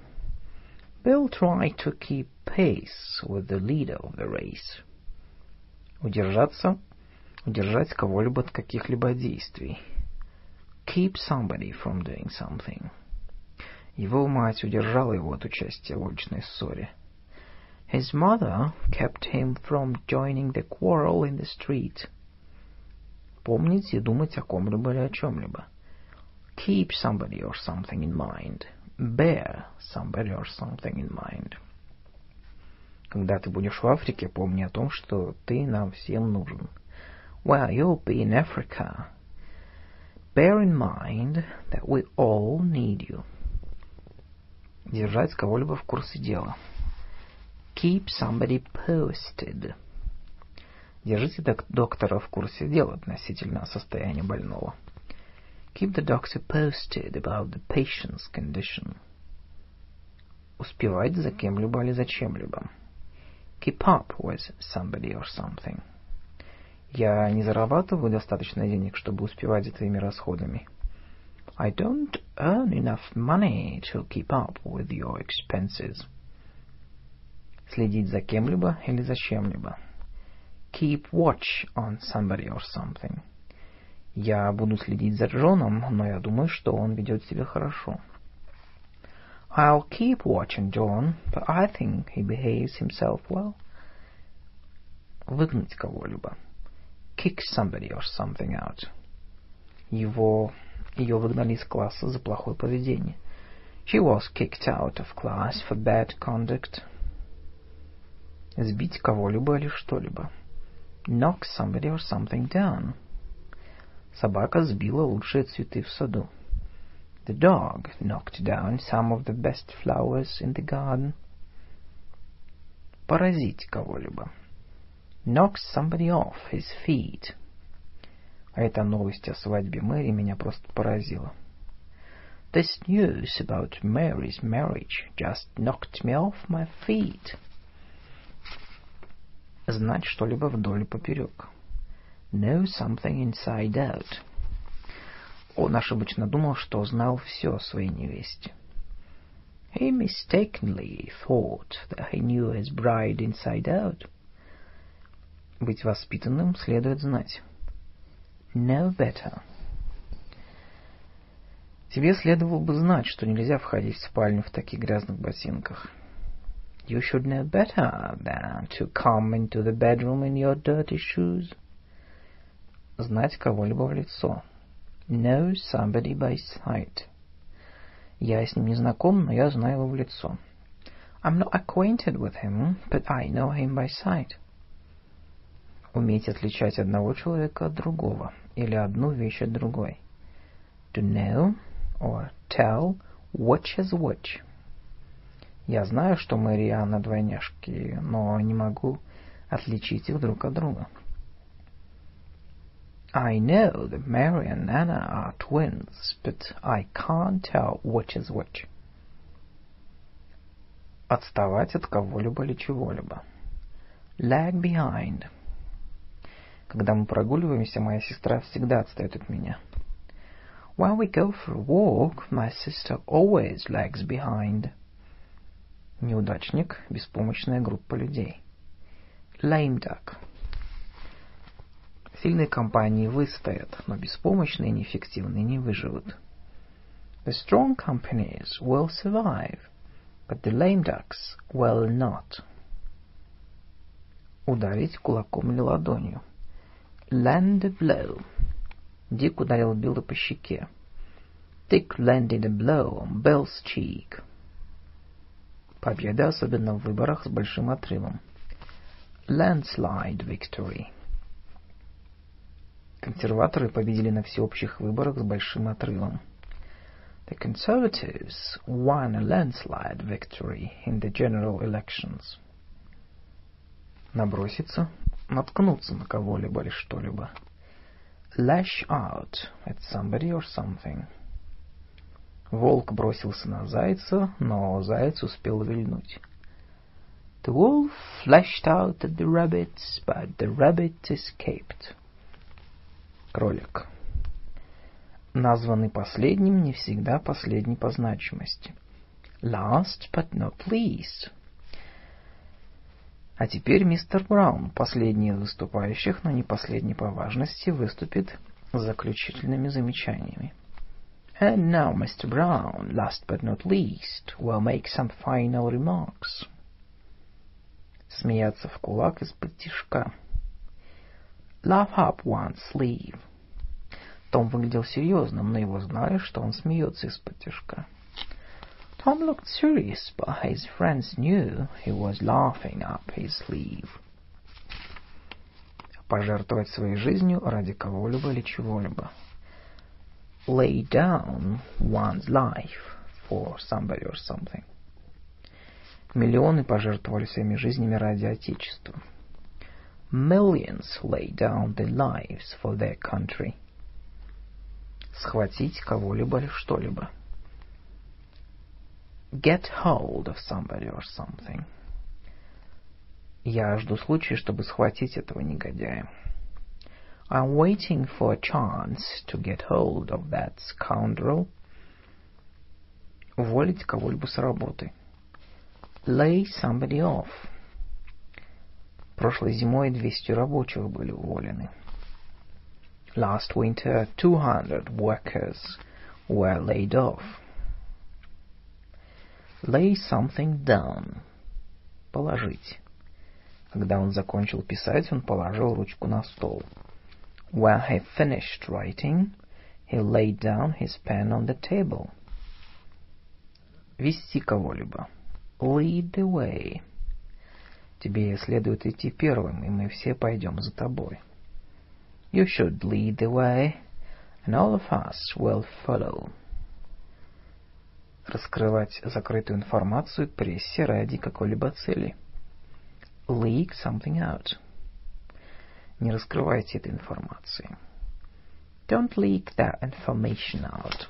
Bill tried to keep pace with the leader of the race. Удержаться, удержать кого-либо от каких-либо действий. Keep somebody from doing something. Его мать удержала его от участия в уличной ссоре. His mother kept him from joining the quarrel in the street. Помнить и думать о ком-либо или о чем-либо. Keep somebody or something in mind. Bear somebody or something in mind. Когда ты будешь в Африке, помни о том, что ты нам всем нужен. While you'll be in Africa, bear in mind that we all need you. Держать кого-либо в курсе дела. Keep somebody posted. Держите док доктора в курсе дела относительно состояния больного. Keep the doctor posted about the patient's condition. Успевать за кем-либо или за чем-либо. Keep up with somebody or something. Я не зарабатываю достаточно денег, чтобы успевать за твоими расходами. I don't earn enough money to keep up with your expenses. Следить за кем-либо или за чем-либо. Keep watch on somebody or something. Я буду следить за Джоном, но я думаю, что он ведет себя хорошо. I'll keep watching John, but I think he behaves himself well. Выгнать кого-либо. Kick somebody or something out. Его ее выгнали из класса за плохое поведение. She was kicked out of class for bad conduct. Сбить кого-либо или что-либо. Knock somebody or something down. Собака сбила лучшие цветы в саду. The dog knocked down some of the best flowers in the garden. Поразить кого-либо. Knock somebody off his feet. А эта новость о свадьбе Мэри меня просто поразила. This news about Mary's marriage just knocked me off my feet. Знать что-либо вдоль и поперек. Know something inside out. Он ошибочно думал, что знал все о своей невесте. He mistakenly thought that he knew his bride inside out. Быть воспитанным следует знать. Know better. Тебе следовало бы знать, что нельзя входить в спальню в таких грязных ботинках. You should know better than to come into the bedroom in your dirty shoes. Знать кого-либо в лицо. Know somebody by sight. Я с ним не знаком, но я знаю его в лицо. I'm not acquainted with him, but I know him by sight. Уметь отличать одного человека от другого или одну вещь от другой. To know or tell which is which. Я знаю, что Мэри и Анна двойняшки, но не могу отличить их друг от друга. I know that Mary and Anna are twins, but I can't tell which is which. Отставать от кого-либо или чего-либо. Lag behind. Когда мы прогуливаемся, моя сестра всегда отстает от меня. When we go for a walk, my sister always lags behind. Неудачник – беспомощная группа людей. Lame duck. Сильные компании выстоят, но беспомощные и неэффективные не выживут. The strong companies will survive, but the lame ducks will not. Ударить кулаком или ладонью. Land a blow. Дик ударил Билла по щеке. Dick landed a blow on Bill's cheek. Победа, особенно в выборах с большим отрывом. Landslide victory. Консерваторы победили на всеобщих выборах с большим отрывом. The Conservatives won a landslide victory in the general elections. Наброситься, наткнуться на кого-либо или что-либо. Lash out at somebody or something. Волк бросился на зайца, но заяц успел вильнуть. The wolf lashed out at the rabbit, but the rabbit escaped. Кролик. Названный последним не всегда последний по значимости. Last but not least. А теперь мистер Браун, последний из выступающих, но не последний по важности, выступит с заключительными замечаниями. And now Mr. Brown, last but not least, will make some final remarks. Смеяться в кулак из-под тишка. Laugh up one's sleeve. Том выглядел серьезным, но его знали, что он смеется из-под тишка. Tom looked serious, but his friends knew he was laughing up his sleeve. Пожертвовать своей жизнью ради кого-либо или чего-либо. Lay down one's life for somebody or something. Миллионы пожертвовали своими жизнями ради Отечества. Millions lay down their lives for their country. Схватить кого-либо или что-либо. Get hold of somebody or something. Я жду случая, чтобы схватить этого негодяя. I'm waiting for a chance to get hold of that scoundrel. Уволить кого-либо с работы. Lay somebody off. Прошлой зимой 200 рабочих были уволены. Last winter, 200 workers were laid off. Lay something down. Положить. Когда он закончил писать, он положил ручку на стол. When he finished writing, he laid down his pen on the table. Вести кого-либо. Lead the way. Тебе следует идти первым, и мы все пойдем за тобой. You should lead the way, and all of us will follow. Раскрывать закрытую информацию прессе ради какой-либо цели. Leak something out. Не раскрывайте этой информации. Don't leak that information out.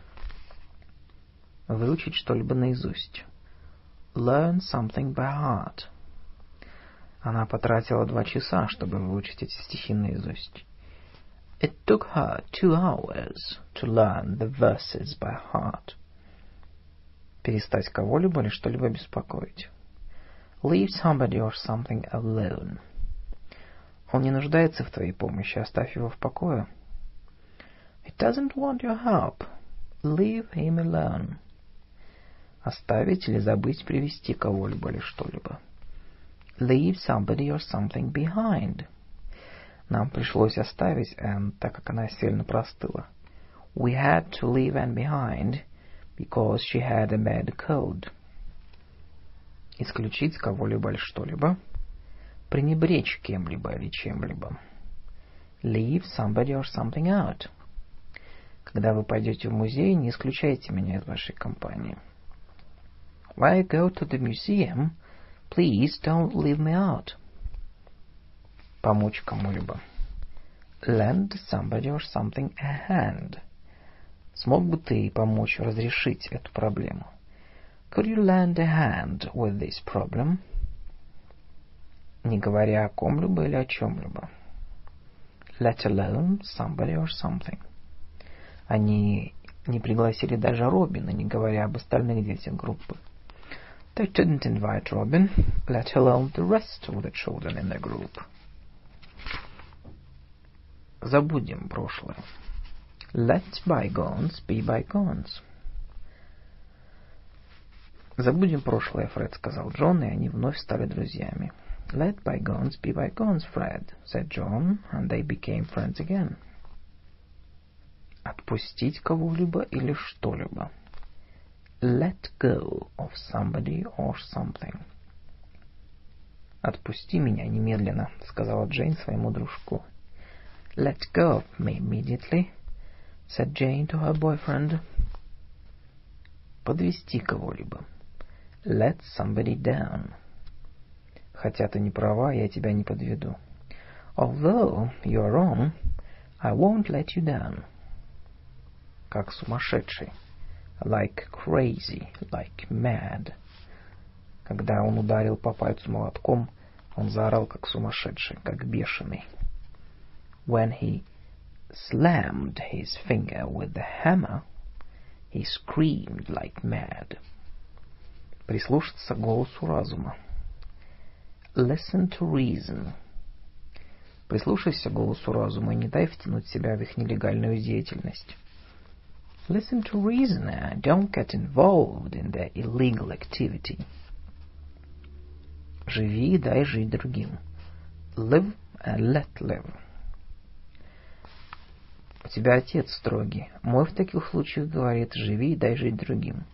Выучить что-либо наизусть. Learn something by heart. Она потратила два часа, чтобы выучить эти стихи наизусть. It took her two hours to learn the verses by heart. Перестать кого-либо или что-либо беспокоить. Leave somebody or something alone. Он не нуждается в твоей помощи, оставь его в покое. He doesn't want your help. Leave him alone. Оставить или забыть привести кого-либо или что-либо. Leave somebody or something behind. Нам пришлось оставить Энн, так как она сильно простыла. We had to leave Anne behind because she had a bad cold. Исключить кого-либо или что-либо. Пренебречь кем-либо или чем-либо. Leave somebody or something out. Когда вы пойдете в музей, не исключайте меня из вашей компании. When I go to the museum, please don't leave me out. Помочь кому-либо. Lend somebody or something a hand. Смог бы ты помочь разрешить эту проблему? Could you lend a hand with this problem? Не говоря о ком-либо или о чем-либо. Let alone somebody or something. Они не пригласили даже Робина, не говоря об остальных детях группы. They didn't invite Robin, let alone the rest of the children in the group. Забудем прошлое. Let bygones be bygones. Забудем прошлое, Фред, сказал Джон, и они вновь стали друзьями. Let bygones be bygones, Fred, said John, and they became friends again. Отпустить кого-либо или что-либо. Let go of somebody or something. «Отпусти меня немедленно», — сказала Джейн своему дружку. «Let go of me immediately», — said Jane to her boyfriend. «Подвести кого-либо». «Let somebody down». «Хотя ты не права, я тебя не подведу». «Although you're wrong, I won't let you down». «Как сумасшедший» like crazy, like mad. Когда он ударил по пальцу молотком, он заорал как сумасшедший, как бешеный. When he slammed his finger with the hammer, he screamed like mad. Прислушаться к голосу разума. Listen to reason. Прислушайся голосу разума и не дай втянуть себя в их нелегальную деятельность. Listen to reason and don't get involved in their illegal activity. Живи и дай жить другим. Live and let live. У тебя отец строгий. Мой в таких случаях говорит, живи и дай жить другим.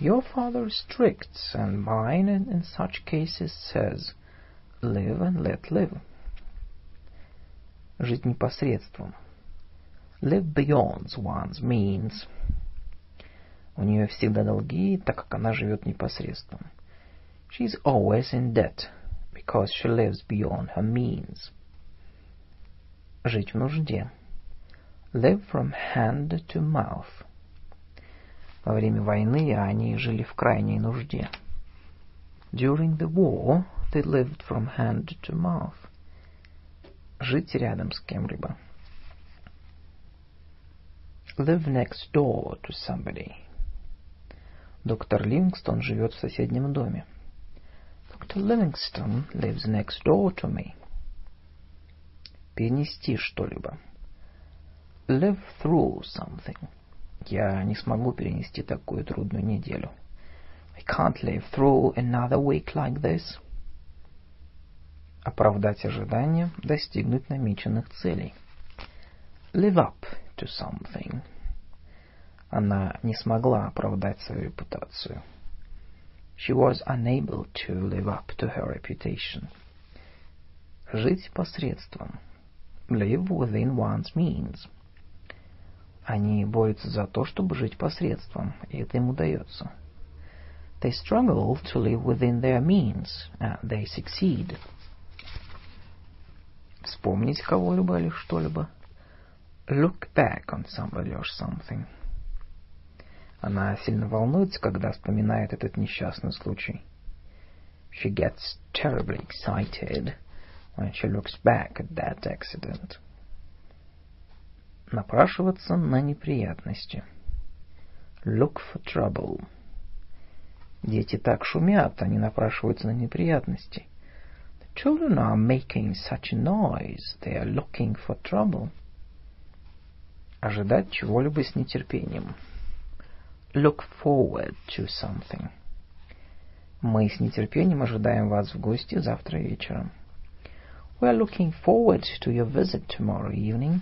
Your father is strict, and mine in such cases says, live and let live. Жить непосредством live beyond one's means. У нее всегда долги, так как она живет непосредством. She's always in debt, because she lives beyond her means. Жить в нужде. Live from hand to mouth. Во время войны они жили в крайней нужде. During the war, they lived from hand to mouth. Жить рядом с кем-либо live next door to somebody. Доктор Ливингстон живет в соседнем доме. Dr. Livingston lives next door to me. Перенести что-либо. Live through something. Я не смогу перенести такую трудную неделю. I can't live through another week like this. Оправдать ожидания, достигнуть намеченных целей. Live up to something. Она не смогла оправдать свою репутацию. She was unable to live up to her reputation. Жить посредством. Live within one's means. Они борются за то, чтобы жить посредством, и это им удается. They struggle to live within their means, and they succeed. Вспомнить кого-либо или что-либо – look back on somebody or something. Она сильно волнуется, когда вспоминает этот несчастный случай. She gets terribly excited when she looks back at that accident. Напрашиваться на неприятности. Look for trouble. Дети так шумят, они напрашиваются на неприятности. The children are making such a noise, they are looking for trouble. Ожидать чего-либо с нетерпением. Look forward to something. Мы с нетерпением ожидаем вас в гости завтра вечером. We are looking forward to your visit tomorrow evening.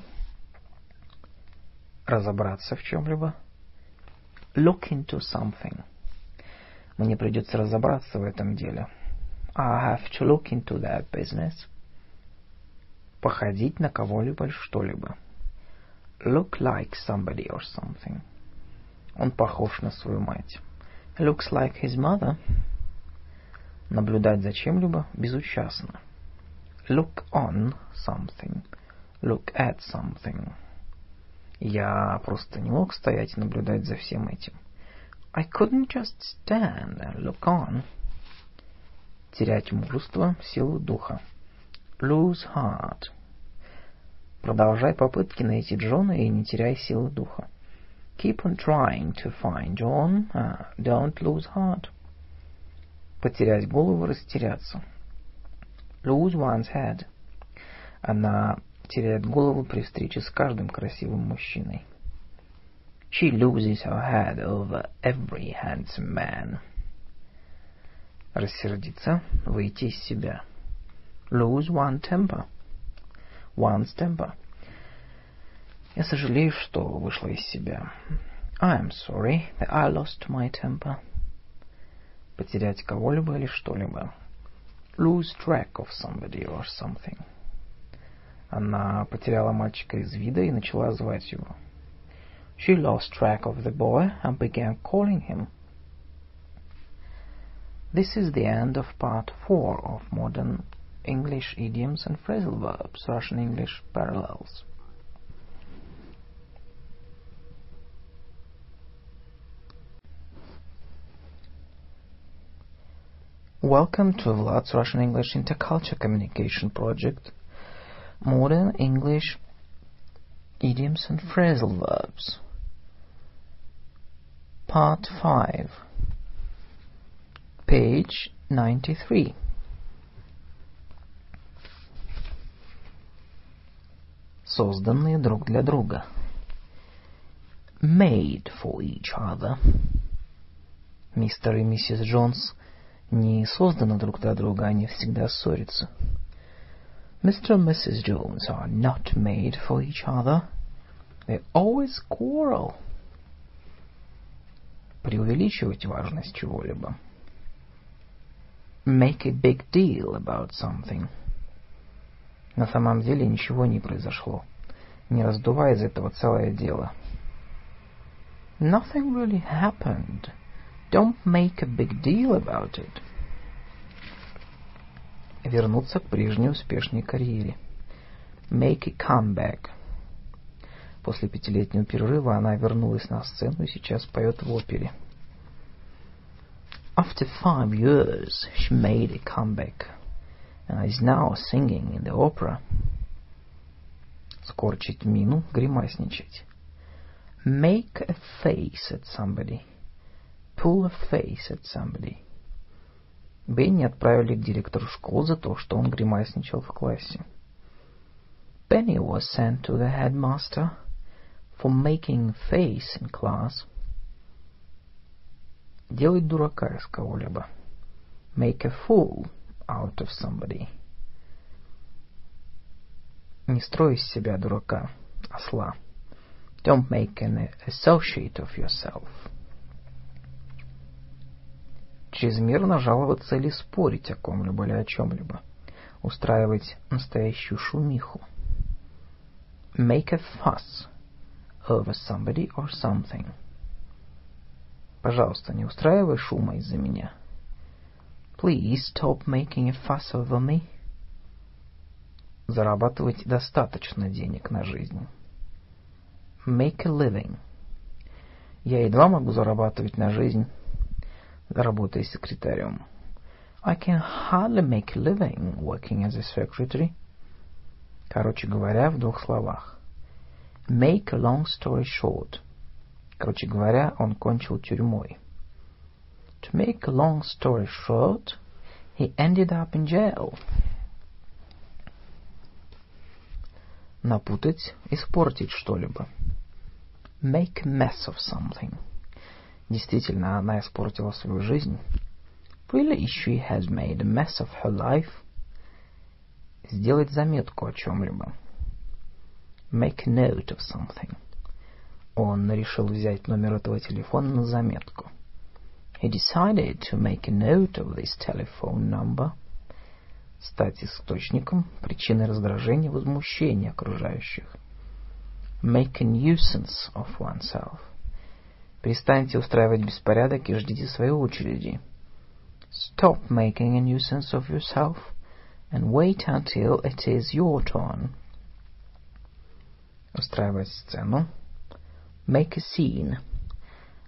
Разобраться в чем-либо. Look into something. Мне придется разобраться в этом деле. I have to look into that business. Походить на кого-либо что-либо. Look like somebody or something. Он похож на свою мать. Looks like his mother. Наблюдать за чем-либо безучастно. Look on something. Look at something. Я просто не мог стоять и наблюдать за всем этим. I couldn't just stand and look on. Терять мужество, силу духа. Lose heart. Продолжай попытки найти Джона и не теряй силы духа. Keep on trying to find John. Uh, don't lose heart. Потерять голову, растеряться. Lose one's head. Она теряет голову при встрече с каждым красивым мужчиной. She loses her head over every handsome man. Рассердиться, выйти из себя. Lose one temper. One's temper. Я сожалею, что вышла из себя. I am sorry that I lost my temper. Потерять кого-либо или что-либо. Lose track of somebody or something. Она потеряла мальчика из вида и начала звать его. She lost track of the boy and began calling him. This is the end of part 4 of modern English idioms and phrasal verbs, Russian English parallels. Welcome to Vlad's Russian English Interculture Communication Project, Modern English Idioms and Phrasal Verbs. Part 5 Page 93 Созданные друг для друга Made for each other Мистер и миссис Джонс не созданы друг для друга, они всегда ссорятся. Mr. and Mrs. Jones are not made for each other. They always quarrel. Преувеличивать важность чего-либо. Make a big deal about something. На самом деле ничего не произошло. Не раздувай из этого целое дело. Nothing really happened. Don't make a big deal about it. Вернуться к прежней успешной карьере. Make a comeback. После пятилетнего перерыва она вернулась на сцену и сейчас поет в опере. After five years, she made a comeback and is now singing in the opera. Скорчить мину, гримасничать. Make a face at somebody. Pull a face at somebody. Бенни отправили к директору школы за то, что он гримасничал в классе. Benny was sent to the headmaster for making face in class. Делать дурака из кого-либо. Make a fool out of somebody. Не строй из себя дурака, осла. Don't make an associate of yourself. Чрезмерно жаловаться или спорить о ком-либо или о чем-либо. Устраивать настоящую шумиху. Make a fuss over somebody or something. Пожалуйста, не устраивай шума из-за меня. Please stop making a fuss over me. Зарабатывать достаточно денег на жизнь. Make a living. Я едва могу зарабатывать на жизнь, работая секретарем. I can hardly make a living working as a secretary. Короче говоря, в двух словах. Make a long story short. Короче говоря, он кончил тюрьмой. To make a long story short, he ended up in jail. Напутать, испортить что-либо. Make a mess of something. Действительно, она испортила свою жизнь. Really, she has made a mess of her life. Сделать заметку о чем-либо. Make a note of something. Он решил взять номер этого телефона на заметку. He decided to make a note of this telephone number. Стать источником, причиной раздражения, возмущения окружающих. Make a nuisance of oneself. Перестаньте устраивать беспорядок и ждите своей очереди. Stop making a nuisance of yourself and wait until it is your turn. Устраивать сцену. Make a scene.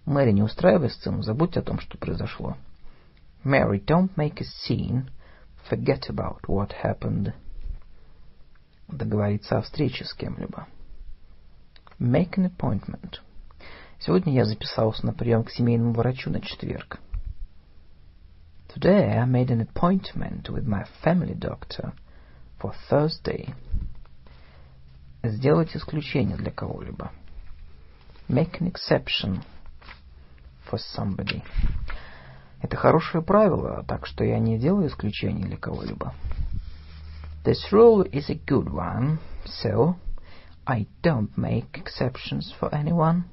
Мэри, не устраивай сцену, забудь о том, что произошло. Mary, don't make a scene. Forget about what happened. Договориться о встрече с кем-либо. Make an appointment. Сегодня я записался на прием к семейному врачу на четверг. Today I made an appointment with my family doctor for Thursday. Сделать исключение для кого-либо. Make an exception for somebody. Это хорошее правило, так что я не делаю исключений для кого-либо. This rule is a good one, so I don't make exceptions for anyone.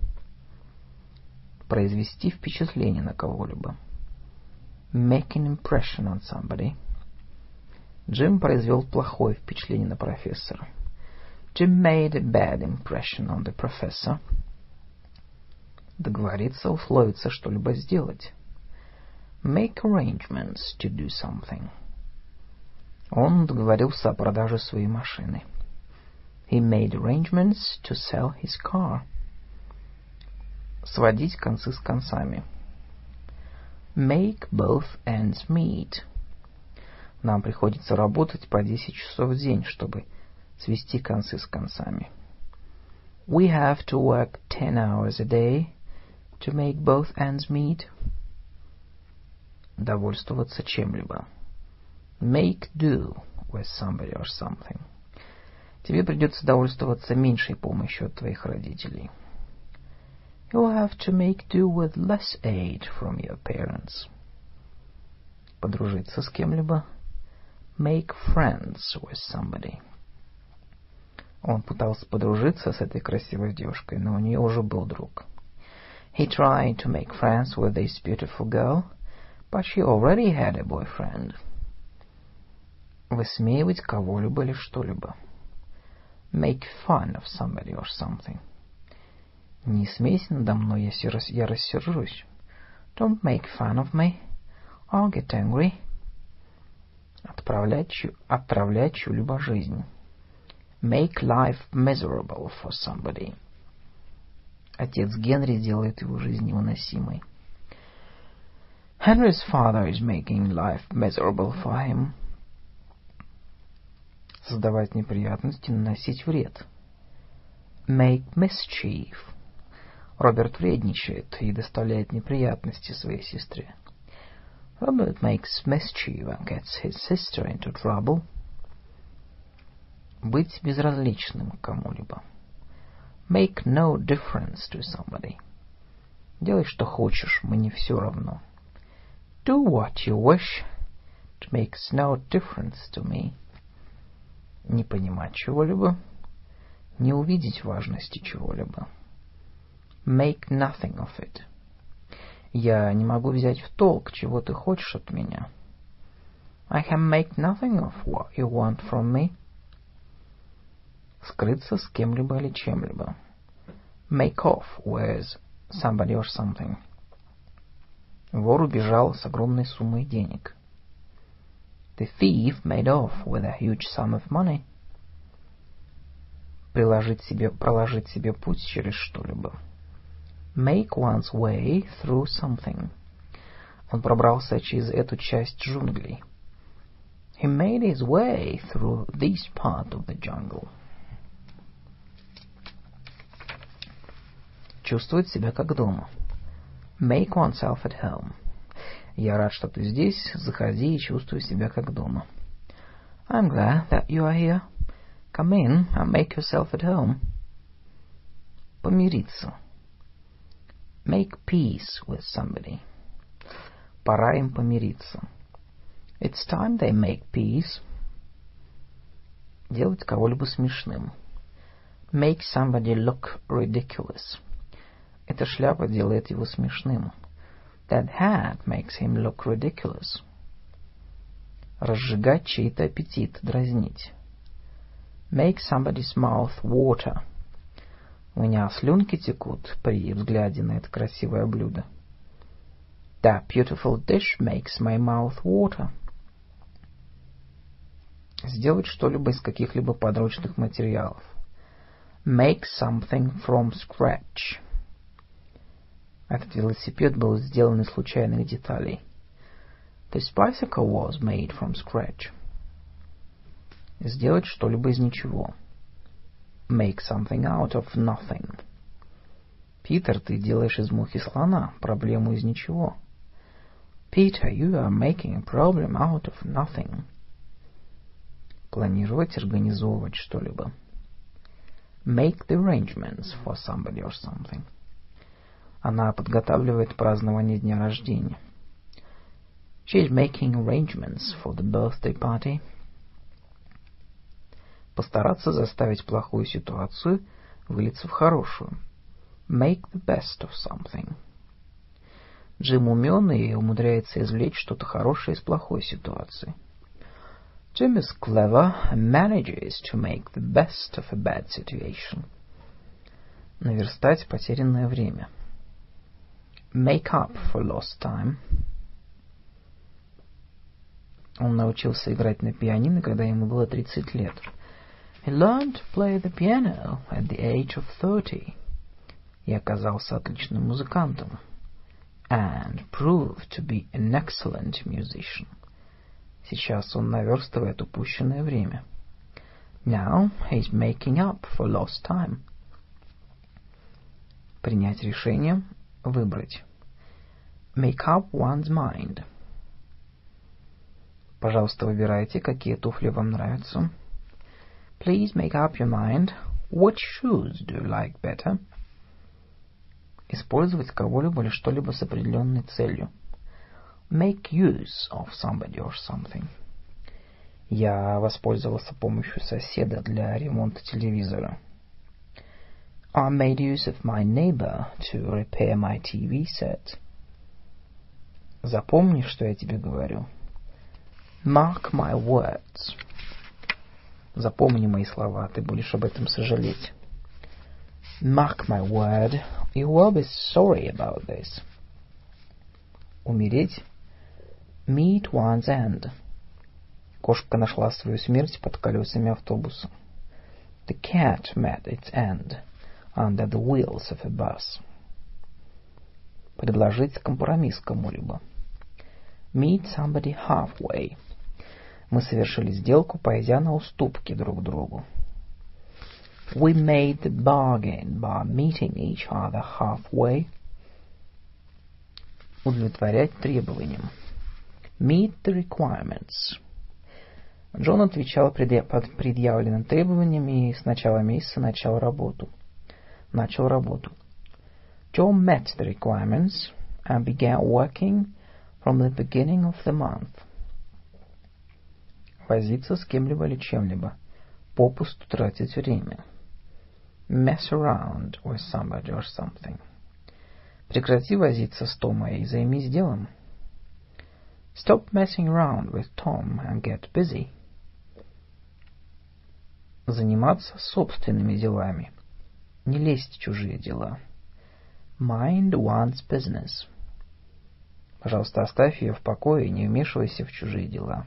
Произвести впечатление на кого-либо. Make an impression on somebody. Джим произвел плохое впечатление на профессора. Jim made a bad impression on the professor. Договориться, условиться, что-либо сделать. Make arrangements to do something. Он договорился о продаже своей машины. He made arrangements to sell his car. Сводить концы с концами. Make both ends meet. Нам приходится работать по 10 часов в день, чтобы свести концы с концами. We have to work 10 hours a day to make both ends meet. Довольствоваться чем-либо. Make do with somebody or something. Тебе придется довольствоваться меньшей помощью от твоих родителей. You'll have to make do with less aid from your parents. Подружиться с кем-либо. Make friends with somebody. Он пытался подружиться с этой красивой девушкой, но у нее уже был друг. He tried to make friends with this beautiful girl, but she already had a boyfriend. Высмеивать кого-либо или что-либо. Make fun of somebody or something. Не смейся надо мной, если я рассержусь. Don't make fun of me. I'll get angry. Отправлять, отправлять чью-либо жизнь. Make life miserable for somebody. Отец Генри делает его жизнь невыносимой. Henry's father is making life miserable for him. Создавать неприятности, наносить вред. Make mischief. Роберт вредничает и доставляет неприятности своей сестре. Robert makes mischief and gets his sister into trouble. Быть безразличным к кому-либо. Make no difference to somebody. Делай, что хочешь, мне все равно. Do what you wish. It makes no difference to me. Не понимать чего-либо. Не увидеть важности чего-либо. Make nothing of it. Я не могу взять в толк, чего ты хочешь от меня. I can make nothing of what you want from me. Скрыться с кем-либо или чем-либо. Make off with somebody or something. Вор убежал с огромной суммой денег. The thief made off with a huge sum of money. Приложить себе, проложить себе путь через что-либо. Make one's way through something. Он пробрался через эту часть джунглей. He made his way through this part of the jungle. Чувствовать себя как дома. Make oneself at home. Я рад, что ты здесь. Заходи и чувствуй себя как дома. I'm glad that you are here. Come in and make yourself at home. Помириться. Make peace with somebody. Пора им помириться. It's time they make peace. Делать кого-либо смешным. Make somebody look ridiculous. Эта шляпа делает его смешным. That hat makes him look ridiculous. Разжигать чей-то аппетит, дразнить. Make somebody's mouth water. У меня слюнки текут при взгляде на это красивое блюдо. That beautiful dish makes my mouth water. Сделать что-либо из каких-либо подручных материалов. Make something from scratch. Этот велосипед был сделан из случайных деталей. This bicycle was made from scratch. Сделать что-либо из ничего. Make something out of nothing. Питер, ты делаешь из мухи слона проблему из ничего. Peter, you are making a problem out of nothing. Планировать, организовывать что-либо. Make the arrangements for somebody or something. Она подготавливает празднование дня рождения. She is making arrangements for the birthday party. Постараться заставить плохую ситуацию вылиться в хорошую. Make the best of something. Джим умен и умудряется извлечь что-то хорошее из плохой ситуации. Jim is clever and manages to make the best of a bad situation. Наверстать потерянное время. Make up for lost time. Он научился играть на пианино, когда ему было 30 лет. He learned to play the piano at the age of 30. И оказался отличным музыкантом. And proved to be an excellent musician. Сейчас он наверстывает упущенное время. Now he's making up for lost time. Принять решение, выбрать. Make up one's mind. Пожалуйста, выбирайте, какие туфли вам нравятся. Please make up your mind. Which shoes do you like better? Использовать кого-либо или что-либо с определенной целью. Make use of somebody or something. Я воспользовался помощью соседа для ремонта телевизора. I made use of my neighbor to repair my TV set. Запомни, что я тебе говорю. Mark my words. Запомни мои слова, ты будешь об этом сожалеть. Mark my word, you will be sorry about this. Умереть. Meet one's end. Кошка нашла свою смерть под колесами автобуса. The cat met its end under the wheels of a bus. Предложить компромисс кому-либо. Meet somebody halfway. Мы совершили сделку, пойдя на уступки друг другу. We made the bargain by meeting each other halfway. Удовлетворять требованиям. Meet the requirements. Джон отвечал под предъявленным требованиям и с начала месяца начал работу. Начал работу. John met the requirements and began working from the beginning of the month. Возиться с кем-либо или чем-либо. Попусту тратить время. Mess around with somebody or something. Прекрати возиться с Томой и займись делом. Stop messing around with Tom and get busy. Заниматься собственными делами. Не лезть в чужие дела. Mind one's business. Пожалуйста, оставь ее в покое и не вмешивайся в чужие дела.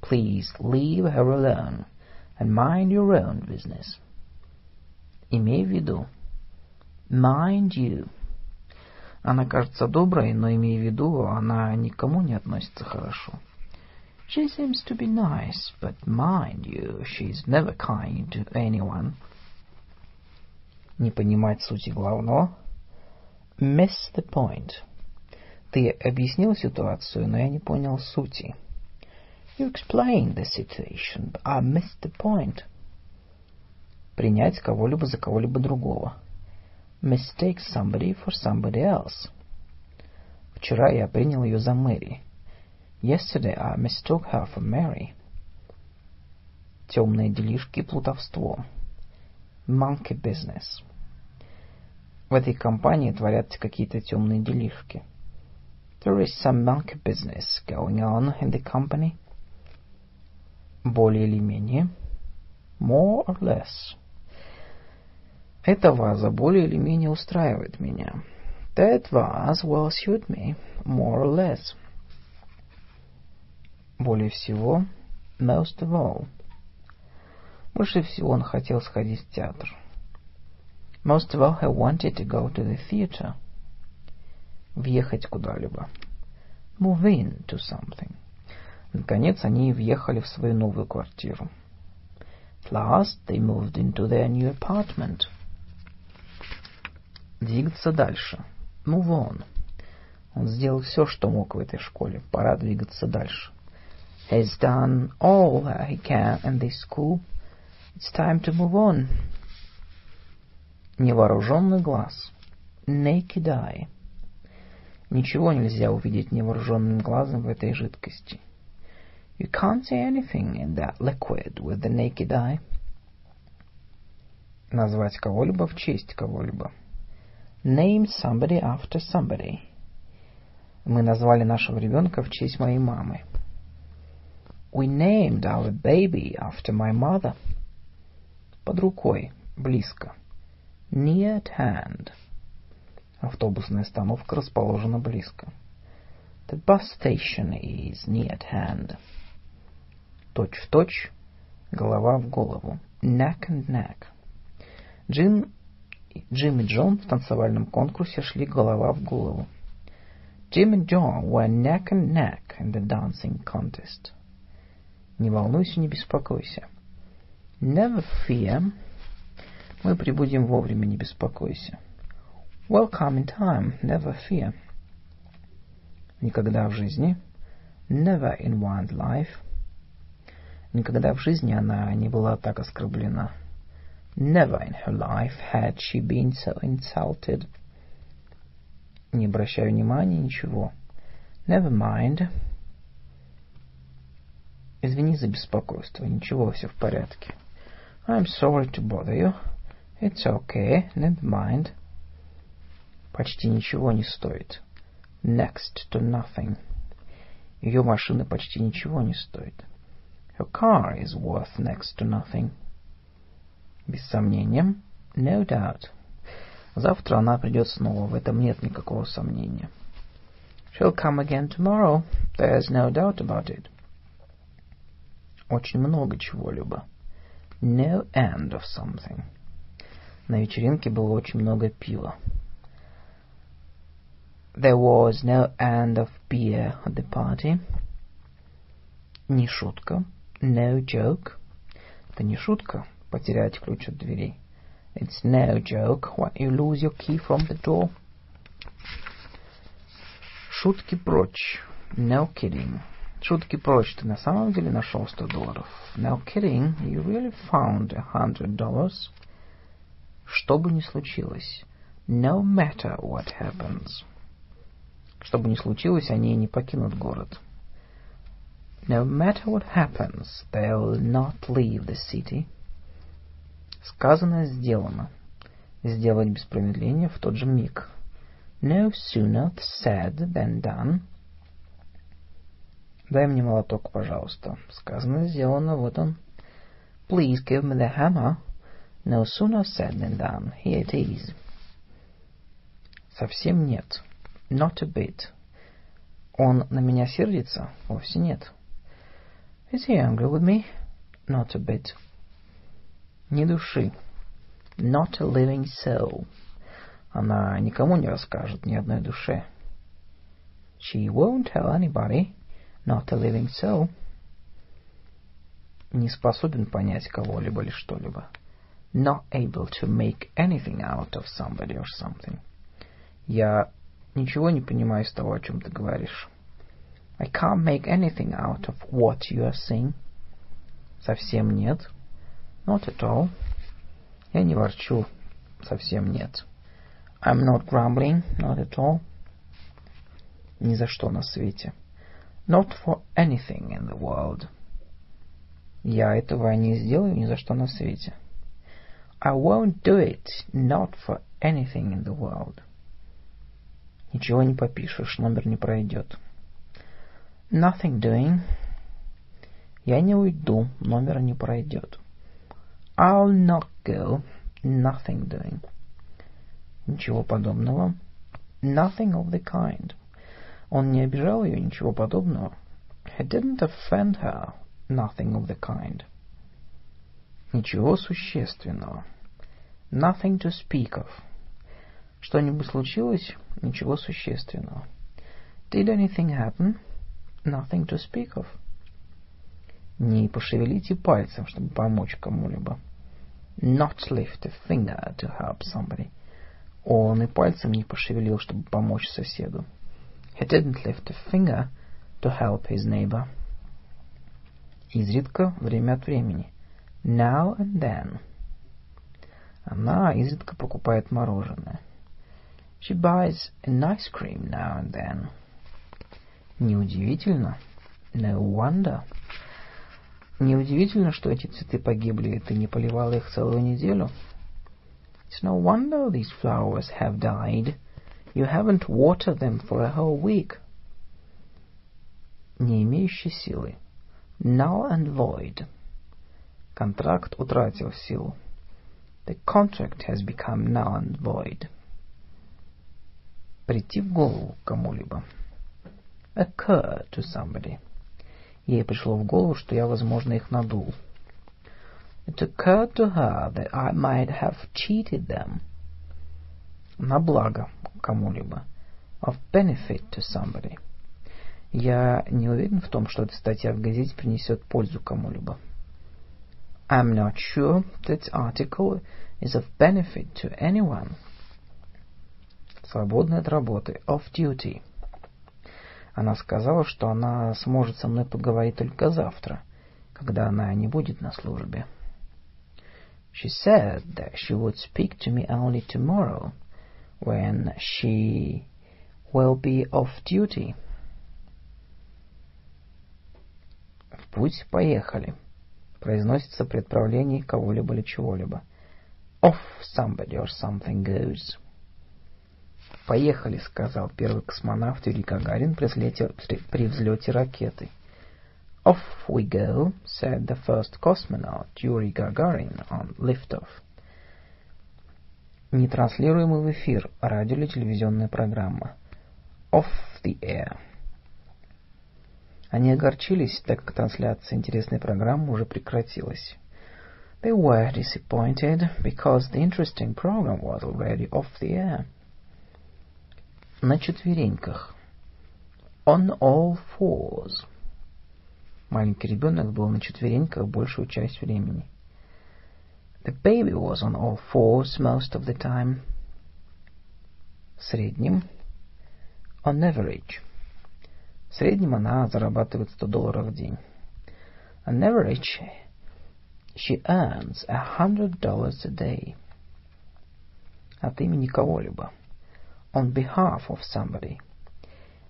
Please leave her alone and mind your own business. Имей в виду. Mind you. Она кажется доброй, но имей в виду, она никому не относится хорошо. She seems to be nice, but mind you, she's never kind to anyone. Не понимать сути главного. Miss the point. Ты объяснил ситуацию, но я не понял сути. You explained the situation, but I missed the point. Принять кого-либо за кого-либо другого. Mistake somebody for somebody else. Вчера я принял ее за Мэри. Yesterday I mistook her for Mary. Темные делишки и плутовство. Monkey business. В этой компании творятся какие-то темные делишки. There is some monkey business going on in the company. Более или менее. More or less. Эта ваза более или менее устраивает меня. That vase will suit me, more or less. Более всего, most of all. Больше всего он хотел сходить в театр. Most of all, he wanted to go to the theater. Въехать куда-либо. Move in to something. Наконец они въехали в свою новую квартиру. At last they moved into their new apartment. Двигаться дальше. Move on. Он сделал все, что мог в этой школе. Пора двигаться дальше. He's done all that he can in this school. It's time to move on. Невооруженный глаз. Naked eye. Ничего нельзя увидеть невооруженным глазом в этой жидкости. You can't see anything in that liquid with the naked eye. Назвать кого-либо в честь кого-либо. Name somebody after somebody. Мы назвали нашего ребенка в честь моей мамы. We named our baby after my mother. Под рукой, близко. Near at hand. Автобусная остановка расположена близко. The bus station is near at hand. Точь в точь, голова в голову. Neck and neck. Джин, Джим и Джон в танцевальном конкурсе шли голова в голову. Jim and John were neck and neck in the dancing contest. Не волнуйся, не беспокойся. Never fear. Мы прибудем вовремя, не беспокойся. Welcome in time, never fear. Никогда в жизни. Never in one's life. Никогда в жизни она не была так оскорблена. Never in her life had she been so insulted. Не обращаю внимания, ничего. Never mind. Извини за беспокойство, ничего, все в порядке. I'm sorry to bother you. It's okay, never mind. Почти ничего не стоит. Next to nothing. Ее машина почти ничего не стоит. Her car is worth next to nothing. Без сомнения. No doubt. Завтра она придет снова, в этом нет никакого сомнения. She'll come again tomorrow. There's no doubt about it. Очень много чего-либо. No end of something. На вечеринке было очень много пива. There was no end of beer at the party. Не шутка. No joke. Это не шутка потерять ключ от дверей. It's no joke when you lose your key from the door. Шутки прочь. No kidding. Шутки прочь. Ты на самом деле нашел сто долларов? No kidding. You really found a hundred dollars? Что бы ни случилось. No matter what happens. Что бы ни случилось, они не покинут город. No matter what happens, they'll not leave the city. Сказано, сделано. Сделать без промедления в тот же миг. No sooner said than done. Дай мне молоток, пожалуйста. Сказано, сделано, вот он. Please give me the hammer. No sooner said than done. Here it is. Совсем нет. Not a bit. Он на меня сердится? Вовсе нет. Is he angry with me? Not a bit. Ни души. Not a living soul. Она никому не расскажет, ни одной душе. She won't tell anybody. Not a living soul. Не способен понять кого-либо или что-либо. Not able to make anything out of somebody or something. Я ничего не понимаю из того, о чем ты говоришь. I can't make anything out of what you are saying. Совсем нет. Not at all. Я не ворчу. Совсем нет. I'm not grumbling. Not at all. Ни за что на свете. Not for anything in the world. Я этого не сделаю ни за что на свете. I won't do it, not for anything in the world. Ничего не попишешь, номер не пройдет. Nothing doing. Я не уйду, номер не пройдет. I'll not go, nothing doing. Ничего подобного. Nothing of the kind. Он не обижал ее, ничего подобного. He didn't offend her, nothing of the kind. Ничего существенного. Nothing to speak of. Что-нибудь случилось? Ничего существенного. Did anything happen? Nothing to speak of. Не пошевелите пальцем, чтобы помочь кому-либо. Not lift a finger to help somebody. Он и пальцем не пошевелил, чтобы помочь соседу. He didn't lift a finger to help his neighbor. Изредка, время от времени. Now and then. Она изредка покупает мороженое. She buys an ice cream now and then. Неудивительно. No wonder. Неудивительно, что эти цветы погибли, и ты не поливала их целую неделю. It's no wonder these flowers have died. You haven't watered them for a whole week. Не имеющий силы. Null and void. Контракт утратил силу. The contract has become null and void. Прийти в голову кому-либо. Occur to somebody. Ей пришло в голову, что я, возможно, их надул. It occurred to her that I might have cheated them. На благо кому-либо. Of benefit to somebody. Я не уверен в том, что эта статья в газете принесет пользу кому-либо. I'm not sure that article is of benefit to anyone. Свободной от работы. Off duty. Она сказала, что она сможет со мной поговорить только завтра, когда она не будет на службе. She said that she would speak to me only tomorrow, when she will be off duty. В путь поехали. Произносится при отправлении кого-либо или чего-либо. Off somebody or something goes. «Поехали», — сказал первый космонавт Юрий Гагарин при взлете, при взлете ракеты. Off we go, said the first cosmonaut Yuri Gagarin on liftoff. Не транслируемый в эфир радио или телевизионная программа. Off the air. Они огорчились, так как трансляция интересной программы уже прекратилась. They were disappointed because the interesting program was already off the air. На четвереньках. On all fours. Маленький ребенок был на четвереньках большую часть времени. The baby was on all fours most of the time. В среднем. On average. В среднем она зарабатывает 100 долларов в день. On average, she earns a hundred dollars a day. От имени кого-либо on behalf of somebody.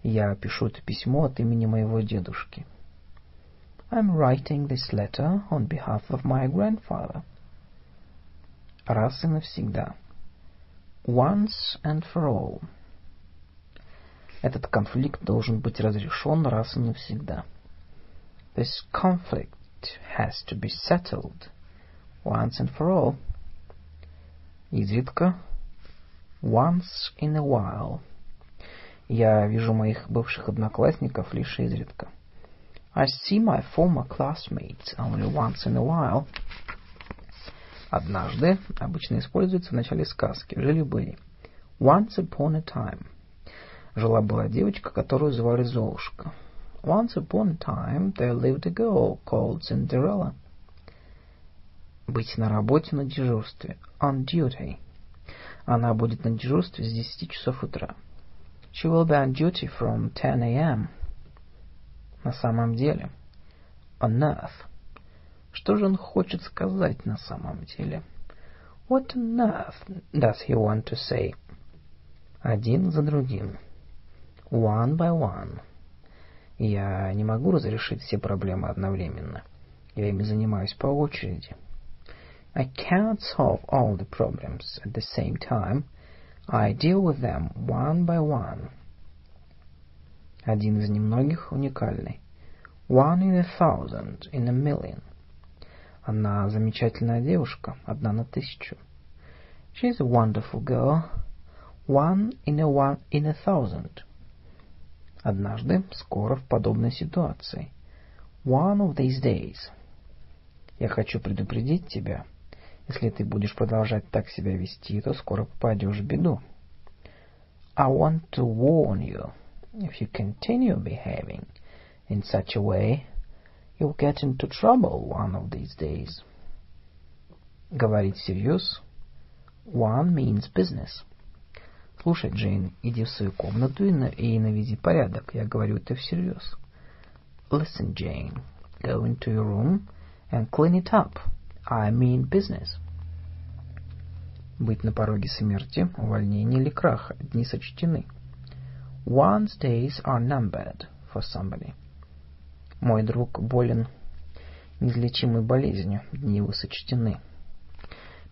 Я пишу это письмо от имени моего дедушки. I'm writing this letter on behalf of my grandfather. Раз и навсегда. Once and for all. Этот конфликт должен быть разрешен раз и навсегда. This conflict has to be settled once and for all. Изредка Once in a while. Я вижу моих бывших одноклассников лишь изредка. I see my former classmates only once in a while. Однажды обычно используется в начале сказки. Жили-были. Once upon a time. Жила-была девочка, которую звали Золушка. Once upon a time there lived a girl called Cinderella. Быть на работе на дежурстве. On duty. Она будет на дежурстве с 10 часов утра. She will be on duty from 10 a.m. На самом деле. On earth. Что же он хочет сказать на самом деле? What on earth does he want to say? Один за другим. One by one. Я не могу разрешить все проблемы одновременно. Я ими занимаюсь по очереди. I can't solve all the problems at the same time. I deal with them one by one. Один из немногих уникальный. One in a thousand, in a million. Она замечательная девушка, одна на тысячу. She's a wonderful girl, one in a one in a thousand. Однажды, скоро в подобной ситуации. One of these days. Я хочу предупредить тебя. Если ты будешь продолжать так себя вести, то скоро попадешь в беду. I want to warn you. If you continue behaving in such a way, you'll get into trouble one of these days. Говорить всерьез. One means business. Слушай, Джейн, иди в свою комнату и, на, и наведи порядок. Я говорю это всерьез. Listen, Jane. Go into your room and clean it up. I mean business. Быть на пороге смерти, увольнение или краха, дни сочтены. One's days are numbered for somebody. Мой друг болен неизлечимой болезнью, дни его сочтены.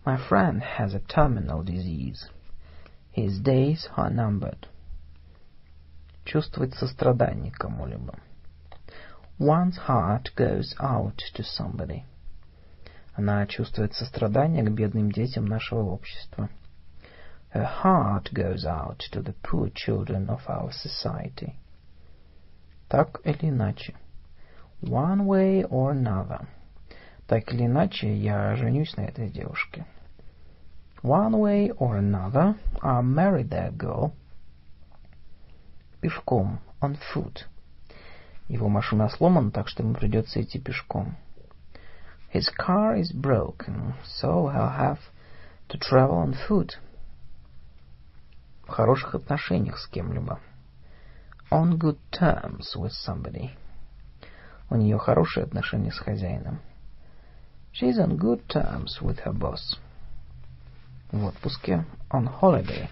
My friend has a terminal disease. His days are numbered. Чувствовать сострадание кому-либо. One's heart goes out to somebody. Она чувствует сострадание к бедным детям нашего общества. Her heart goes out to the poor children of our society. Так или иначе. One way or another. Так или иначе, я женюсь на этой девушке. One way or another, I'll marry that girl. Пешком, on foot. Его машина сломана, так что ему придется идти пешком. His car is broken, so he'll have to travel on foot. В хороших отношениях с кем-либо. On good terms with somebody. У нее хорошие отношения с хозяином. She's on good terms with her boss. В отпуске. On holiday.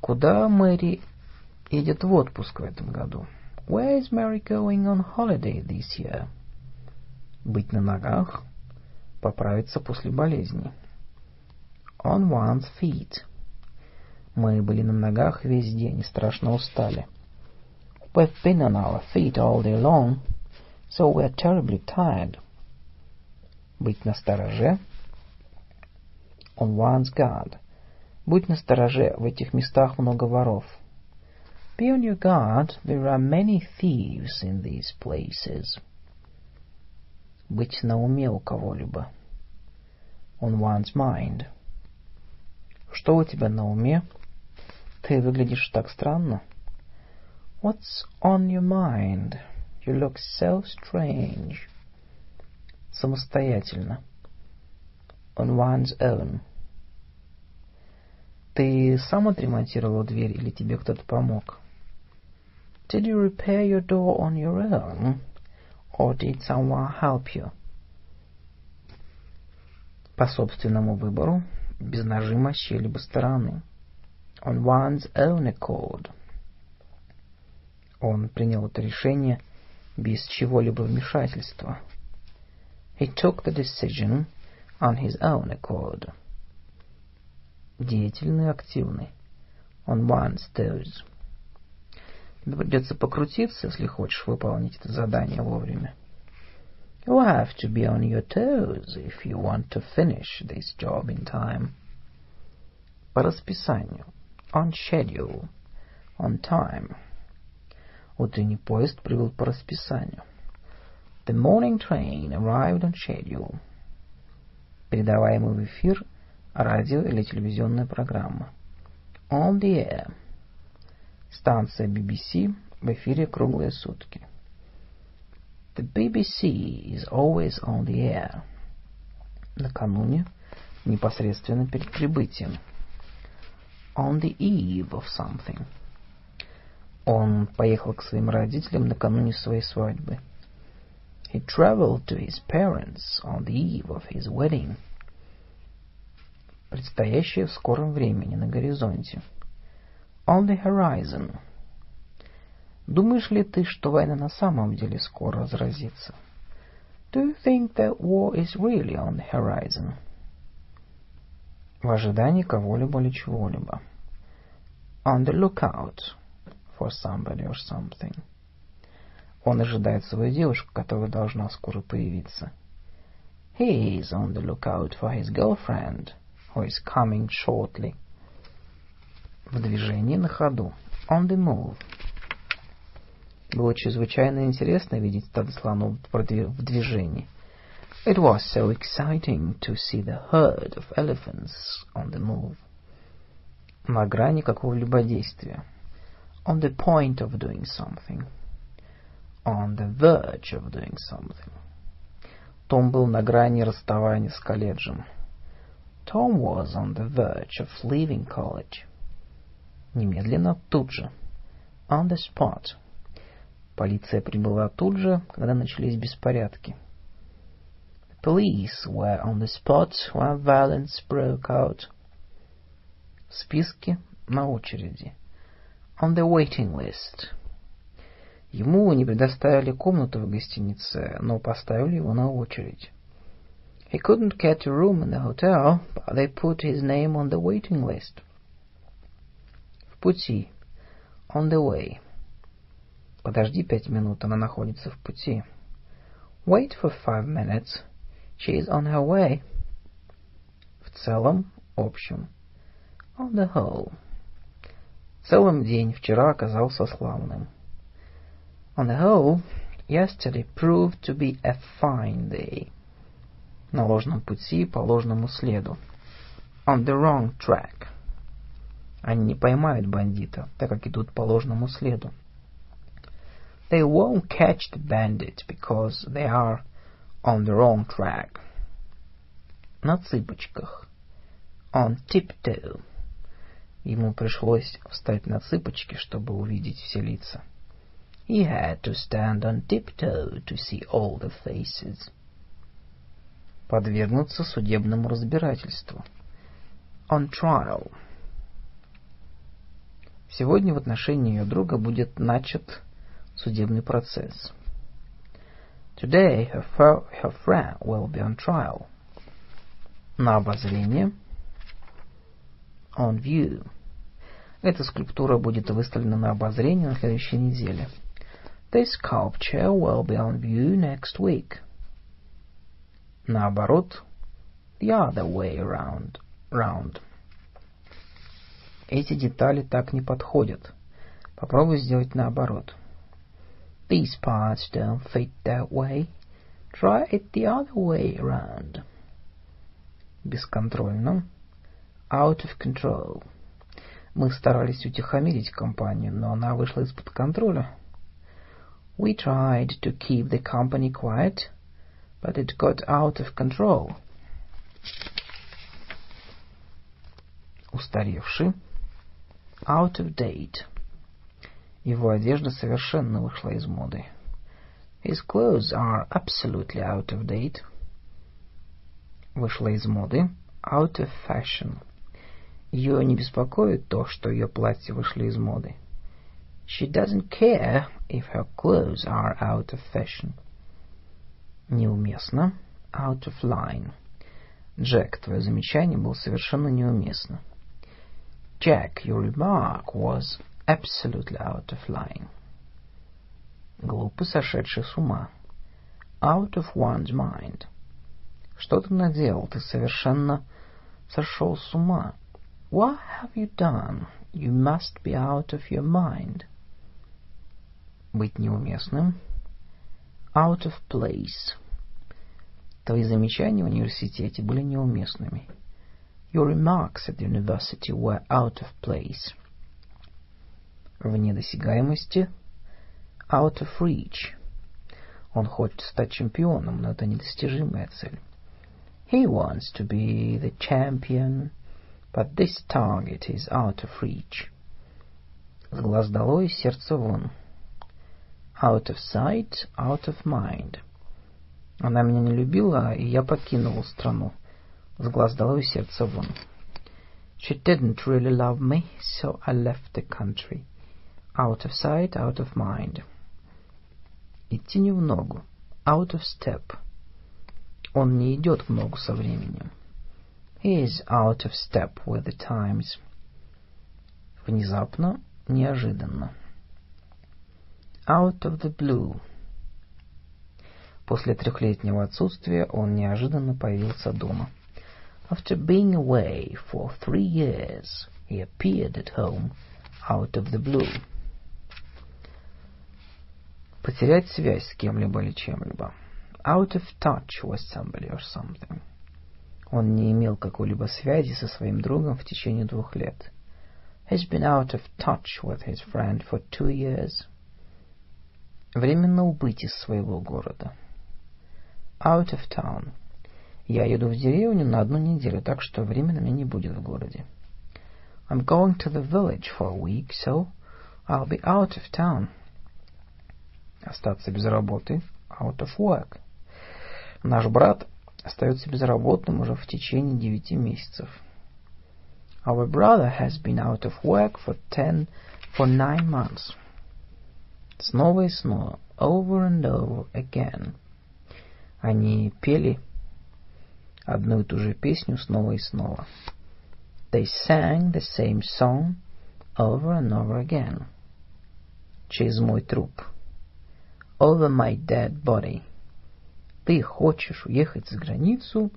Куда Мэри едет в отпуск в этом году? Where is Mary going on holiday this year? Быть на ногах, поправиться после болезни. On one's feet. Мы были на ногах весь день и страшно устали. We've been on our feet all day long, so we're terribly tired. Быть на стороже. On one's guard. Будь на стороже, в этих местах много воров. Be on your guard, there are many thieves in these places. Быть на уме у кого-либо. On one's mind. Что у тебя на уме? Ты выглядишь так странно. What's on your mind? You look so strange. Самостоятельно. On one's own. Ты сам отремонтировал дверь или тебе кто-то помог? Did you repair your door on your own, or did someone help you? По собственному выбору, без нажима с чьей-либо стороны. On one's own accord. Он принял это решение без чего-либо вмешательства. He took the decision on his own accord. Деятельный, активный. On one's toes. Придется покрутиться, если хочешь выполнить это задание вовремя. You have to be on your toes if you want to finish this job in time. По расписанию. On schedule. On time. Утренний поезд прибыл по расписанию. The morning train arrived on schedule. Передаваемый в эфир радио или телевизионная программа. On the air. Станция BBC в эфире круглые сутки. The BBC is always on the air. Накануне, непосредственно перед прибытием. On the eve of something. Он поехал к своим родителям накануне своей свадьбы. He traveled to his parents on the eve of his wedding. Предстоящее в скором времени на горизонте. On the horizon. Думаешь ли ты, что война на самом деле скоро разразится? Do you think that war is really on the horizon? В ожидании кого-либо или чего-либо. On the lookout for somebody or something. Он ожидает свою девушку, которая должна скоро появиться. He is on the lookout for his girlfriend, who is coming shortly. В движении на ходу. On the move. Было чрезвычайно интересно видеть стадо слонов в движении. It was so exciting to see the herd of elephants on the move. На грани какого-либо действия. On the point of doing something. On the verge of doing something. Том был на грани расставания с колледжем. Tom was on the verge of leaving college. Немедленно, тут же. On the spot. Полиция прибыла тут же, когда начались беспорядки. Police were on the spot when violence broke out. В списке на очереди. On the waiting list. Ему не предоставили комнату в гостинице, но поставили его на очередь. He couldn't get a room in the hotel, but they put his name on the waiting list. Пути. On the way. Подожди пять минут, она находится в пути. Wait for five minutes. She is on her way. В целом, общем. On the whole. Целым день вчера оказался славным. On the whole, yesterday proved to be a fine day. На ложном пути по ложному следу. On the wrong track. Они не поймают бандита, так как идут по ложному следу. They won't catch the bandit because they are on the wrong track. На цыпочках. On tiptoe. Ему пришлось встать на цыпочки, чтобы увидеть все лица. He had to stand on tiptoe to see all the faces. Подвергнуться судебному разбирательству. On trial. Сегодня в отношении ее друга будет начат судебный процесс. Today her, her friend will be on trial. На обозрение. On view. Эта скульптура будет выставлена на обозрение на следующей неделе. This sculpture will be on view next week. Наоборот. The other way around. Round. Эти детали так не подходят. Попробуй сделать наоборот. These parts don't fit that way. Try it the other way around. Бесконтрольно. Out of control. Мы старались утихомирить компанию, но она вышла из-под контроля. We tried to keep the company quiet, but it got out of control. Устаревший. Out of date. Его одежда совершенно вышла из моды. His clothes are absolutely out of date. Вышла из моды. Out of fashion. Ее не беспокоит то, что ее платья вышли из моды. She doesn't care if her clothes are out of fashion. Неуместно. Out of line. Джек, твое замечание было совершенно неуместно. Jack, your remark was absolutely out of line. Глупо сошедший с ума. Out of one's mind. Что ты наделал? Ты совершенно сошел с ума. What have you done? You must be out of your mind. Быть неуместным. Out of place. Твои замечания в университете были неуместными. Your remarks at the university were out of place. Вне досягаемости. Out of reach. Он хочет стать чемпионом, но это недостижимая цель. He wants to be the champion, but this target is out of reach. С глаз долой, сердце вон. Out of sight, out of mind. Она меня не любила, и я покинул страну. С глаз долой, сердце вон. She didn't really love me, so I left the country. Out of sight, out of mind. Идти не в ногу. Out of step. Он не идет в ногу со временем. is out of step with the times. Внезапно, неожиданно. Out of the blue. После трехлетнего отсутствия он неожиданно появился дома. After being away for three years, he appeared at home out of the blue. Потерять связь с кем-либо или чем-либо. Out of touch with somebody or something. Он не имел какой-либо связи со своим другом в течение двух лет. He's been out of touch with his friend for two years. Временно убыть из своего города. Out of town. Я еду в деревню на одну неделю, так что временно меня не будет в городе. I'm going to the village for a week, so I'll be out of town. Остаться без работы. Out of work. Наш брат остается безработным уже в течение девяти месяцев. Our brother has been out of work for ten, for nine months. Снова и снова. Over and over again. Они пели одну и ту же песню снова и снова. They sang the same song over and over again. Через мой труп. Over my dead body. Ты хочешь уехать за границу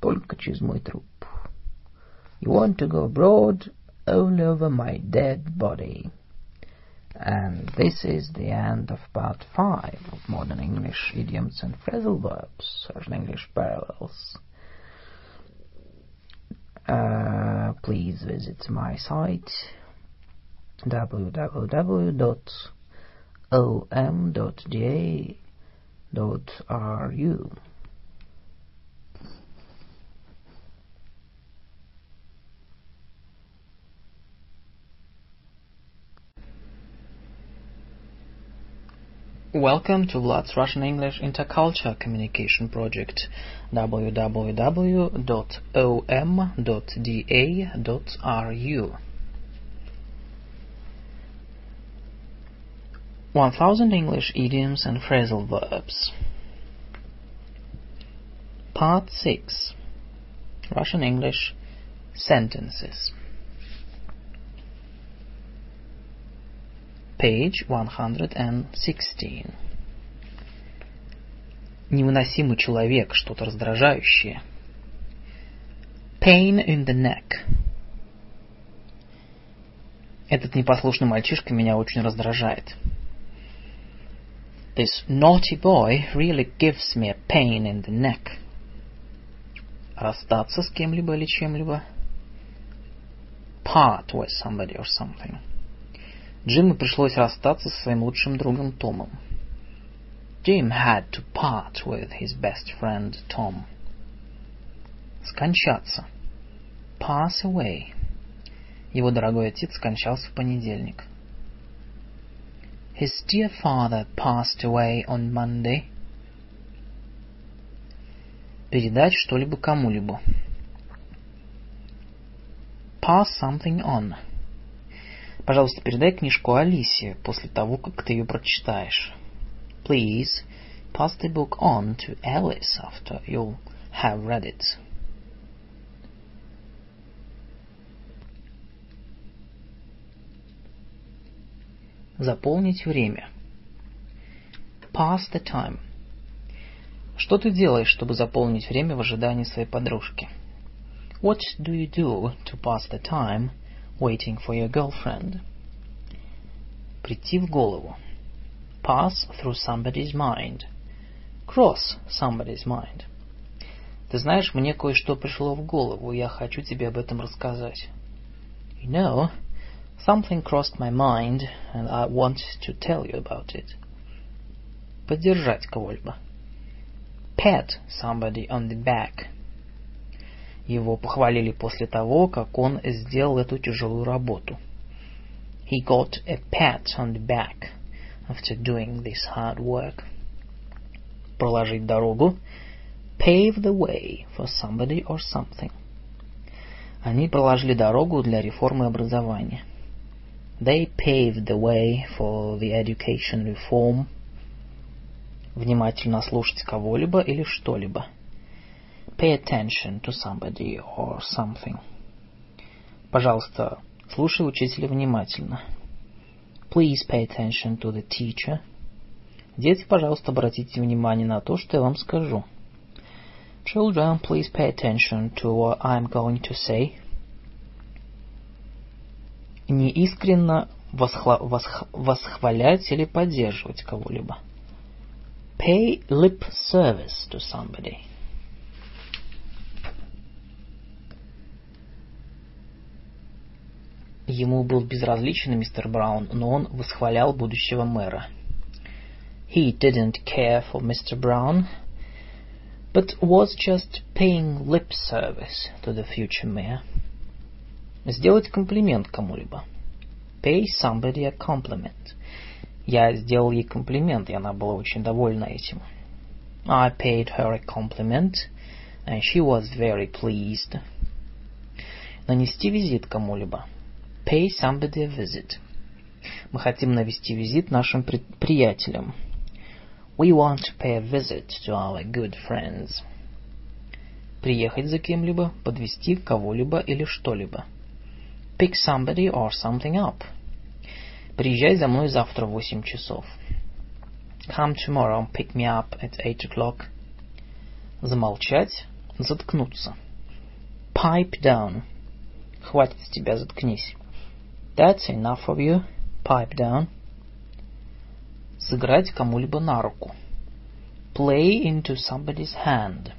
только через мой труп. You want to go abroad only over my dead body. And this is the end of part 5 of Modern English Idioms and Phrasal Verbs, Russian English Parallels. Uh, please visit my site www.om.da.ru Welcome to Vlad's Russian English Interculture Communication Project www.om.da.ru 1000 English Idioms and Phrasal Verbs. Part 6 Russian English Sentences Page 116. Невыносимый человек, что-то раздражающее. Pain in the neck. Этот непослушный мальчишка меня очень раздражает. This naughty boy really gives me a pain in the neck. Расстаться с кем-либо или чем-либо. Part with somebody or something. Джиму пришлось расстаться со своим лучшим другом Томом. Jim had to part with his best friend Tom. Скончаться. Pass away. Его дорогой отец скончался в понедельник. His dear father passed away on Monday. Передать что-либо кому-либо. Pass something on. Пожалуйста, передай книжку Алисе после того, как ты ее прочитаешь. Please pass the book on to Alice after you have read it. Заполнить время. Pass the time. Что ты делаешь, чтобы заполнить время в ожидании своей подружки? What do you do to pass the time waiting for your girlfriend. Прийти в голову. Pass through somebody's mind. Cross somebody's mind. Ты знаешь, мне кое-что пришло в голову, я хочу тебе об этом рассказать. You know, something crossed my mind, and I want to tell you about it. Поддержать кого-либо. Pat somebody on the back. Его похвалили после того, как он сделал эту тяжелую работу. He got a pat on the back after doing this hard work. Проложить дорогу. Pave the way for somebody or something. Они проложили дорогу для реформы образования. They paved the way for the education reform. Внимательно слушать кого-либо или что-либо. Pay attention to somebody or something. Пожалуйста, слушай учителя внимательно. Please pay attention to the teacher. Дети, пожалуйста, обратите внимание на то, что я вам скажу. Children, please pay attention to what I'm going to say. Неискренно восхла... восх... восхвалять или поддерживать кого-либо. Pay lip service to somebody. Ему был безразличен мистер Браун, но он восхвалял будущего мэра. He didn't care for Mr. Brown, but was just paying lip service to the future mayor. Сделать комплимент кому-либо. Pay somebody a compliment. Я сделал ей комплимент, и она была очень довольна этим. I paid her a compliment, and she was very pleased. Нанести визит кому-либо. Pay somebody a visit. Мы хотим навести визит нашим при приятелям. We want to pay a visit to our good friends. Приехать за кем-либо, подвести кого-либо или что-либо. Pick somebody or something up. Приезжай за мной завтра в восемь часов. Come tomorrow, pick me up at eight o'clock. Замолчать, заткнуться. Pipe down. Хватит с тебя, заткнись. That's enough of you. Pipe down. Сыграть кому-либо на руку. Play into somebody's hand.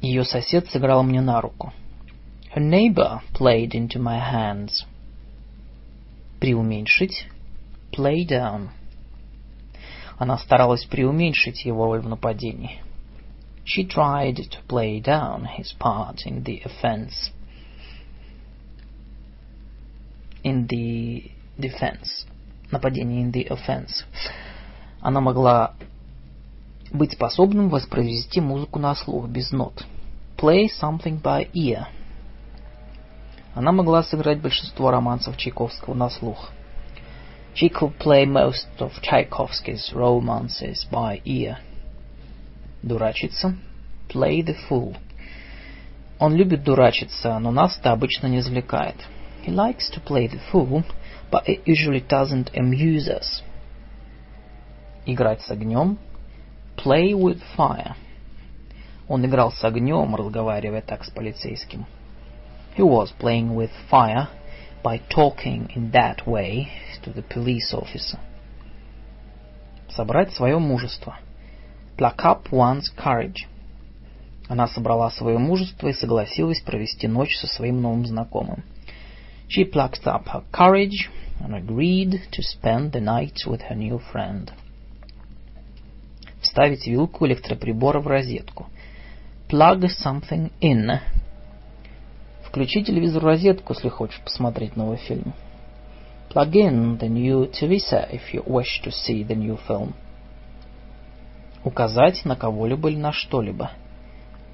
Ее сосед сыграл мне на руку. Her neighbor played into my hands. Преуменьшить. Play down. Она старалась преуменьшить его роль в нападении. She tried to play down his part in the offense. In the defense. Нападение in the offense. Она могла быть способным воспроизвести музыку на слух без нот. Play something by ear. Она могла сыграть большинство романсов Чайковского на слух. She could play most of Tchaikovsky's romances by ear. Дурачиться. Play the fool. Он любит дурачиться, но нас-то обычно не завлекает. He likes to play the fool, but it usually doesn't amuse us. Играть с огнем. Play with fire. Он играл с огнем, разговаривая так с полицейским. He was playing with fire by talking in that way to the police officer. Собрать свое мужество. Pluck up one's courage. Она собрала свое мужество и согласилась провести ночь со своим новым знакомым. She plucked up her courage and agreed to spend the night with her new friend. Вставить вилку электроприбора в розетку. Plug something in Включи телевизор в розетку, если хочешь посмотреть новый фильм. Plug in the new TV set if you wish to see the new film. Указать на кого-либо или на что-либо.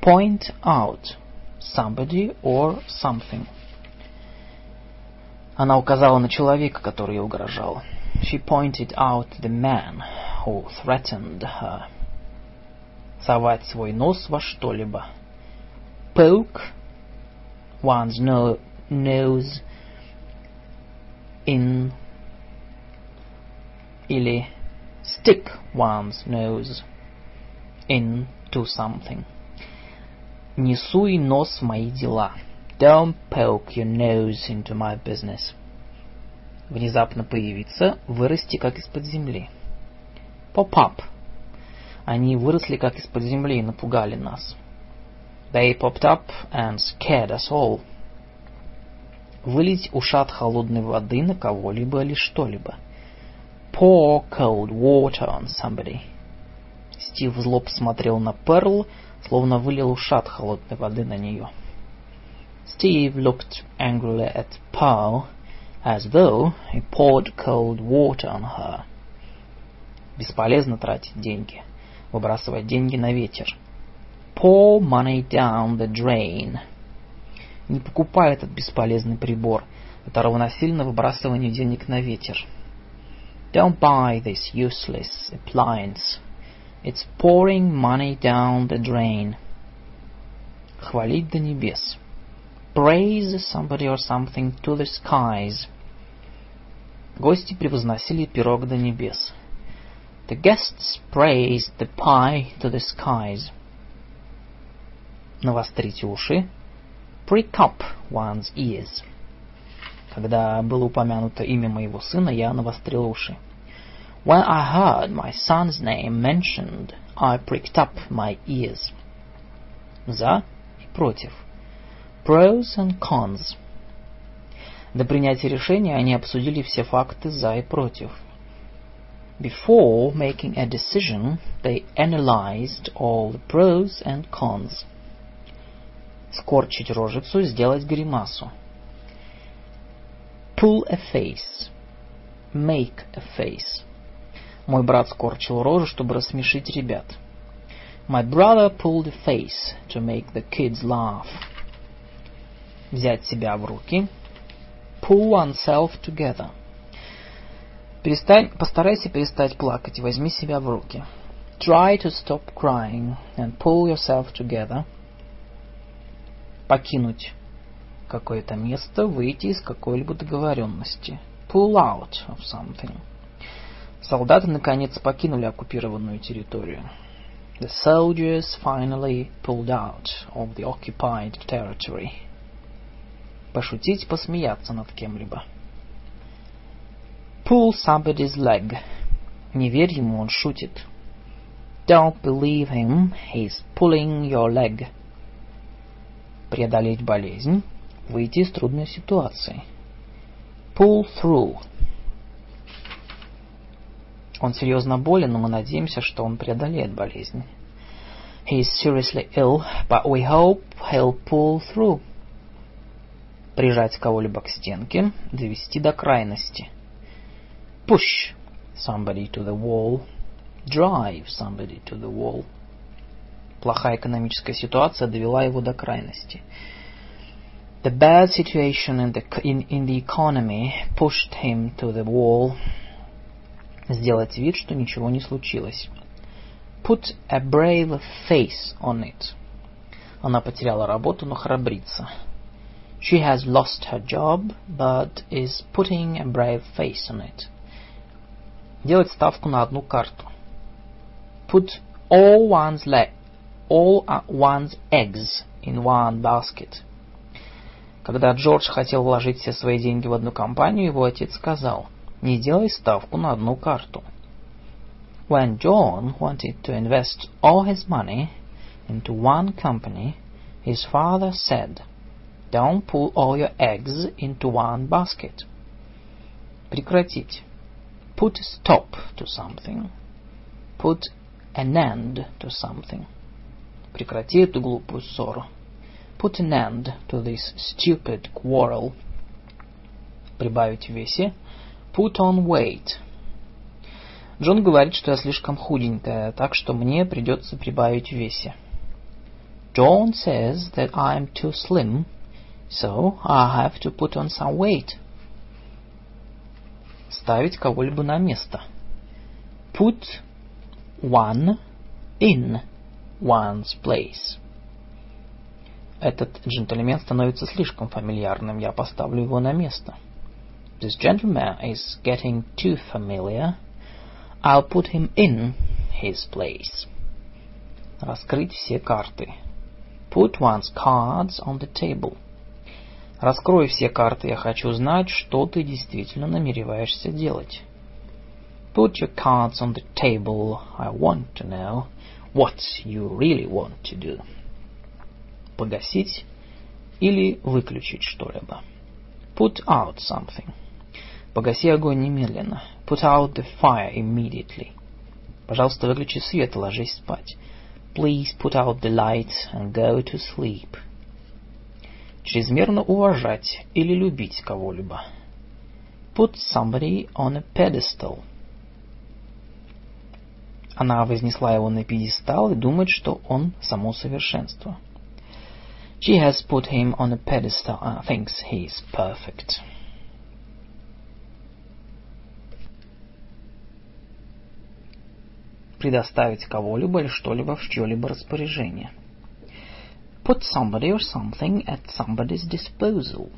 Point out somebody or something. Она указала на человека, который ей угрожал. She pointed out the man who threatened her. Совать свой нос во что-либо. Poke one's no, nose in или stick one's nose into something. Не суй нос в мои дела. Don't poke your nose into my business. Внезапно появиться, вырасти как из-под земли. Pop up. Они выросли как из-под земли и напугали нас. They popped up and scared us all. Вылить ушат холодной воды на кого-либо или что-либо. Pour cold water on somebody. Стив зло посмотрел на Перл, словно вылил ушат холодной воды на нее. Steve looked angrily at Pearl, as though he poured cold water on her. Бесполезно тратить деньги, выбрасывать деньги на ветер. Pour money down the drain. Не покупай этот бесполезный прибор. Это равносильно выбрасыванию денег на ветер. Don't buy this useless appliance. It's pouring money down the drain. Хвалить до небес. Praise somebody or something to the skies. Гости превозносили пирог до небес. The guests praised the pie to the skies. Навострите уши. Prick up one's ears. Когда было упомянуто имя моего сына, я навострил уши. When I heard my son's name mentioned, I pricked up my ears. За и против. Pros and cons. До принятия решения они обсудили все факты за и против. Before making a decision, they analyzed all the pros and cons. Скорчить рожицу, сделать гримасу. Pull a face. Make a face. Мой брат скорчил рожу, чтобы рассмешить ребят. My brother pulled a face to make the kids laugh. Взять себя в руки. Pull oneself together. Перестань, постарайся перестать плакать, возьми себя в руки. Try to stop crying and pull yourself together. Покинуть какое-то место, выйти из какой-либо договоренности. Pull out of something. Солдаты наконец покинули оккупированную территорию. The soldiers finally pulled out of the occupied territory. Пошутить, посмеяться над кем-либо. Pull somebody's leg. Не верь ему, он шутит. Don't believe him, he's pulling your leg. Преодолеть болезнь, выйти из трудной ситуации. Pull through. Он серьезно болен, но мы надеемся, что он преодолеет болезнь. He is seriously ill, but we hope he'll pull through. Прижать кого-либо к стенке, довести до крайности. Push somebody to the wall. Drive somebody to the wall. Плохая экономическая ситуация довела его до крайности. The bad situation in the, in, in the economy pushed him to the wall. Сделать вид, что ничего не случилось. Put a brave face on it. Она потеряла работу, но храбрится. She has lost her job, but is putting a brave face on it. Делать ставку на одну карту. Put all one's leg, all one's eggs in one basket. Когда Джордж хотел вложить все свои деньги в одну компанию, его отец сказал, не делай ставку на одну карту. When John wanted to invest all his money into one company, his father said, Don't put all your eggs into one basket. Прекратить. Put a stop to something. Put an end to something. Прекрати эту глупую ссору. Put an end to this stupid quarrel. Прибавить в весе. Put on weight. Джон говорит, что я слишком худенькая, так что мне придется прибавить в весе. John says that I'm too slim, so I have to put on some weight. Ставить кого-либо на место. Put one in one's place. Этот джентльмен становится слишком фамильярным, я поставлю его на место. This gentleman is getting too familiar. I'll put him in his place. Раскрыть все карты. Put one's cards on the table. Раскрой все карты, я хочу знать, что ты действительно намереваешься делать. Put your cards on the table. I want to know what you really want to do. Погасить или выключить что-либо. Put out something. Погаси огонь немедленно. Put out the fire immediately. Пожалуйста, выключи свет и ложись спать. Please put out the light and go to sleep. Чрезмерно уважать или любить кого-либо. Put somebody on a pedestal. Она вознесла его на пьедестал и думает, что он само совершенство. She has put him on a pedestal and thinks he is perfect. предоставить кого-либо или что-либо в чье-либо распоряжение. Put somebody or something at somebody's disposal.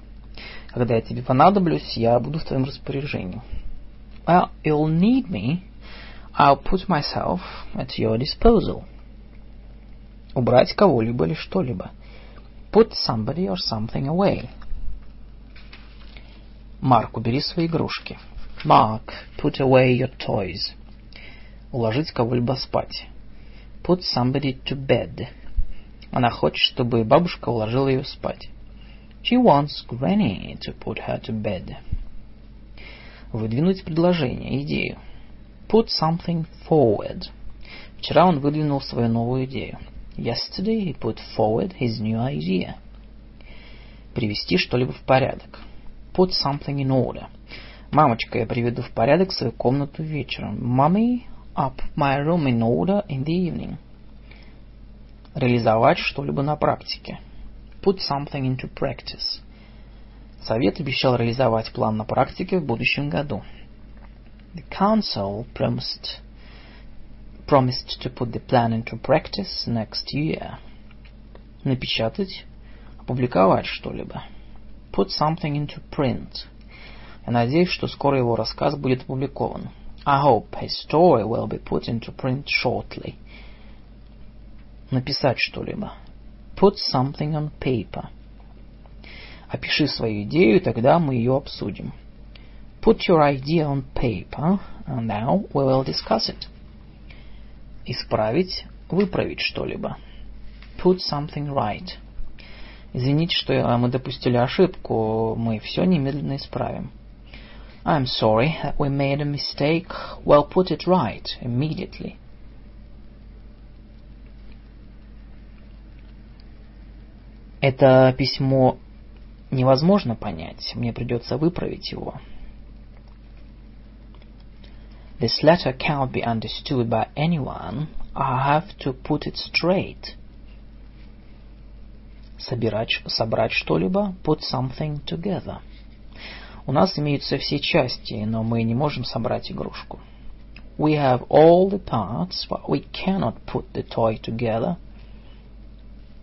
Когда я тебе понадоблюсь, я буду в твоем распоряжении. Well, you'll need me. I'll put myself at your disposal. Убрать кого-либо или что-либо. Put somebody or something away. Марк, убери свои игрушки. Mark, put away your toys. Уложить кого-либо спать. Put somebody to bed. Она хочет, чтобы бабушка уложила ее спать. She wants Granny to put her to bed. Выдвинуть предложение, идею. Put something forward. Вчера он выдвинул свою новую идею. Yesterday he put forward his new idea. Привести что-либо в порядок. Put something in order. Мамочка, я приведу в порядок свою комнату вечером. Mommy, put my room in order in the evening. Реализовать что-либо на практике. Put something into practice. Совет обещал реализовать план на практике в будущем году. The council promised promised to put the plan into practice next year. Напечатать, опубликовать что-либо. Put something into print. Я надеюсь, что скоро его рассказ будет опубликован. I hope his story will be put into print shortly. Написать что-либо. Put something on paper. Опиши свою идею, тогда мы ее обсудим. Put your idea on paper, and now we will discuss it. Исправить, выправить что-либо. Put something right. Извините, что мы допустили ошибку, мы все немедленно исправим. I'm sorry that we made a mistake. We'll put it right immediately. Это письмо невозможно понять, мне придется выправить его. This letter cannot be understood by anyone. I have to put it straight. Собирать, собрать что-либо, put something together. У нас имеются все части, но мы не можем собрать игрушку. We have all the parts, but we cannot put the toy together.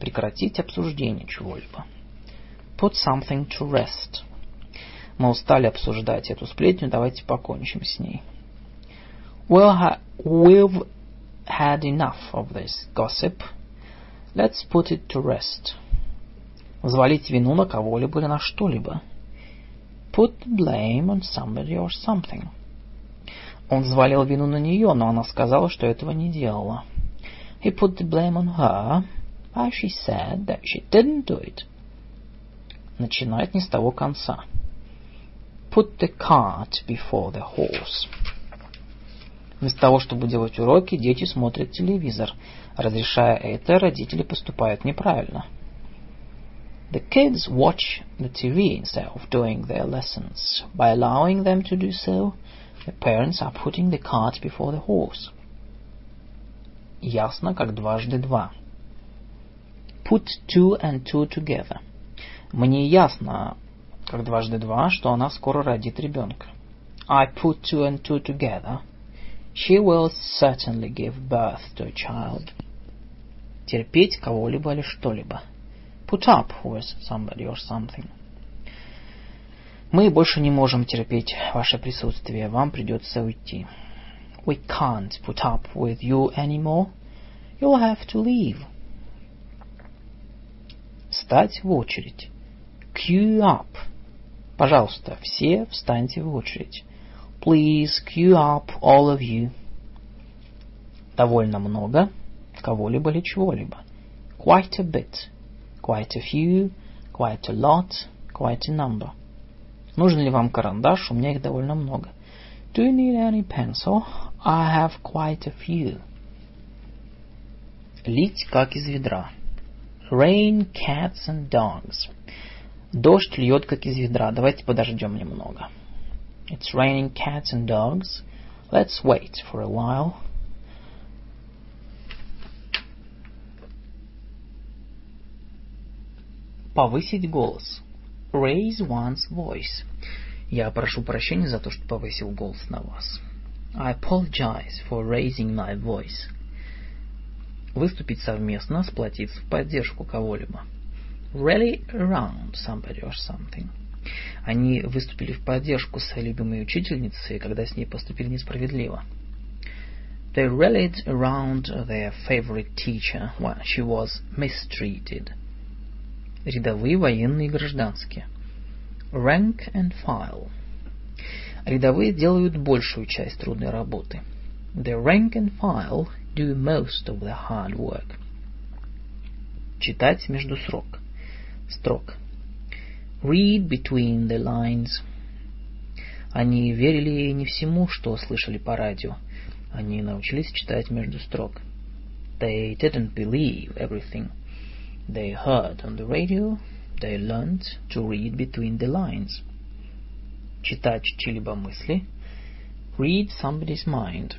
Прекратить обсуждение чего-либо. Put something to rest. Мы устали обсуждать эту сплетню, давайте покончим с ней. Well, ha we've had enough of this gossip. Let's put it to rest. Взвалить вину на кого-либо или на что-либо. Put the blame on somebody or something. Он взвалил вину на нее, но она сказала, что этого не делала. He put the blame on her, but she said that she didn't do it. Начинать не с того конца. Put the cart before the horse. Вместо того, чтобы делать уроки, дети смотрят телевизор. Разрешая это, родители поступают неправильно. The kids watch the TV instead of doing their lessons. By allowing them to do so, the parents are putting the cart before the horse. Ясно, как дважды два. Put two and two together. Мне ясно, как дважды два, что она скоро родит ребенка. I put two and two together. She will certainly give birth to a child. Терпеть кого-либо или что-либо. Put up with somebody or something. Мы больше не можем терпеть ваше присутствие. Вам придется уйти. We can't put up with you anymore. You'll have to leave. Встать в очередь. Queue up. Пожалуйста, все встаньте в очередь. Please queue up, all of you. Довольно много кого-либо или чего-либо. Quite a bit. Quite a few. Quite a lot. Quite a number. Нужен ли вам карандаш? У меня их довольно много. Do you need any pencil? I have quite a few. Лить как из ведра. Rain, cats and dogs. Дождь льет как из ведра. Давайте подождем немного. It's raining cats and dogs. Let's wait for a while. Повысить голос. Raise one's voice. Я прошу прощения за то, что повысил голос на вас. I apologize for raising my voice. Выступить совместно, сплотиться в поддержку кого-либо. Rally around somebody or something. Они выступили в поддержку своей любимой учительницы, когда с ней поступили несправедливо. They rallied around their favorite teacher when she was mistreated. Рядовые, военные и гражданские. Rank and file. Рядовые делают большую часть трудной работы. The rank and file do most of the hard work. Читать между строк. Строк. Read between the lines. Они верили не всему, что слышали по радио. Они научились читать между строк. They didn't believe everything. They heard on the radio. They learned to read between the lines. Читать чьи-либо мысли. Read somebody's mind.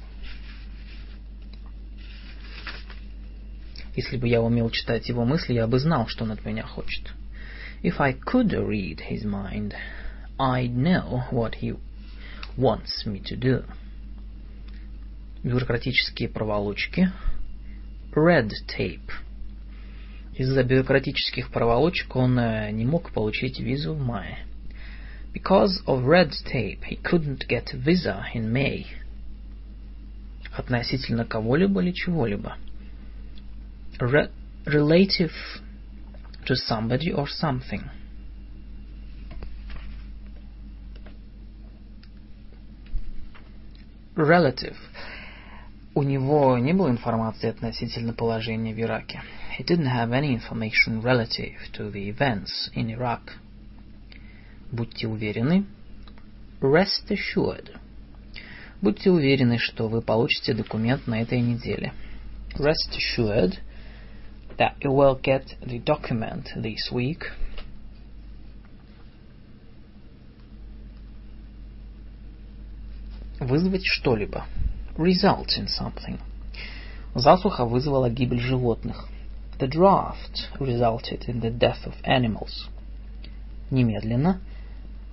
Если бы я умел читать его мысли, я бы знал, что он от меня хочет. If I could read his mind, I'd know what he wants me to do. Бюрократические проволочки. Red tape. Из-за бюрократических проволочек он не мог получить визу в мае. Because of red tape, he couldn't get visa in May. Относительно кого-либо или чего-либо. Re relative to somebody or something. Relative. У него не было информации относительно положения в Ираке. He didn't have any information relative to the events in Iraq. Будьте уверены. Rest assured. Будьте уверены, что вы получите документ на этой неделе. Rest assured that you will get the document this week. Вызвать что-либо. Result in something. Засуха вызвала гибель животных. The draft resulted in the death of animals. Немедленно.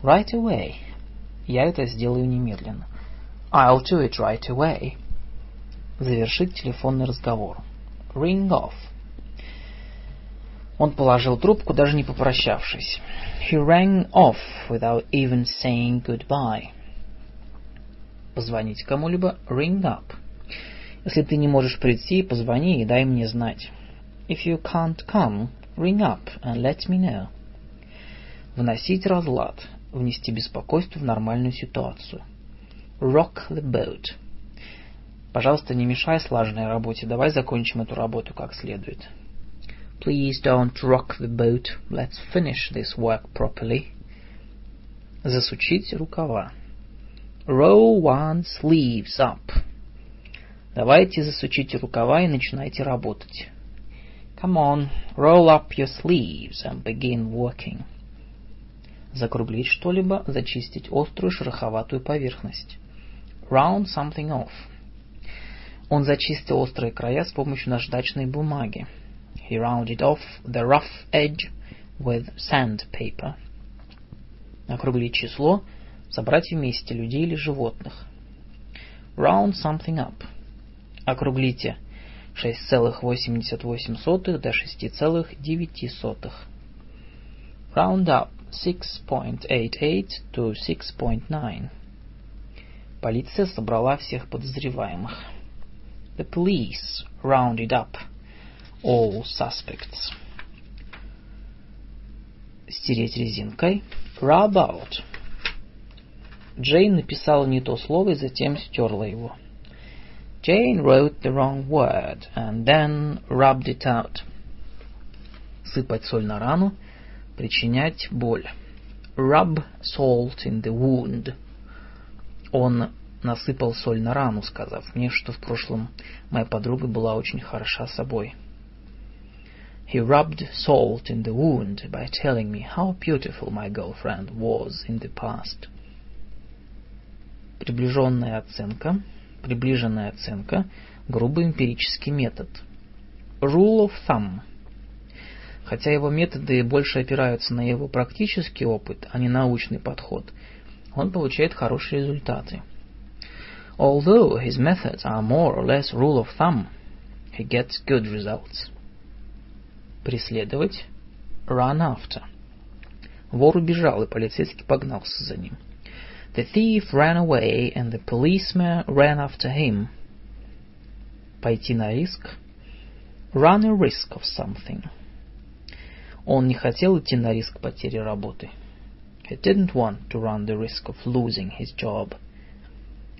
Right away. Я это сделаю немедленно. I'll do it right away. Завершить телефонный разговор. Ring off. Он положил трубку, даже не попрощавшись. He rang off without even saying goodbye. Позвонить кому-либо. Ring up. Если ты не можешь прийти, позвони и дай мне знать. If you can't come, ring up and let me know. Вносить разлад. Внести беспокойство в нормальную ситуацию. Rock the boat. Пожалуйста, не мешай слаженной работе. Давай закончим эту работу как следует. Please don't rock the boat. Let's finish this work properly. Засучить рукава. Roll one's sleeves up. Давайте засучите рукава и начинайте работать. Come on, roll up your sleeves and begin working. Закруглить что-либо, зачистить острую шероховатую поверхность. Round something off. Он зачистил острые края с помощью наждачной бумаги. He rounded off the rough edge with sandpaper. Округлить число, собрать вместе людей или животных. Round something up. Округлите 6,88 до 6,9. Round up 6.88 to 6.9. Полиция собрала всех подозреваемых. The police rounded up all suspects. Стереть резинкой. Rub out. Джейн написала не то слово и затем стерла его. Jane wrote the wrong word and then rubbed it out. Сыпать соль на рану, причинять боль. Rub salt in the wound. Он насыпал соль на рану, сказав мне, что в прошлом моя подруга была очень хороша собой. He rubbed salt in the wound by telling me how beautiful my girlfriend was in the past. Приближенная оценка, приближенная оценка, грубый эмпирический метод. Rule of thumb. Хотя его методы больше опираются на его практический опыт, а не научный подход, он получает хорошие результаты. Although his methods are more or less rule of thumb, he gets good results. Преследовать. Run after. Вор убежал, и полицейский погнался за ним. The thief ran away, and the policeman ran after him. Пойти на риск. Run a risk of something. Он не хотел идти на риск потери работы. He didn't want to run the risk of losing his job.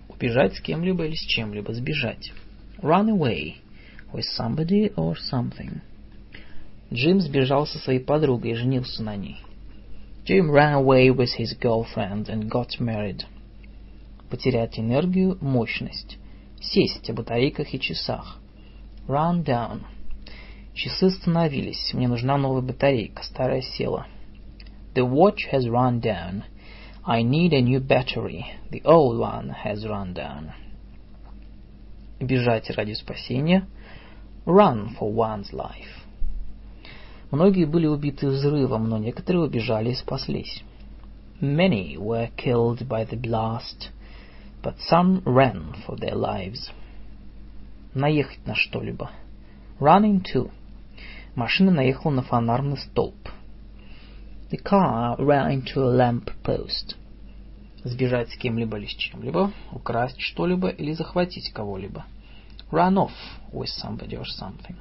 Убежать с кем-либо или с чем-либо, сбежать. Run away with somebody or something. Джим сбежал со своей подругой и женился на ней. Jim ran away with his girlfriend and got married. Потерять энергию, мощность. Сесть о батарейках и часах. Run down. Часы остановились. Мне нужна новая батарейка. Старая села. The watch has run down. I need a new battery. The old one has run down. Бежать ради спасения. Run for one's life. Многие были убиты взрывом, но некоторые убежали и спаслись. Many were killed by the blast, but some ran for their lives. Наехать на что-либо. Run into. Машина наехала на фонарный столб. The car ran into a lamp post. Сбежать с кем-либо или с чем-либо, украсть что-либо или захватить кого-либо. Run off with somebody or something.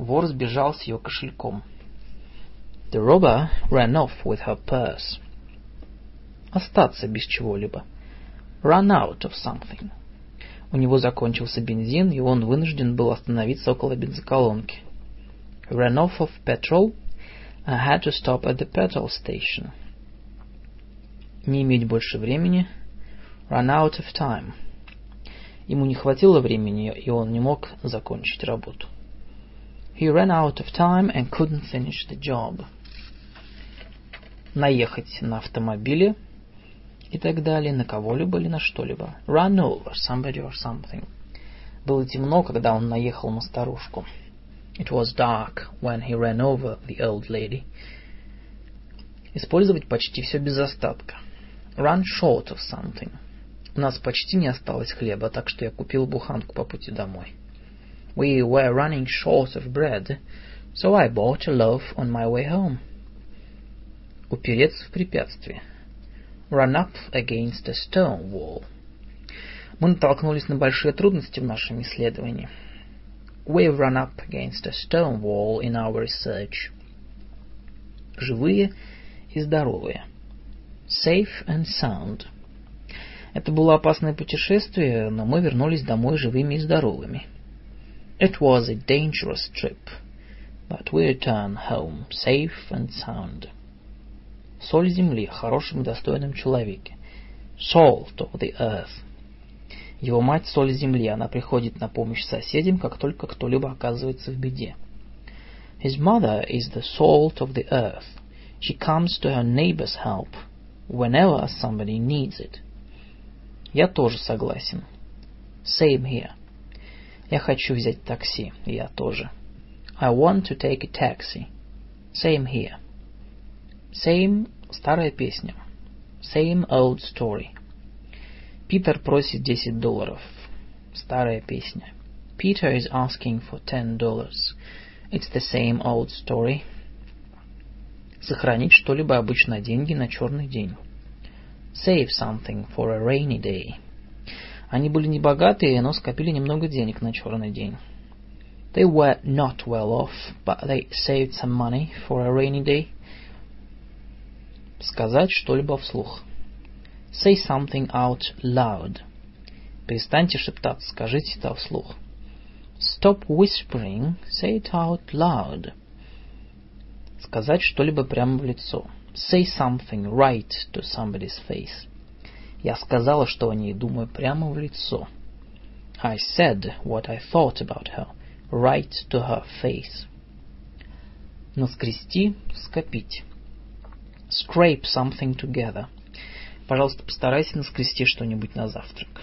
Вор сбежал с ее кошельком. The robber ran off with her purse. Остаться без чего-либо. Run out of something. У него закончился бензин, и он вынужден был остановиться около бензоколонки. Ran off of petrol I had to stop at the petrol station. Не иметь больше времени. Run out of time. Ему не хватило времени, и он не мог закончить работу. He ran out of time and couldn't finish the job. Наехать на автомобиле и так далее, на кого-либо или на что-либо. Run over somebody or something. Было темно, когда он наехал на старушку. It was dark when he ran over the old lady. Использовать почти все без остатка. Run short of something. У нас почти не осталось хлеба, так что я купил буханку по пути домой. We were running short of bread, so I bought a loaf on my way home. Упереться в препятствие. Run up against a stone wall. Мы натолкнулись на большие трудности в нашем исследовании. We've run up against a stone wall in our research. Живые и здоровые. Safe and sound. Это было опасное путешествие, но мы вернулись домой живыми и здоровыми. It was a dangerous trip, but we returned home safe and sound. Соль земли, хорошем и достойном человеке. Salt of the earth. Его мать соль земли, она приходит на помощь соседям, как только кто-либо оказывается в беде. His mother is the salt of the earth. She comes to her neighbor's help whenever somebody needs it. Я тоже согласен. Same here. Я хочу взять такси. Я тоже. I want to take a taxi. Same here. Same – старая песня. Same old story. Питер просит 10 долларов. Старая песня. Peter is asking for ten dollars. It's the same old story. Сохранить что-либо обычно деньги на черный день. Save something for a rainy day. Они были не богатые, но скопили немного денег на черный день. They were not well off, but they saved some money for a rainy day. Сказать что-либо вслух. Say something out loud. Перестаньте шептаться, скажите это вслух. Stop whispering, say it out loud. Сказать что-либо прямо в лицо. Say something right to somebody's face. Я сказала, что о ней думаю прямо в лицо. I said what I thought about her, right to her face. Наскрести, скопить. Scrape something together. Пожалуйста, постарайся наскрести что-нибудь на завтрак.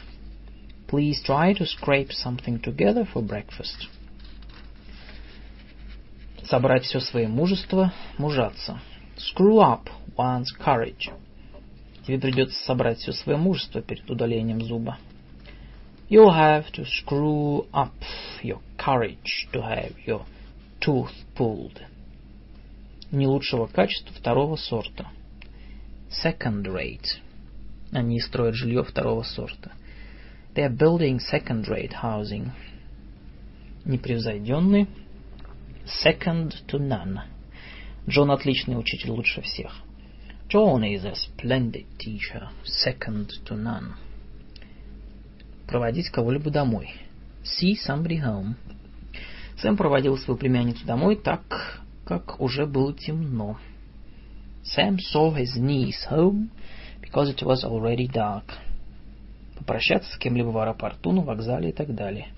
Please try to scrape something together for breakfast. Собрать все свое мужество, мужаться. Screw up one's courage. Тебе придется собрать все свое мужество перед удалением зуба. You'll have to screw up your courage to have your tooth pulled. Не лучшего качества второго сорта. Second rate. Они строят жилье второго сорта. They are building second-rate housing. Непревзойденный. Second to none. Джон отличный учитель, лучше всех. John is a splendid teacher, second to none. Проводить кого-либо домой. See somebody home. Сэм проводил свою племянницу домой так, как уже было темно. Sam saw his niece home because it was already dark. Попрощаться с кем-либо в аэропорту, на вокзале и так далее.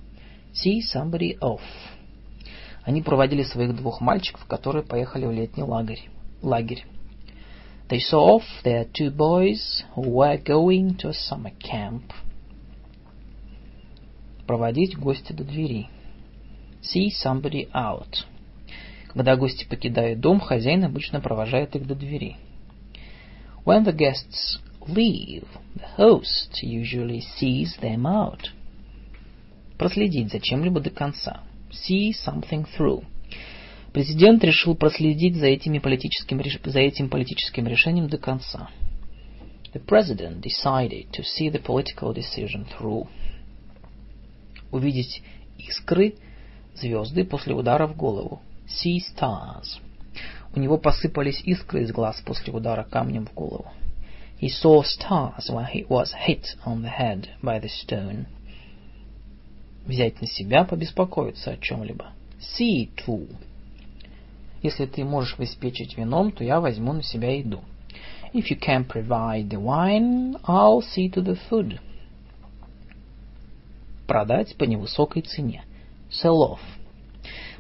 See somebody off. Они проводили своих двух мальчиков, которые поехали в летний лагерь. лагерь. They saw off their two boys who were going to a summer camp. Проводить гостя до двери. See somebody out. Когда гости покидают дом, хозяин обычно провожает их до двери. When the guests leave, the host usually sees them out. Проследить за чем-либо до конца. See something through. Президент решил проследить за, этими политическим, за этим политическим решением до конца. The president decided to see the political decision through. Увидеть искры, звезды после удара в голову. See stars. У него посыпались искры из глаз после удара камнем в голову. He saw stars when he was hit on the head by the stone. Взять на себя, побеспокоиться о чем-либо. See to. Если ты можешь обеспечить вином, то я возьму на себя еду. If you can provide the wine, I'll see to the food. Продать по невысокой цене. Sell off.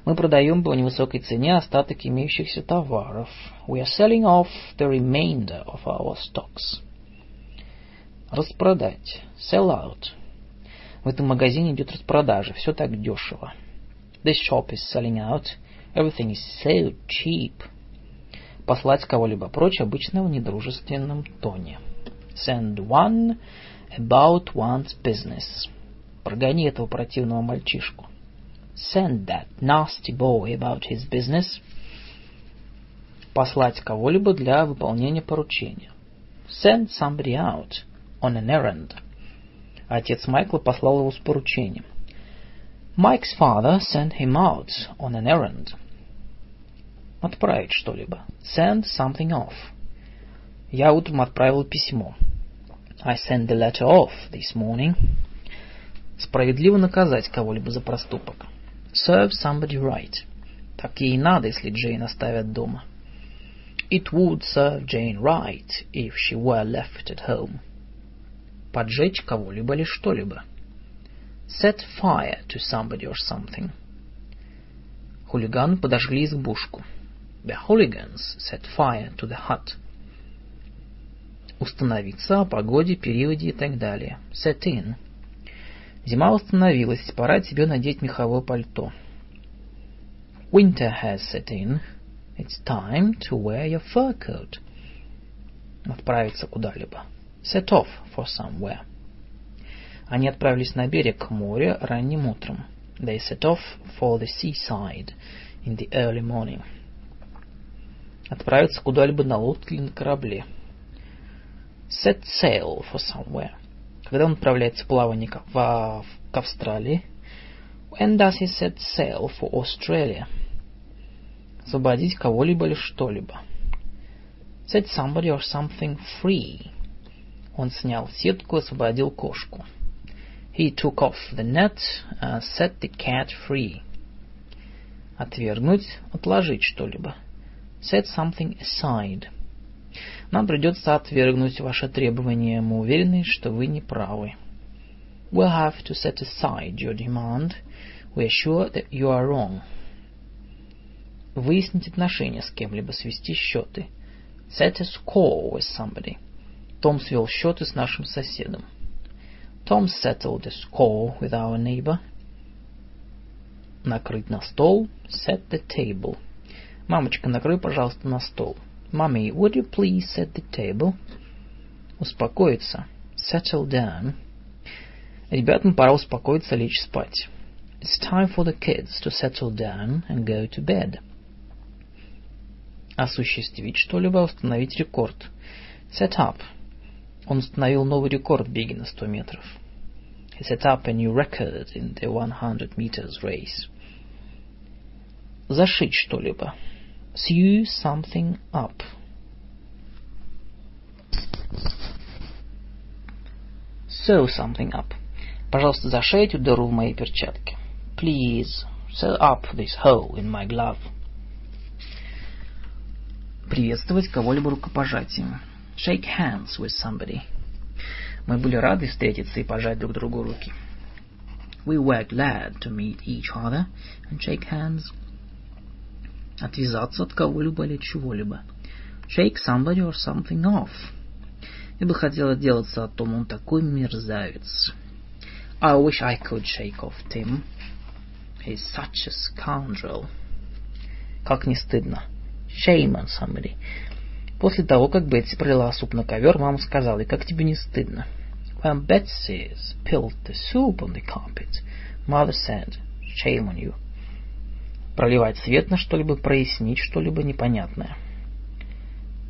Мы продаем по невысокой цене остаток имеющихся товаров. We are selling off the remainder of our stocks. Распродать. Sell out. В этом магазине идет распродажа. Все так дешево. This shop is selling out. Everything is so cheap. Послать кого-либо прочь обычно в недружественном тоне. Send one about one's business. Прогони этого противного мальчишку. Send that nasty boy about his business. Послать кого-либо для выполнения поручения. Send somebody out on an errand. Отец Майкла послал его с поручением. Mike's father sent him out on an errand. Отправить что-либо. Send something off. Я утром отправил письмо. I sent the letter off this morning. Справедливо наказать кого-либо за проступок. Serve somebody right. Так ей надо, если Джейн оставят дома. It would serve Jane right if she were left at home. Поджечь кого-либо или что-либо. Set fire to somebody or something. Хулиганы подожгли избушку. The hooligans set fire to the hut. Установиться о погоде, периоде и так далее. Set in. Зима установилась, пора тебе надеть меховое пальто. Winter has set in. It's time to wear your fur coat. Отправиться куда-либо. Set off for somewhere. Они отправились на берег к морю ранним утром. They set off for the seaside in the early morning. Отправиться куда-либо на лодке или на корабле. Set sail for somewhere. Когда он отправляется в плавание в, в, к Австралии? When does he set sail for Australia? Освободить кого-либо или что-либо. Set somebody or something free. Он снял сетку и освободил кошку. He took off the net and set the cat free. Отвергнуть, отложить что-либо. Set something aside. Нам придется отвергнуть ваше требование. Мы уверены, что вы не правы. We'll have to set aside your demand. We are sure that you are wrong. Выяснить отношения с кем-либо, свести счеты. Set a score with somebody. Том свел счеты с нашим соседом. Tom settled a score with our neighbor. Накрыть на стол. Set the table. Мамочка, накрой, пожалуйста, на стол. Mommy, would you please set the table? Успокоиться. Settle down. Ребятам пора успокоиться, лечь спать. It's time for the kids to settle down and go to bed. Осуществить что-либо, установить рекорд. Set up. Он установил новый рекорд в беге на 100 метров. He set up a new record in the 100 meters race. Зашить что-либо. Sew something up. Sew something up. Пожалуйста, зашейте дыру в моей перчатке. Please, sew up this hole in my glove. Приветствовать кого-либо рукопожатием. Shake hands with somebody. Мы были рады встретиться и пожать друг другу руки. We were glad to meet each other and shake hands. Отвязаться от кого-либо или чего-либо. Shake somebody or something off. Я бы хотел отделаться от Тома, он такой мерзавец. I wish I could shake off Tim. He's such a scoundrel. Как не стыдно. Shame on somebody. После того, как Бетси пролила суп на ковер, мама сказала, и как тебе не стыдно? When Betsy spilled the soup on the carpet, mother said, shame on you. Проливать свет на что-либо, прояснить что-либо непонятное.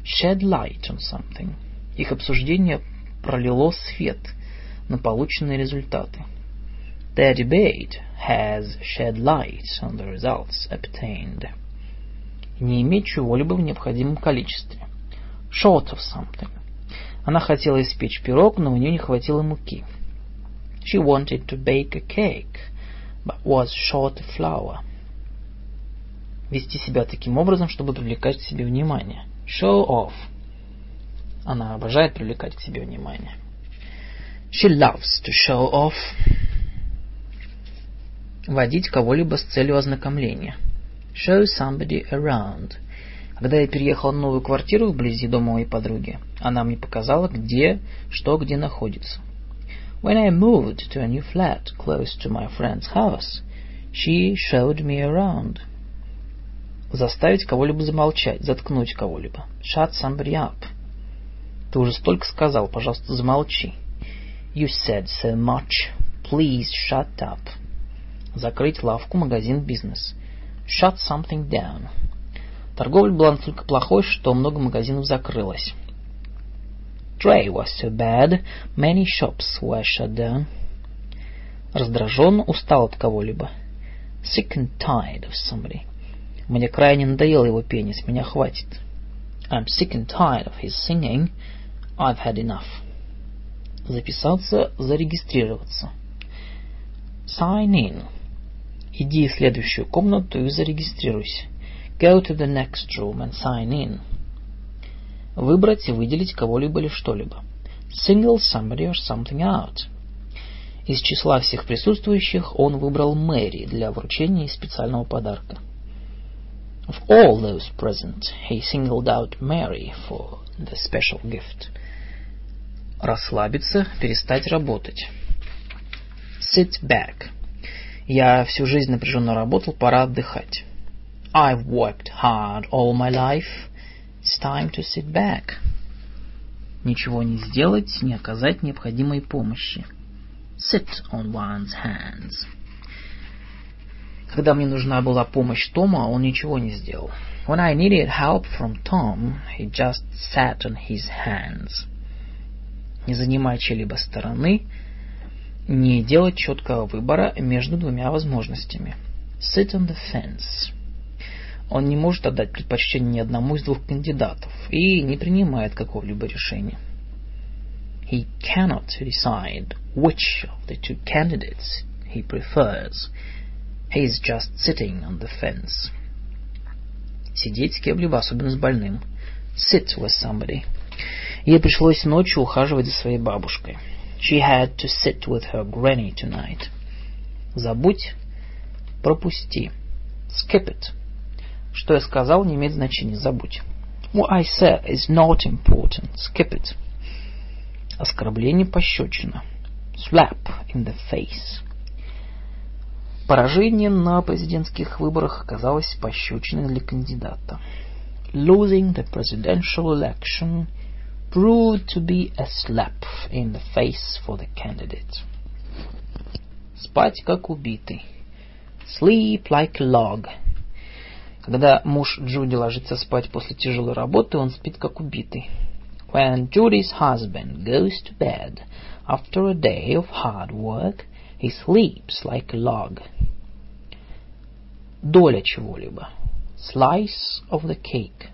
Shed light on something. Их обсуждение пролило свет на полученные результаты. Their debate has shed light on the results obtained. Не иметь чего-либо в необходимом количестве. Short of something. Она хотела испечь пирог, но у нее не хватило муки. She wanted to bake a cake, but was short of flour. Вести себя таким образом, чтобы привлекать к себе внимание. Show off. Она обожает привлекать к себе внимание. She loves to show off. Водить кого-либо с целью ознакомления. Show somebody around – когда я переехал в новую квартиру вблизи дома моей подруги, она мне показала, где, что где находится. When I moved to a new flat close to my friend's house, she showed me around. Заставить кого-либо замолчать, заткнуть кого-либо. Shut somebody up. Ты уже столько сказал, пожалуйста, замолчи. You said so much. Please shut up. Закрыть лавку, магазин, бизнес. Shut something down. Торговля была настолько плохой, что много магазинов закрылось. Trade was so bad, many shops were shut down. Раздражен, устал от кого-либо. Sick and tired of somebody. Мне крайне надоело его пение, с меня хватит. I'm sick and tired of his singing. I've had enough. Записаться, зарегистрироваться. Sign in. Иди в следующую комнату и зарегистрируйся. Go to the next room and sign in. Выбрать и выделить кого-либо или что-либо. Single somebody or something out. Из числа всех присутствующих он выбрал Мэри для вручения специального подарка. Of all those present, he singled out Mary for the special gift. Расслабиться, перестать работать. Sit back. Я всю жизнь напряженно работал, пора отдыхать. I've worked hard all my life. It's time to sit back. Ничего не сделать, не оказать необходимой помощи. Sit on one's hands. Когда мне нужна была помощь Тома, он ничего не сделал. When I needed help from Tom, he just sat on his hands. Не занимать чьей-либо стороны, не делать четкого выбора между двумя возможностями. Sit on the fence он не может отдать предпочтение ни одному из двух кандидатов и не принимает какого-либо решения. He cannot decide which of the two candidates he prefers. He is just sitting on the fence. Сидеть с кем-либо, особенно с больным. Sit with somebody. Ей пришлось ночью ухаживать за своей бабушкой. She had to sit with her granny tonight. Забудь, пропусти. Skip it. Что я сказал, не имеет значения, забудь. What I said is not important. Skip it. Оскорбление пощечина. Slap in the face. Поражение на президентских выборах оказалось пощечиной для кандидата. Losing the presidential election proved to be a slap in the face for the candidate. Спать как убитый. Sleep like a log. Когда муж Джуди ложится спать после тяжелой работы, он спит как убитый. When Judy's husband goes to bed after a day of hard work, he sleeps like a log. Доля чего-либо. Slice of the cake.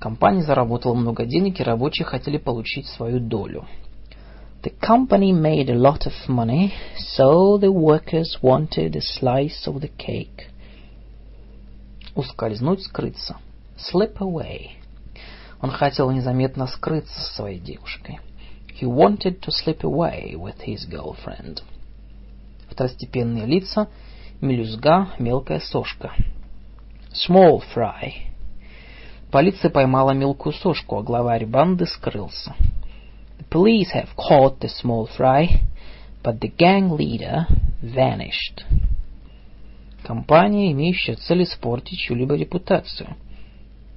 Компания заработала много денег, и рабочие хотели получить свою долю. The company made a lot of money, so the workers wanted a slice of the cake. Ускользнуть, скрыться. Slip away. Он хотел незаметно скрыться со своей девушкой. He wanted to slip away with his girlfriend. Второстепенные лица. Мелюзга, мелкая сошка. Small fry. Полиция поймала мелкую сошку, а главарь банды скрылся. The police have caught the small fry, but the gang leader vanished. Компания, имеющая цель испортить чью-либо репутацию.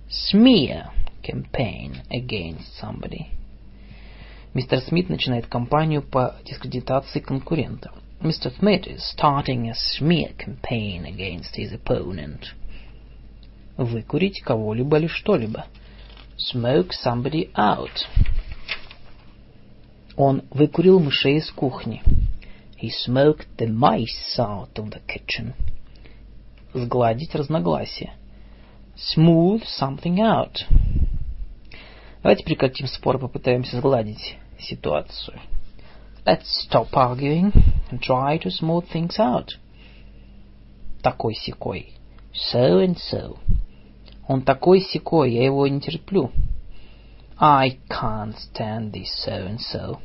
Smear campaign against somebody. Мистер Смит начинает кампанию по дискредитации конкурента. Mr. Smith is starting a smear campaign against his opponent. Выкурить кого-либо или что-либо. Smoke somebody out. Он выкурил мышей из кухни. He smoked the mice out of the kitchen. Сгладить разногласия. Smooth something out. Давайте прекратим спор, попытаемся сгладить ситуацию. Let's stop arguing and try to smooth things out. Такой-сякой. So and so. Он такой-сякой, я его не терплю. I can't stand this so and so.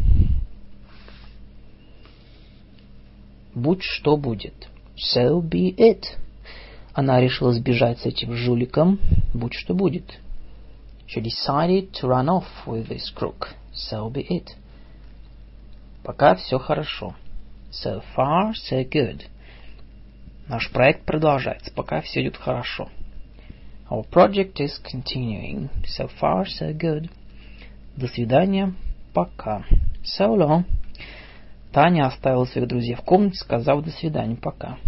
Будь что будет. So be it. Она решила сбежать с этим жуликом. Будь что будет. She decided to run off with this crook. So be it. Пока все хорошо. So far, so good. Наш проект продолжается, пока все идет хорошо. Our project is continuing. So far, so good. До свидания. Пока. So long. Таня оставила своих друзей в комнате, сказав до свидания. Пока.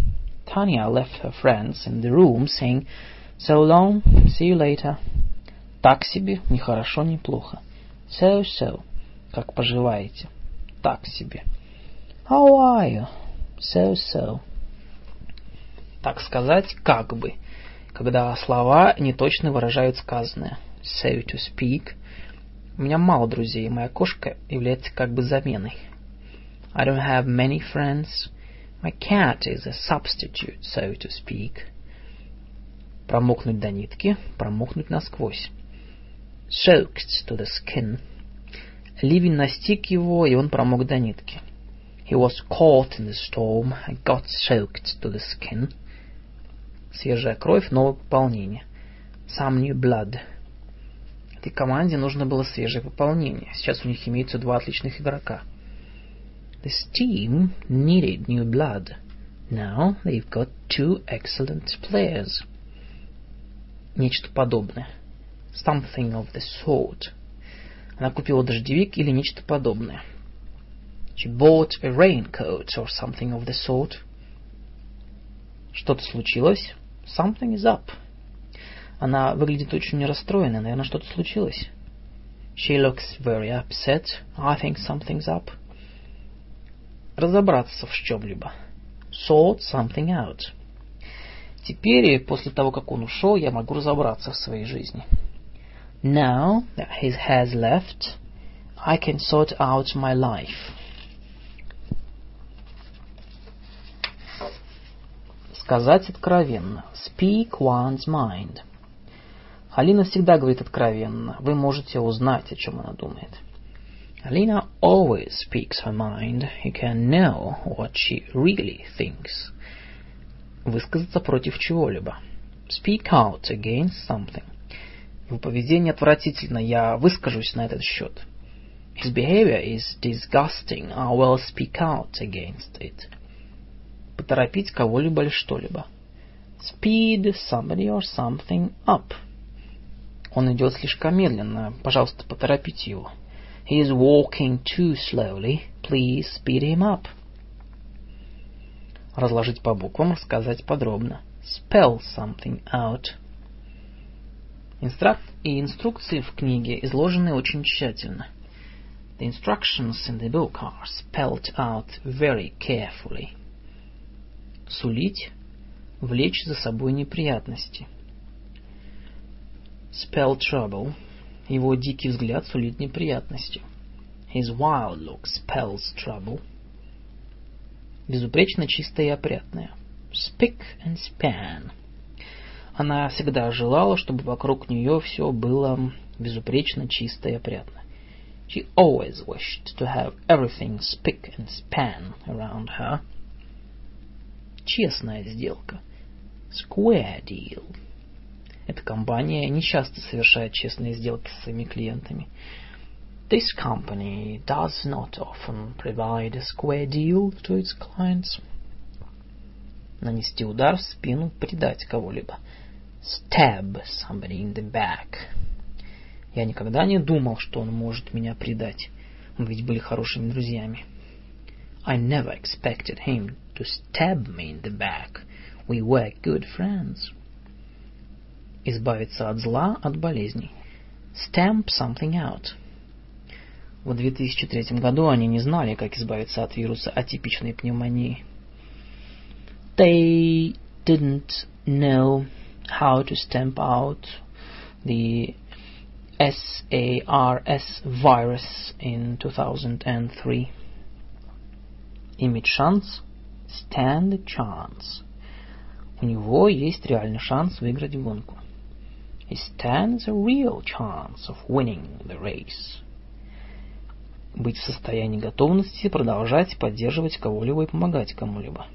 Tanya left her friends in the room, saying, So long, see you later. Так себе, ни хорошо, ни плохо. So-so. Как поживаете? Так себе. How are you? So-so. Так сказать, как бы. Когда слова неточно выражают сказанное. So to speak. У меня мало друзей, моя кошка является как бы заменой. I don't have many friends. My cat is a substitute, so to speak. Промокнуть до нитки, промокнуть насквозь. Soaked to the skin. Ливень настиг его, и он промок до нитки. He was caught in the storm and got soaked to the skin. Свежая кровь, новое пополнение. Some new blood. Этой команде нужно было свежее пополнение. Сейчас у них имеются два отличных игрока. This team needed new blood. Now they've got two excellent players. Нечто подобное. Something of the sort. Она купила дождевик или нечто подобное. She bought a raincoat or something of the sort. Что-то случилось. Something is up. Она выглядит очень расстроенной. Наверное, что-то случилось. She looks very upset. I think something's up. Разобраться в чем-либо. Sort something out. Теперь, после того, как он ушел, я могу разобраться в своей жизни. Now that he has left, I can sort out my life. Сказать откровенно. Speak one's mind. Алина всегда говорит откровенно. Вы можете узнать, о чем она думает. Alina always speaks her mind. You can know what she really thinks. Высказаться против чего-либо. Speak out against something. Его поведение отвратительно, я выскажусь на этот счет. His behavior is disgusting. I will speak out against it. Поторопить кого-либо или что-либо. Speed somebody or something up. Он идет слишком медленно. Пожалуйста, поторопите его. He is walking too slowly. Please speed him up. Разложить по буквам, рассказать подробно. Spell something out. Инстракт и инструкции в книге изложены очень тщательно. The instructions in the book are spelled out very carefully. Сулить, влечь за собой неприятности. Spell trouble. Его дикий взгляд сулит неприятности. His wild look spells trouble. Безупречно чистая и опрятная. Spick and span. Она всегда желала, чтобы вокруг нее все было безупречно чисто и опрятно. She always wished to have everything spick and span around her. Честная сделка. Square deal. Эта компания не часто совершает честные сделки со своими клиентами. This company does not often provide a square deal to its clients. Нанести удар в спину, предать кого-либо. Stab somebody in the back. Я никогда не думал, что он может меня предать. Мы ведь были хорошими друзьями. I never expected him to stab me in the back. We were good friends. Избавиться от зла, от болезней. Stamp something out. В 2003 году они не знали, как избавиться от вируса атипичной пневмонии. They didn't know how to stamp out the SARS virus in 2003. Иметь шанс, stand a chance. У него есть реальный шанс выиграть гонку. He stands a real chance of winning the race. Быть в состоянии готовности продолжать поддерживать кого-либо и помогать кому-либо.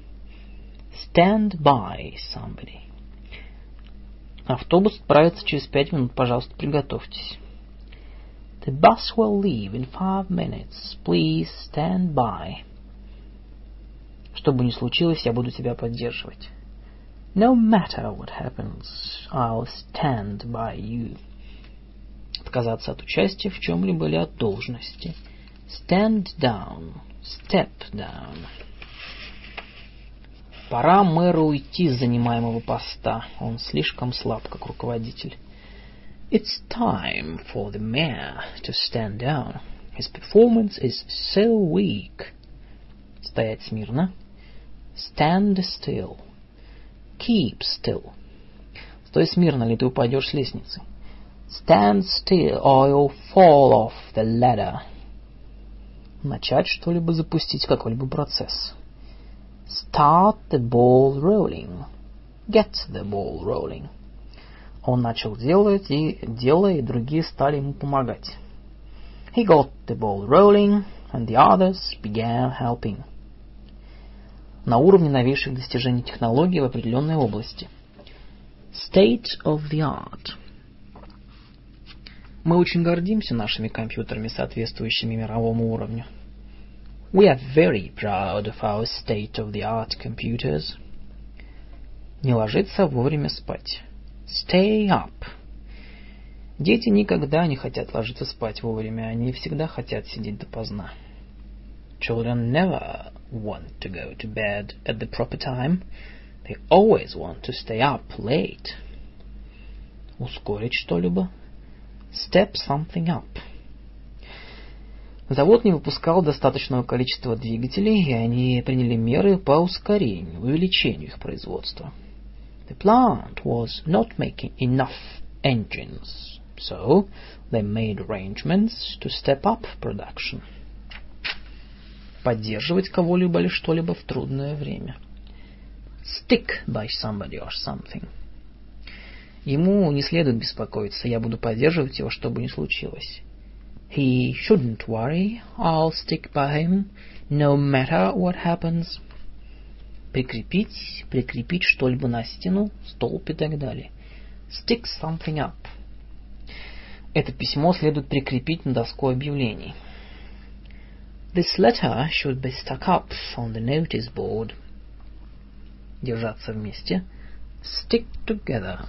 Stand by somebody. Автобус отправится через пять минут. Пожалуйста, приготовьтесь. The bus will leave in five minutes. Please stand by. Что бы ни случилось, я буду тебя поддерживать. No matter what happens, I'll stand by you. Отказаться от участия в чем-либо или от должности. Stand down. Step down. Пора мэру уйти с занимаемого поста. Он слишком слаб, как руководитель. It's time for the mayor to stand down. His performance is so weak. Стоять смирно. Stand still. Keep still. Стой смирно, или ты упадешь с лестницы. Stand still, or you'll fall off the ladder. Начать что-либо запустить, какой-либо процесс. Start the ball rolling. Get the ball rolling. Он начал делать, и делая, и другие стали ему помогать. He got the ball rolling, and the others began helping. На уровне новейших достижений технологий в определенной области. State of the art. Мы очень гордимся нашими компьютерами, соответствующими мировому уровню. We are very proud of our state-of-the-art computers. Не ложиться вовремя спать. Stay up. Дети никогда не хотят ложиться спать вовремя, они всегда хотят сидеть допоздна. Children never want to go to bed at the proper time. They always want to stay up late. Ускорить что-либо. Step something up. Завод не выпускал достаточного количества двигателей, и они приняли меры по ускорению, увеличению их производства. The plant was not making enough engines, so they made arrangements to step up production. Поддерживать кого-либо или что-либо в трудное время. Stick by somebody or something. Ему не следует беспокоиться, я буду поддерживать его, что бы ни случилось. He shouldn't worry. I'll stick by him, no matter what happens. Прикрепить, прикрепить что-либо на стену, столб и так далее. Stick something up. Это письмо следует прикрепить на доску объявлений. This letter should be stuck up on the notice board. Держаться вместе. Stick together.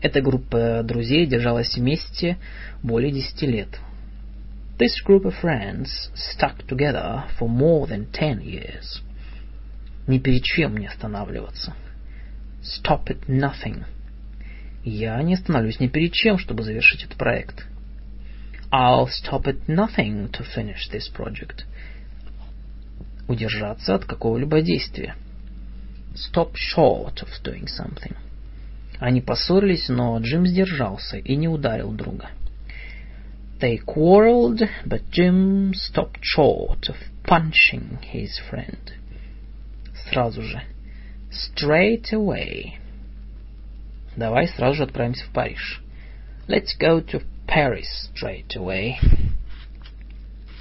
Эта группа друзей держалась вместе более десяти лет. This group of friends stuck together for more than ten years. Ни перед чем не останавливаться. Stop at nothing. Я не остановлюсь ни перед чем, чтобы завершить этот проект. I'll stop at nothing to finish this project. Удержаться от какого-либо действия. Stop short of doing something. Они поссорились, но Джим сдержался и не ударил друга. They quarreled, but Jim stopped short of punching his friend. Сразу же. Straight away. Давай сразу же отправимся в Париж. Let's go to Paris straight away.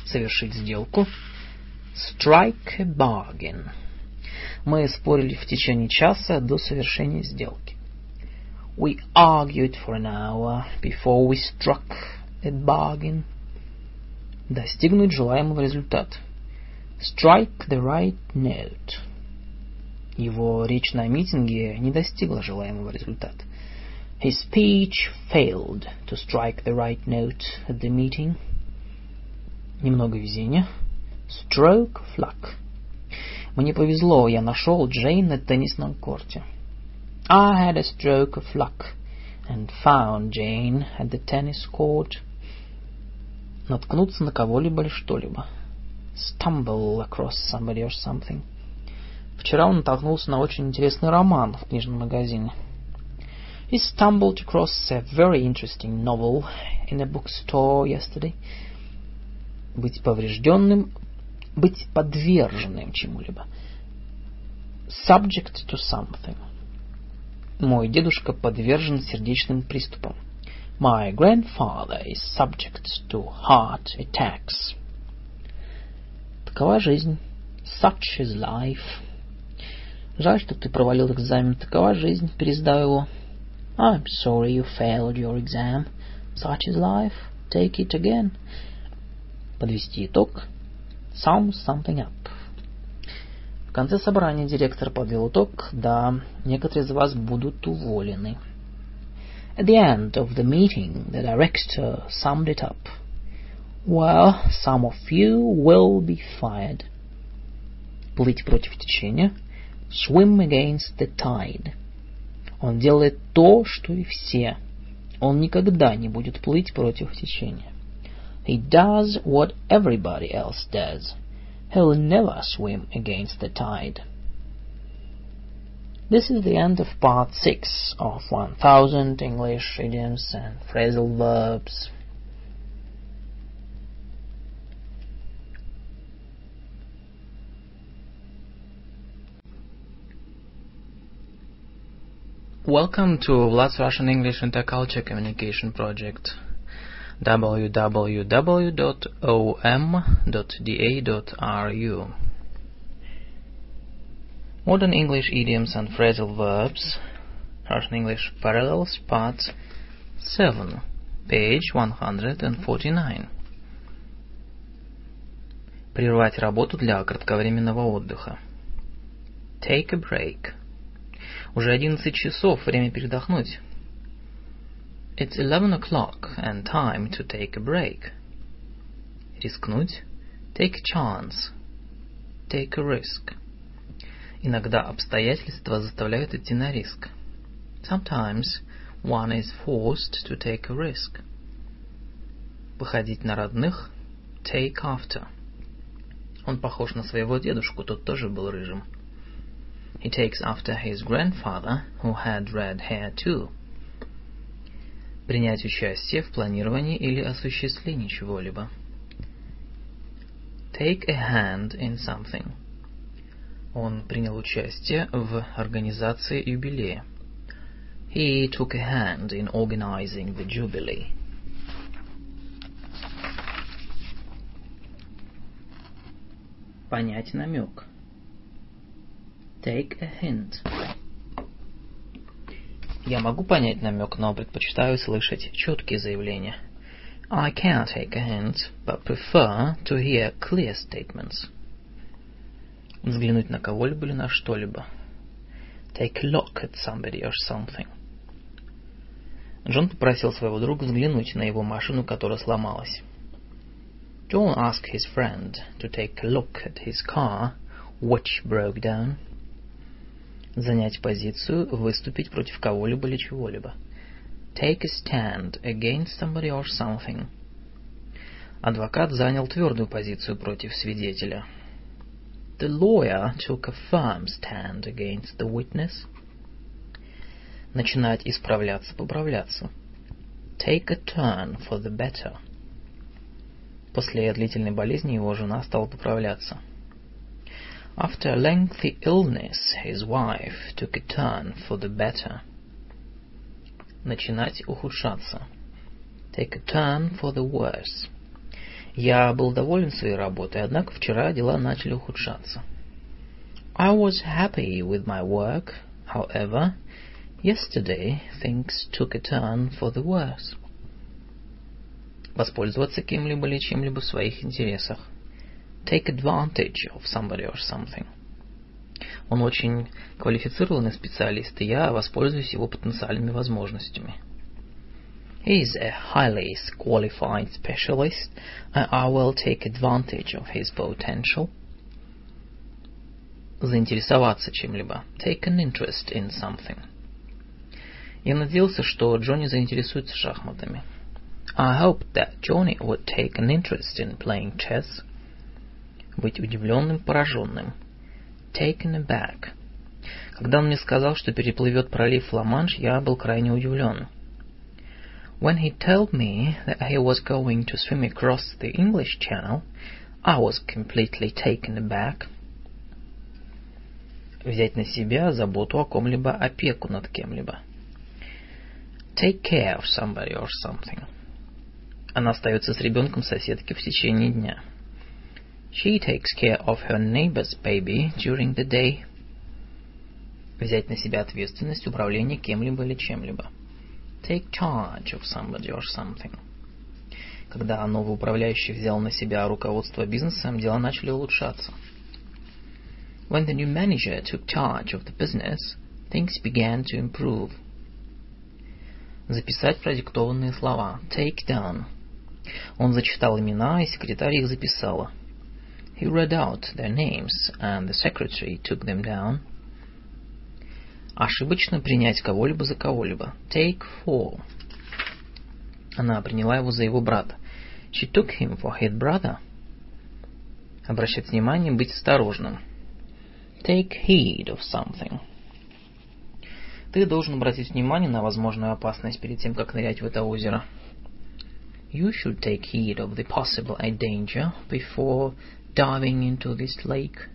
Совершить сделку. Strike a bargain. Мы спорили в течение часа до совершения сделки. We argued for an hour before we struck a bargain. Достигнуть желаемого результата. Strike the right note. Его речь на митинге не достигла желаемого результата. His speech failed to strike the right note at the meeting. Немного везения. Stroke of luck. Мне повезло, я нашел Джейн на теннисном корте. I had a stroke of luck and found Jane at the tennis court. Наткнуться на кого-либо или что-либо. Stumble across somebody or something. Вчера он натолкнулся на очень интересный роман в книжном магазине. He stumbled across a very interesting novel in a bookstore yesterday. Быть поврежденным, быть подверженным чему-либо. Subject to something. Мой дедушка подвержен сердечным приступам. My grandfather is subject to heart attacks. Такова жизнь. Such is life. Жаль, что ты провалил экзамен. Такова жизнь. Пересдав его. I'm sorry you failed your exam. Such is life. Take it again. Подвести итог. Sum something up конце собрания директор подвел итог. Да, некоторые из вас будут уволены. At the end of the meeting, the director summed it up. Well, some of you will be fired. Плыть против течения. Swim against the tide. Он делает то, что и все. Он никогда не будет плыть против течения. He does what everybody else does. He'll never swim against the tide. This is the end of part 6 of 1000 English idioms and phrasal verbs. Welcome to Vlad's Russian English Interculture Communication Project. www.om.da.ru Modern English idioms and phrasal verbs Russian English Parallels Part 7 Page 149 Прервать работу для кратковременного отдыха Take a break Уже 11 часов, время передохнуть It's eleven o'clock and time to take a break. Рискнуть. Take a chance. Take a risk. Иногда обстоятельства заставляют идти на риск. Sometimes one is forced to take a risk. Походить на родных. Take after. Он похож на своего дедушку, тот тоже был рыжим. He takes after his grandfather, who had red hair too. принять участие в планировании или осуществлении чего-либо. Take a hand in something. Он принял участие в организации юбилея. He took a hand in organizing the jubilee. Понять намек. Take a hint. Я могу понять намек, но предпочитаю слышать четкие заявления. I can take a hint, but prefer to hear clear statements. Взглянуть на кого-либо или на что-либо. Take a look at somebody or something. Джон попросил своего друга взглянуть на его машину, которая сломалась. John asked his friend to take a look at his car, which broke down. Занять позицию, выступить против кого-либо или чего-либо. Take a stand against somebody or something. Адвокат занял твердую позицию против свидетеля. The lawyer took a firm stand against the witness. Начинать исправляться, поправляться. Take a turn for the better. После длительной болезни его жена стала поправляться. After a lengthy illness, his wife took a turn for the better. Начинать ухудшаться. Take a turn for the worse. Я был доволен своей работой, однако вчера дела начали ухудшаться. I was happy with my work, however, yesterday things took a turn for the worse. Воспользоваться кем-либо или чем-либо в своих интересах. Take advantage of somebody or something. Он очень квалифицированный специалист, и я воспользуюсь его потенциальными возможностями. He is a highly qualified specialist, and I will take advantage of his potential. Заинтересоваться чем-либо. Take an interest in something. Я надеялся, что Джонни заинтересуется шахматами. I hoped that Johnny would take an interest in playing chess. Быть удивленным, пораженным. Taken aback. Когда он мне сказал, что переплывет пролив Ла-Манш, я был крайне удивлен. When he told me that he was going to swim across the English Channel, I was completely taken aback. Взять на себя заботу о ком-либо, опеку над кем-либо. Take care of somebody or something. Она остается с ребенком соседки в течение дня. She takes care of her neighbor's baby during the day. Взять на себя ответственность управления кем-либо или чем-либо. Take charge of somebody or something. Когда новый управляющий взял на себя руководство бизнесом, дела начали улучшаться. When the new manager took charge of the business, things began to improve. Записать продиктованные слова. Take down. Он зачитал имена, и секретарь их записала. He read out their names, and the secretary took them down. Ошибочно принять кого-либо за кого-либо. Take for. Она приняла его за его брата. She took him for his brother. Обращать внимание, быть осторожным. Take heed of something. Ты должен обратить внимание на возможную опасность перед тем, как нырять в это озеро. You should take heed of the possible danger before diving into this lake.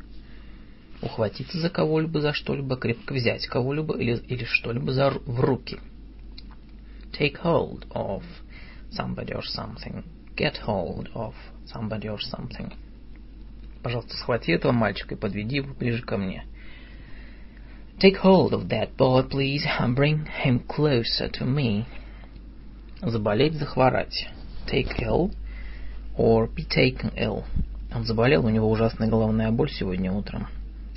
Ухватиться за кого-либо, за что-либо, крепко взять кого-либо или, или что-либо за, в руки. Take hold of somebody or something. Get hold of somebody or something. Пожалуйста, схвати этого мальчика и подведи его ближе ко мне. Take hold of that boy, please, and bring him closer to me. Заболеть, захворать. Take ill or be taken ill. Он заболел, у него ужасная головная боль сегодня утром.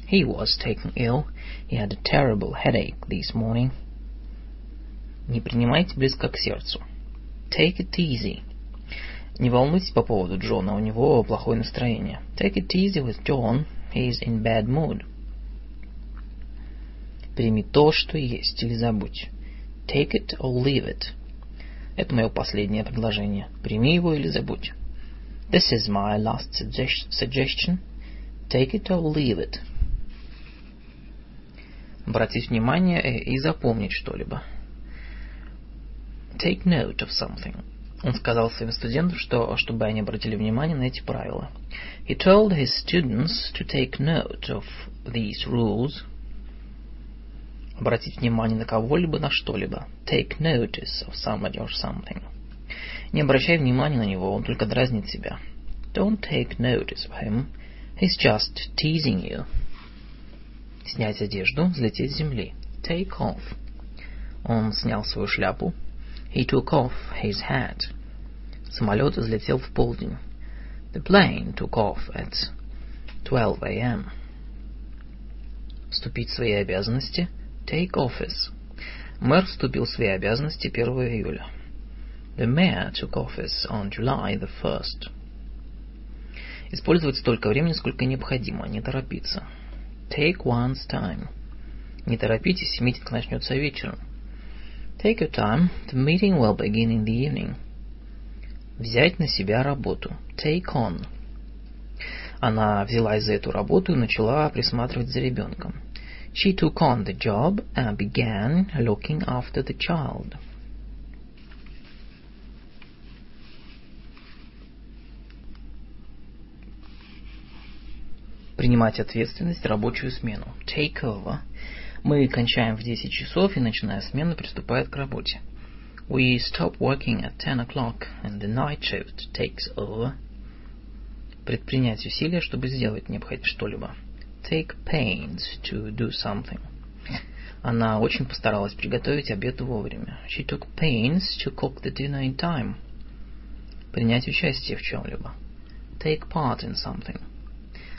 He was taken ill. He had a terrible headache this morning. Не принимайте близко к сердцу. Take it easy. Не волнуйтесь по поводу Джона, у него плохое настроение. Take it easy with John. He is in bad mood. Прими то, что есть, или забудь. Take it or leave it. Это мое последнее предложение. Прими его или забудь. This is my last suggestion. Take it or leave it. Обратить внимание и запомнить что-либо. Take note of something. Он сказал своим студентам, что, чтобы они обратили внимание на эти правила. He told his students to take note of these rules. Обратить внимание на кого-либо, на что-либо. Take notice of somebody or something. Не обращай внимания на него, он только дразнит тебя. Don't take notice of him. He's just teasing you. Снять одежду, взлететь с земли. Take off. Он снял свою шляпу. He took off his hat. Самолет взлетел в полдень. The plane took off at 12 a.m. Вступить в свои обязанности. Take office. Мэр вступил в свои обязанности 1 июля. The mayor took office on July the 1st. Использовать столько времени, сколько необходимо, не торопиться. Take one's time. Не торопитесь, митинг начнется вечером. Take your time. The meeting will begin in the evening. Взять на себя работу. Take on. Она взялась за эту работу и начала присматривать за ребенком. She took on the job and began looking after the child. Принимать ответственность, рабочую смену. Take over. Мы кончаем в 10 часов, и ночная смена приступает к работе. We stop working at 10 o'clock, and the night shift takes over. Предпринять усилия, чтобы сделать необходимое что-либо. Take pains to do something. Она очень постаралась приготовить обед вовремя. She took pains to cook the dinner in time. Принять участие в чем-либо. Take part in something.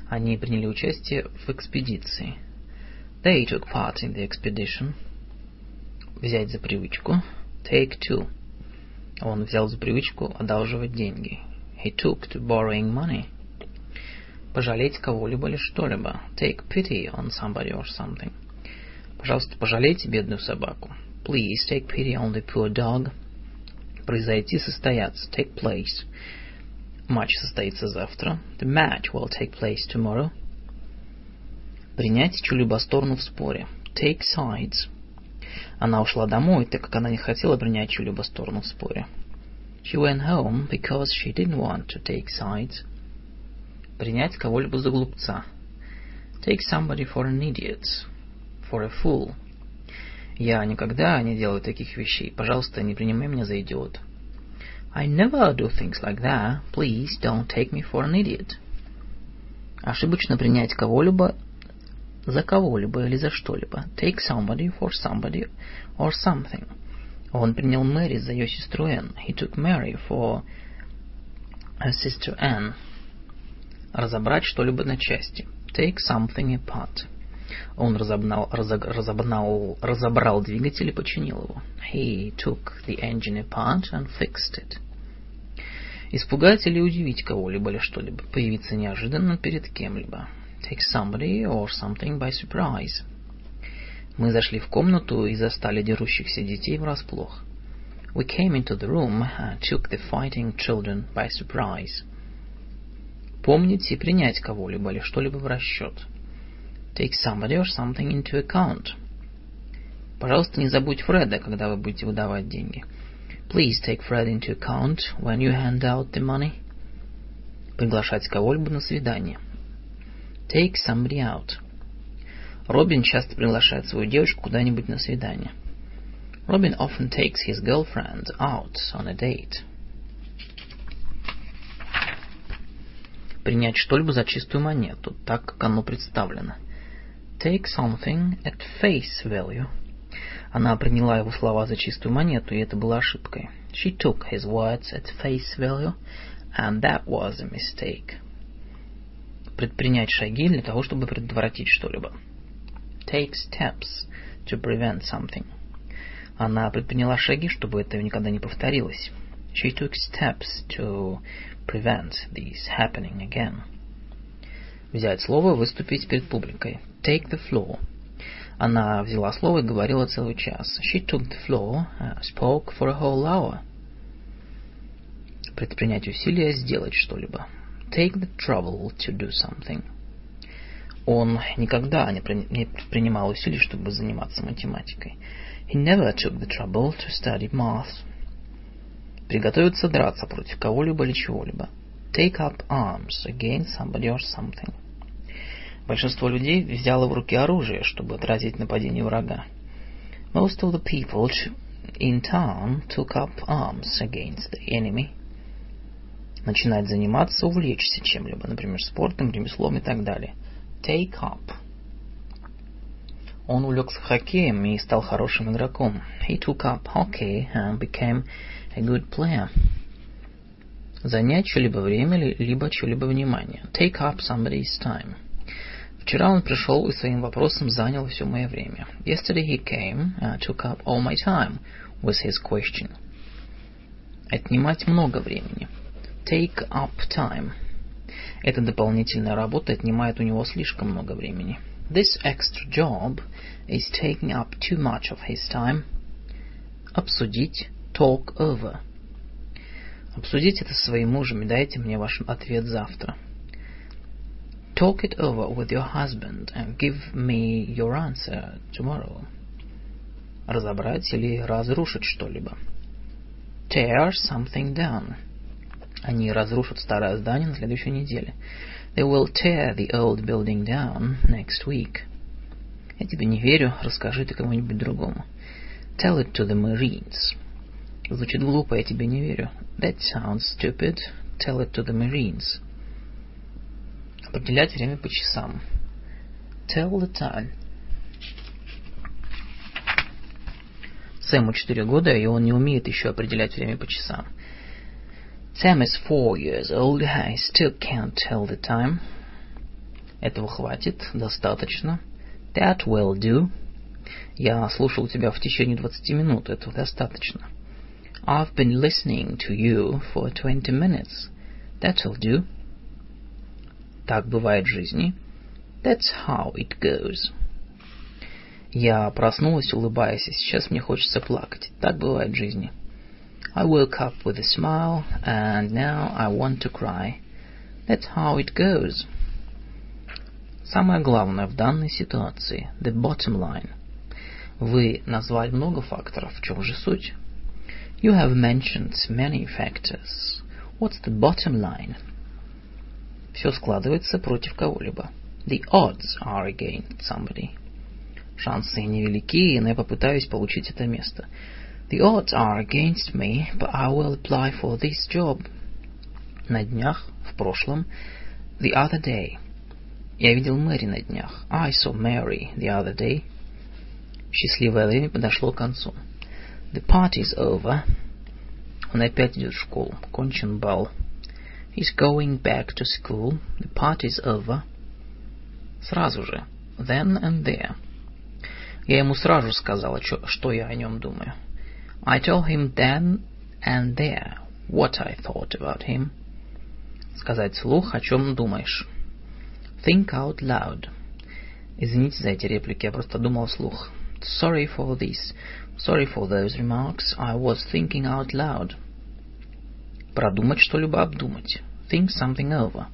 Они приняли участие в экспедиции. They took part in the expedition. Взять за привычку. Take two. Он взял за привычку одалживать деньги. He took to borrowing money. Пожалеть кого-либо или что-либо. Take pity on somebody or something. Пожалуйста, пожалейте бедную собаку. Please take pity on the poor dog. Произойти, состояться. Take place. Матч состоится завтра. The match will take place tomorrow. Принять чью-либо сторону в споре. Take sides. Она ушла домой, так как она не хотела принять чью-либо сторону в споре. She went home because she didn't want to take sides. Принять кого-либо за глупца. Take somebody for an idiot. For a fool. Я никогда не делаю таких вещей. Пожалуйста, не принимай меня за идиота. I never do things like that. Please don't take me for an idiot. Ошибочно принять кого-либо за кого-либо или за что-либо. Take somebody for somebody or something. Он принял Мэри за ее сестру Энн. He took Mary for her sister Anne. Разобрать что-либо на части. Take something apart. Он разобнал, разог, разобнал, разобрал двигатель и починил его. He took the engine apart and fixed it. Испугать или удивить кого-либо или что-либо. Появиться неожиданно перед кем-либо. Take somebody or something by surprise. Мы зашли в комнату и застали дерущихся детей врасплох. We came into the room and took the fighting children by surprise. Помнить и принять кого-либо или что-либо в расчет. Take somebody or something into account. Пожалуйста, не забудь Фреда, когда вы будете выдавать деньги. Please take Fred into account when you hand out the money. Приглашать кого-либо на свидание. Take somebody out. Робин часто приглашает свою девушку куда-нибудь на свидание. Robin often takes his girlfriend out on a date. Принять что-либо за чистую монету, так как оно представлено. Take something at face value. Она приняла его слова за чистую монету, и это была ошибкой. She took his words at face value, and that was a mistake предпринять шаги для того, чтобы предотвратить что-либо. Take steps to prevent something. Она предприняла шаги, чтобы это никогда не повторилось. She took steps to prevent this happening again. Взять слово, выступить перед публикой. Take the floor. Она взяла слово и говорила целый час. She took the floor, uh, spoke for a whole hour. Предпринять усилия, сделать что-либо take the trouble to do something. Он никогда не предпринимал усилий, чтобы заниматься математикой. He never took the trouble to study math. Приготовиться драться против кого-либо или чего-либо. Take up arms against somebody or something. Большинство людей взяло в руки оружие, чтобы отразить нападение врага. Most of the people in town took up arms against the enemy начинать заниматься, увлечься чем-либо, например, спортом, ремеслом и так далее. Take up. Он увлекся хоккеем и стал хорошим игроком. He took up hockey and became a good player. Занять что-либо время, либо что-либо внимание. Take up somebody's time. Вчера он пришел и своим вопросом занял все мое время. Yesterday he came and took up all my time with his question. Отнимать много времени take up time. Эта дополнительная работа отнимает у него слишком много времени. This extra job is taking up too much of his time. Обсудить. Talk over. Обсудите это со своим мужем и дайте мне ваш ответ завтра. Talk it over with your husband and give me your answer tomorrow. Разобрать или разрушить что-либо. Tear something down. Они разрушат старое здание на следующей неделе. They will tear the old building down next week. Я тебе не верю, расскажи ты кому-нибудь другому. Tell it to the Marines. Звучит глупо, я тебе не верю. That sounds stupid. Tell it to the Marines. Определять время по часам. Tell the time. Сэму четыре года, и он не умеет еще определять время по часам. Sam is four years old. I still can't tell the time. Этого хватит, достаточно. That will do. Я слушал тебя в течение двадцати минут. Этого достаточно. I've been listening to you for twenty minutes. That'll do. Так бывает в жизни. That's how it goes. Я проснулась, улыбаясь, и сейчас мне хочется плакать. Так бывает в жизни. I woke up with a smile, and now I want to cry. That's how it goes. Самое главное в данной ситуации – the bottom line. Вы назвали много факторов, в чем же суть? You have mentioned many factors. What's the bottom line? Все складывается против кого-либо. The odds are against somebody. Шансы невелики, но я попытаюсь получить это место. The odds are against me, but I will apply for this job. На днях, в прошлом, the other day. Я видел Мэри на днях. I saw Mary the other day. Счастливое время подошло к концу. The party's over. Он опять идет в школу. Кончен бал. He's going back to school. The party's over. Сразу же. Then and there. Я ему сразу сказала, что я о нем думаю. I told him then and there what I thought about him. Сказать вслух, о чем думаешь. Think out loud. Извините за эти реплики, я просто думал вслух. Sorry for this. Sorry for those remarks. I was thinking out loud. Продумать что-либо обдумать. Think something over.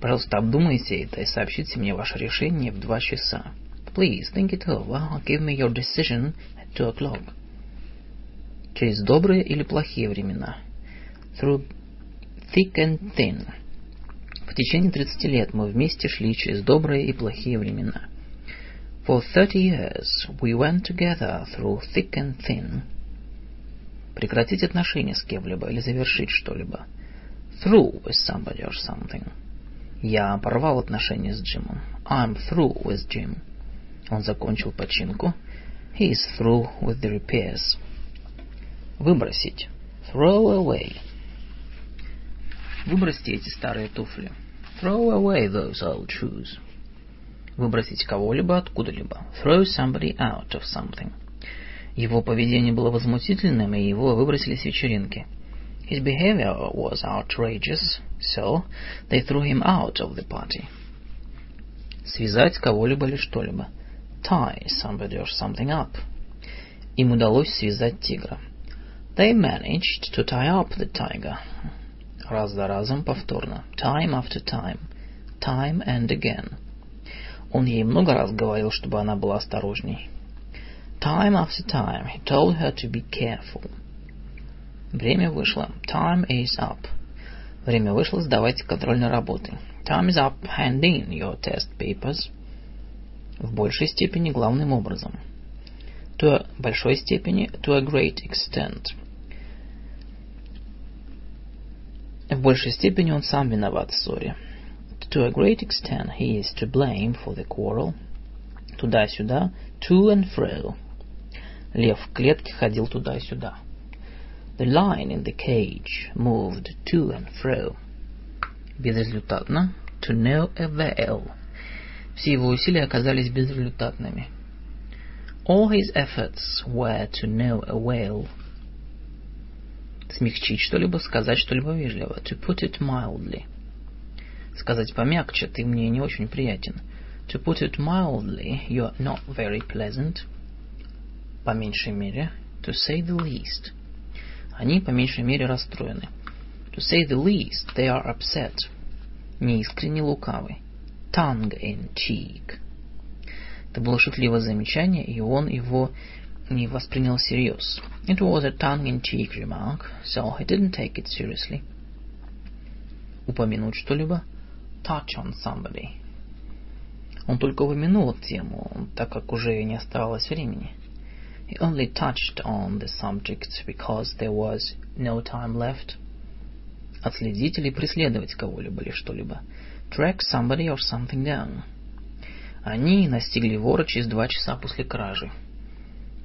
Пожалуйста, обдумайте это и сообщите мне ваше решение в два часа. Please think it over. Give me your decision at two o'clock. Через добрые или плохие времена. Through thick and thin. В течение 30 лет мы вместе шли через добрые и плохие времена. For thirty years we went together through thick and thin. Прекратить отношения с кем-либо или завершить что-либо. Through with somebody or something. Я порвал отношения с Джимом. I'm through with Jim. Он закончил починку. He is through with the repairs. Выбросить. Throw away. Выбросьте эти старые туфли. Throw away those old shoes. Выбросить кого-либо откуда-либо. Throw somebody out of something. Его поведение было возмутительным, и его выбросили с вечеринки. His behavior was outrageous, so they threw him out of the party. Связать кого-либо или что-либо tie somebody or something up. Им удалось связать тигра. They managed to tie up the tiger. Раз за разом повторно. Time after time. Time and again. Он ей много раз говорил, чтобы она была осторожней. Time after time he told her to be careful. Время вышло. Time is up. Время вышло, сдавайте контрольные работы. Time is up, hand in your test papers в большей степени главным образом. To a большой степени, to a great extent. В большей степени он сам виноват в ссоре. To a great extent he is to blame for the quarrel. Туда-сюда, to and fro. Лев в клетке ходил туда-сюда. The lion in the cage moved to and fro. Безрезультатно, to no avail. Все его усилия оказались безрезультатными. All his efforts were to no avail. Смягчить что-либо, сказать что-либо вежливо. To put it mildly. Сказать помягче, ты мне не очень приятен. To put it mildly, you're not very pleasant. По меньшей мере. To say the least. Они по меньшей мере расстроены. To say the least, they are upset. Неискренне лукавый. Tongue in cheek. Это было шутливое замечание, и он его не воспринял всерьез. It was a tongue-in-cheek remark, so he didn't take it seriously. Упомянуть что-либо? Touch on somebody. Он только упомянул тему, так как уже не оставалось времени. He only touched on the subject because there was no time left. Отследить или преследовать кого-либо или что-либо. Track somebody or something down. Они настигли вора через два часа после кражи.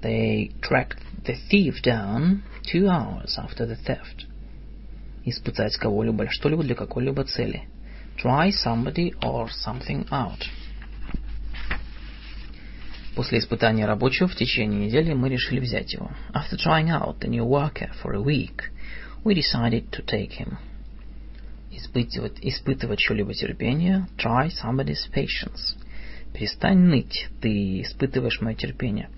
They tracked the thief down two hours after the theft. Испытать кого-либо или что-либо для какой-либо цели. Try somebody or something out. После испытания рабочего в течение недели мы решили взять его. After trying out the new worker for a week, we decided to take him. Испытывать, испытывать что-либо терпение. Try somebody's patience. Перестань ныть, ты испытываешь мое терпение.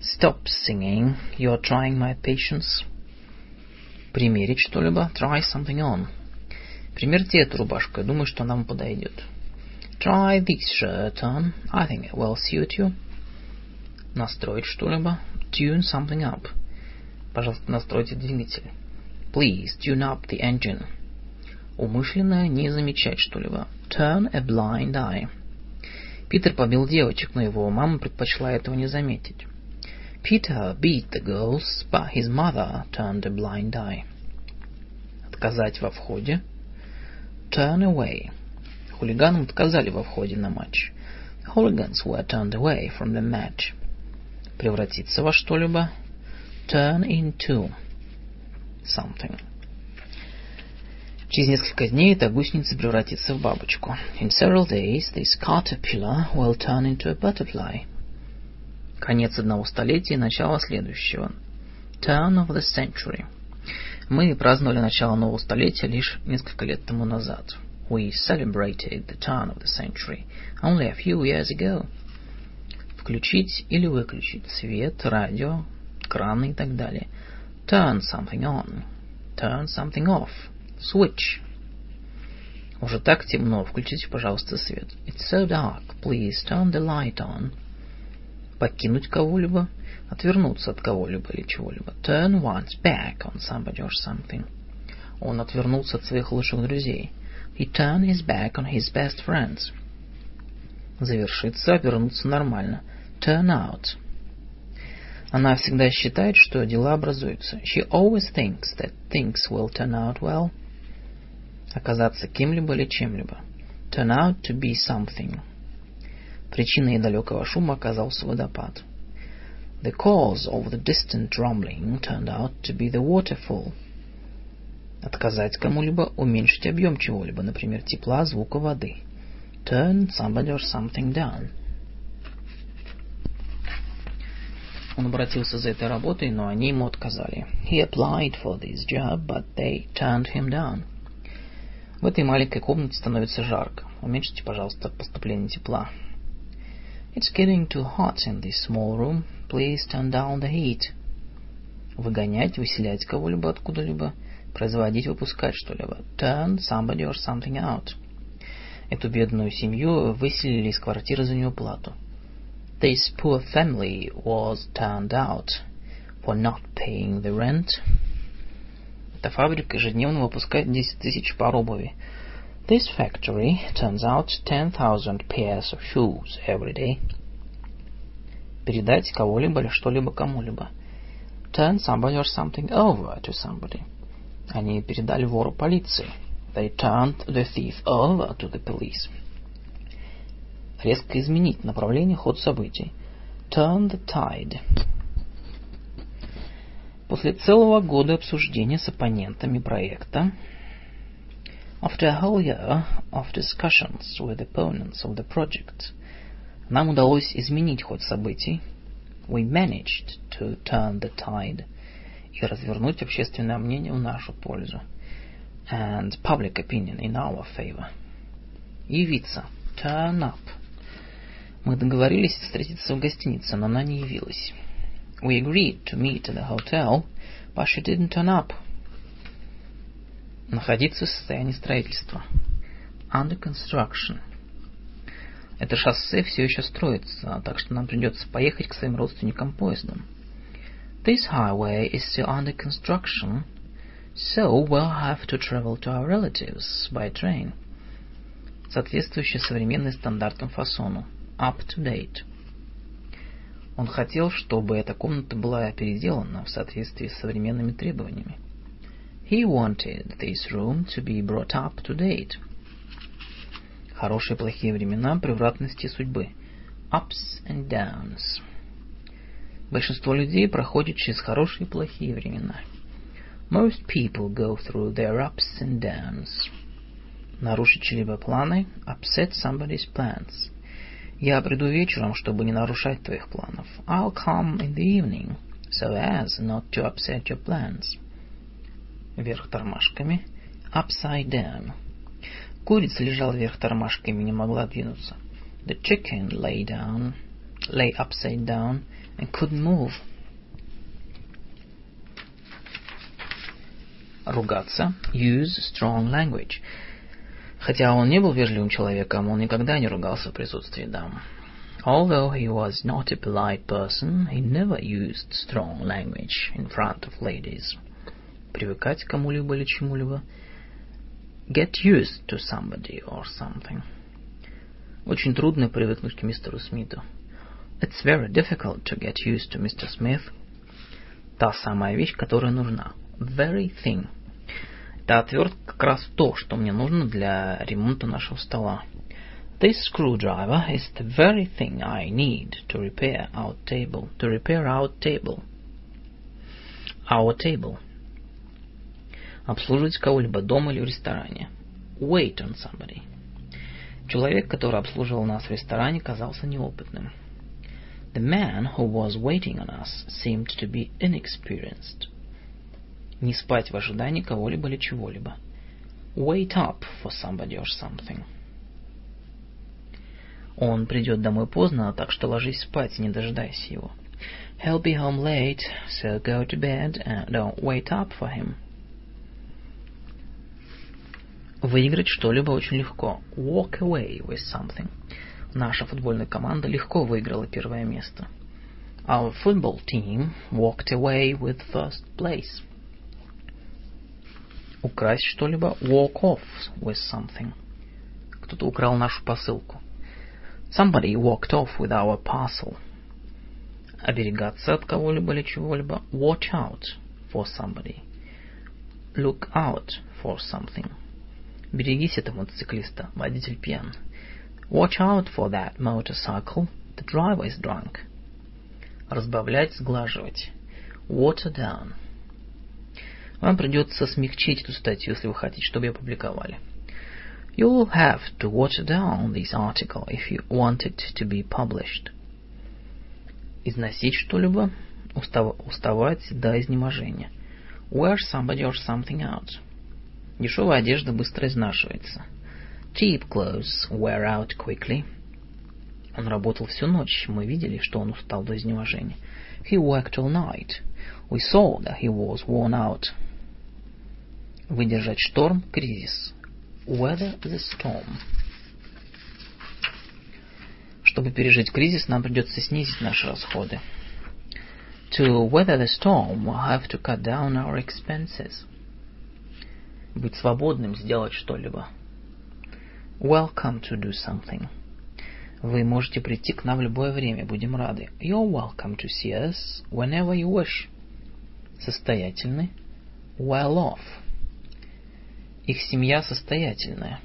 Stop singing, you're trying my patience. Примерить что-либо. Try something on. Примерьте эту рубашку, я думаю, что она вам подойдет. Try this shirt on. I think it will suit you. Настроить что-либо. Tune something up. Пожалуйста, настройте двигатель. Please tune up the engine. Умышленно не замечать что-либо. Turn a blind eye. Питер побил девочек, но его мама предпочла этого не заметить. Peter beat the girls, but his mother turned a blind eye. Отказать во входе. Turn away. Хулиганам отказали во входе на матч. The hooligans were turned away from the match. Превратиться во что-либо. Turn into something. Через несколько дней эта гусеница превратится в бабочку. In several days, this caterpillar will turn into a butterfly. Конец одного столетия и начало следующего. Turn of the century. Мы праздновали начало нового столетия лишь несколько лет тому назад. We celebrated the turn of the century only a few years ago. Включить или выключить свет, радио, краны и так далее. Turn something on. Turn something off. Switch. Уже так темно. Включите, пожалуйста, свет. It's so dark. Please turn the light on. Покинуть кого-либо. Отвернуться от кого-либо или чего-либо. Turn one's back on somebody or something. Он отвернулся от своих лучших друзей. He turned his back on his best friends. Завершиться, обернуться нормально. Turn out. Она всегда считает, что дела образуются. She always thinks that things will turn out well. Оказаться кем-либо или чем-либо. Turn out to be something. Причиной далекого шума оказался водопад. The cause of the distant rumbling turned out to be the waterfall. Отказать кому-либо, уменьшить объем чего-либо, например, тепла, звука, воды. Turn somebody or something down. Он обратился за этой работой, но они ему отказали. He applied for this job, but they turned him down. В этой маленькой комнате становится жарко. Уменьшите, пожалуйста, поступление тепла. It's getting too hot in this small room. Please turn down the heat. Выгонять, выселять кого-либо откуда-либо. Производить, выпускать что-либо. Turn somebody or something out. Эту бедную семью выселили из квартиры за неуплату. This poor family was turned out for not paying the rent. Эта фабрика ежедневно выпускает 10 тысяч пар обуви. This factory turns out 10,000 pairs of shoes every day. Передать кого-либо или что-либо кому-либо. Turn somebody or something over to somebody. Они передали вору полиции. They turned the thief over to the police. Резко изменить направление, ход событий. Turn the tide. После целого года обсуждения с оппонентами проекта After a whole year of discussions with opponents of the project, нам удалось изменить ход событий. We managed to turn the tide и развернуть общественное мнение в нашу пользу. And public opinion in our favor. Явиться. Turn up. Мы договорились встретиться в гостинице, но она не явилась. We agreed to meet at the hotel, but she didn't turn up. Находиться в состоянии строительства. Under construction. Это шоссе все еще строится, так что нам придется поехать к своим родственникам поездом. This highway is still under construction, so we'll have to travel to our relatives by train. Соответствующий современным стандартам фасону. Up to date. Он хотел, чтобы эта комната была переделана в соответствии с современными требованиями. He wanted this room to be brought up to date. Хорошие и плохие времена превратности судьбы. Ups and downs. Большинство людей проходит через хорошие и плохие времена. Most people go through their ups and downs. Нарушить чьи-либо планы. Upset somebody's plans. Я приду вечером, чтобы не нарушать твоих планов. I'll come in the evening, so as not to upset your plans. Вверх тормашками. Upside down. Курица лежала вверх тормашками и не могла двинуться. The chicken lay down, lay upside down and couldn't move. Ругаться. Use strong language. Хотя он не был вежливым человеком, он никогда не ругался в присутствии дам. Although he was not a polite person, he never used strong language in front of ladies. Привыкать к кому-либо или чему-либо. Get used to somebody or something. Очень трудно привыкнуть к мистеру Смиту. It's very difficult to get used to Mr. Smith. Та самая вещь, которая нужна. Very thing. Эта отвертка как раз то, что мне нужно для ремонта нашего стола. This screwdriver is the very thing I need to repair our table. To repair our table. Our table. Обслуживать кого-либо дома или в ресторане. Wait on somebody. Человек, который обслуживал нас в ресторане, казался неопытным. The man who was waiting on us seemed to be inexperienced. Не спать в ожидании кого-либо или чего-либо. Wait up for somebody or something. Он придет домой поздно, так что ложись спать, не дожидайся его. He'll be home late, so go to bed and don't wait up for him. Выиграть что-либо очень легко. Walk away with something. Наша футбольная команда легко выиграла первое место. Our football team walked away with first place. Украсть что-либо. Walk off with something. Кто-то украл нашу посылку. Somebody walked off with our parcel. Оберегаться от кого-либо или чего-либо. Watch out for somebody. Look out for something. Берегись этого мотоциклиста, водитель пьян. Watch out for that motorcycle, the driver is drunk. Разбавлять, сглаживать. Water down. Вам придется смягчить эту статью, если вы хотите, чтобы ее опубликовали. You will have to water down this article if you want it to be published. Износить что-либо, устав, уставать до изнеможения. Wear somebody or something out. Дешевая одежда быстро изнашивается. Cheap clothes wear out quickly. Он работал всю ночь. Мы видели, что он устал до изнеможения. He worked all night. We saw that he was worn out. Выдержать шторм, кризис. Weather the storm. Чтобы пережить кризис, нам придется снизить наши расходы. To weather the storm, we'll have to cut down our expenses. Быть свободным, сделать что-либо. Welcome to do something. Вы можете прийти к нам в любое время, будем рады. You're welcome to see us whenever you wish. Состоятельны. Well off. Их семья состоятельная.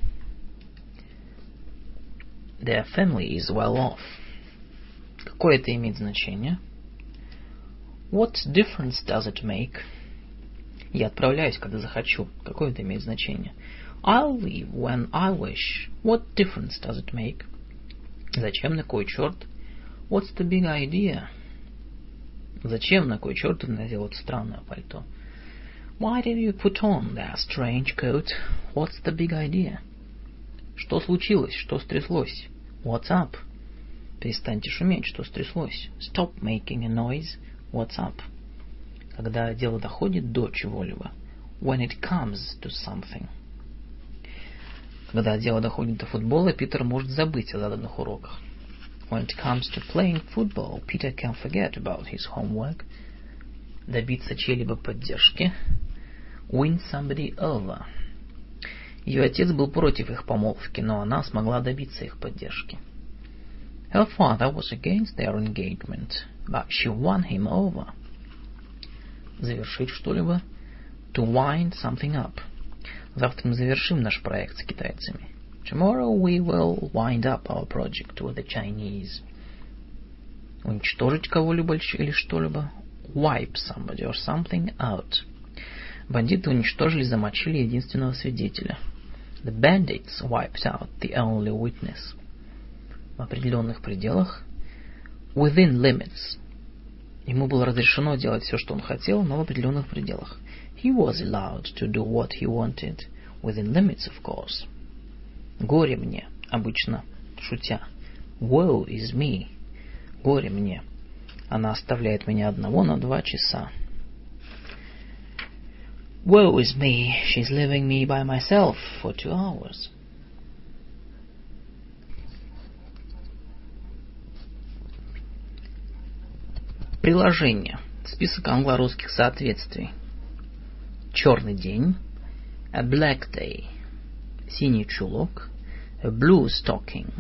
Their family is well off. Какое это имеет значение? What difference does it make? Я отправляюсь, когда захочу. Какое это имеет значение? I'll leave when I wish. What difference does it make? Зачем на кой черт? What's the big idea? Зачем на кой черт надел это странное пальто? Why did you put on that strange coat? What's the big idea? Что случилось? Что стряслось? What's up? Перестаньте шуметь, что стряслось? Stop making a noise. What's up? Когда дело доходит до чего-либо. When it comes to something. Когда дело доходит до футбола, Питер может забыть о заданных уроках. When it comes to playing football, Peter can forget about his homework. Добиться чьей-либо поддержки. Win somebody over. Ее отец был против их помолвки, но она смогла добиться их поддержки. Her father was against their engagement, but she won him over. Завершить что-либо. To wind something up. Завтра мы завершим наш проект с китайцами. Tomorrow we will wind up our project with the Chinese. Уничтожить кого-либо или что-либо. Wipe somebody or something out. Бандиты уничтожили, замочили единственного свидетеля. The bandits wiped out the only witness. В определенных пределах. Within limits. Ему было разрешено делать все, что он хотел, но в определенных пределах. He was allowed to do what he wanted, within limits, of course. Горе мне, обычно шутя. Woe is me. Горе мне. Она оставляет меня одного на два часа. Woe is me, she's leaving me by myself for two hours. Приложение. Список англо-русских соответствий. Черный день. A black day. Синий чулок. A blue stocking.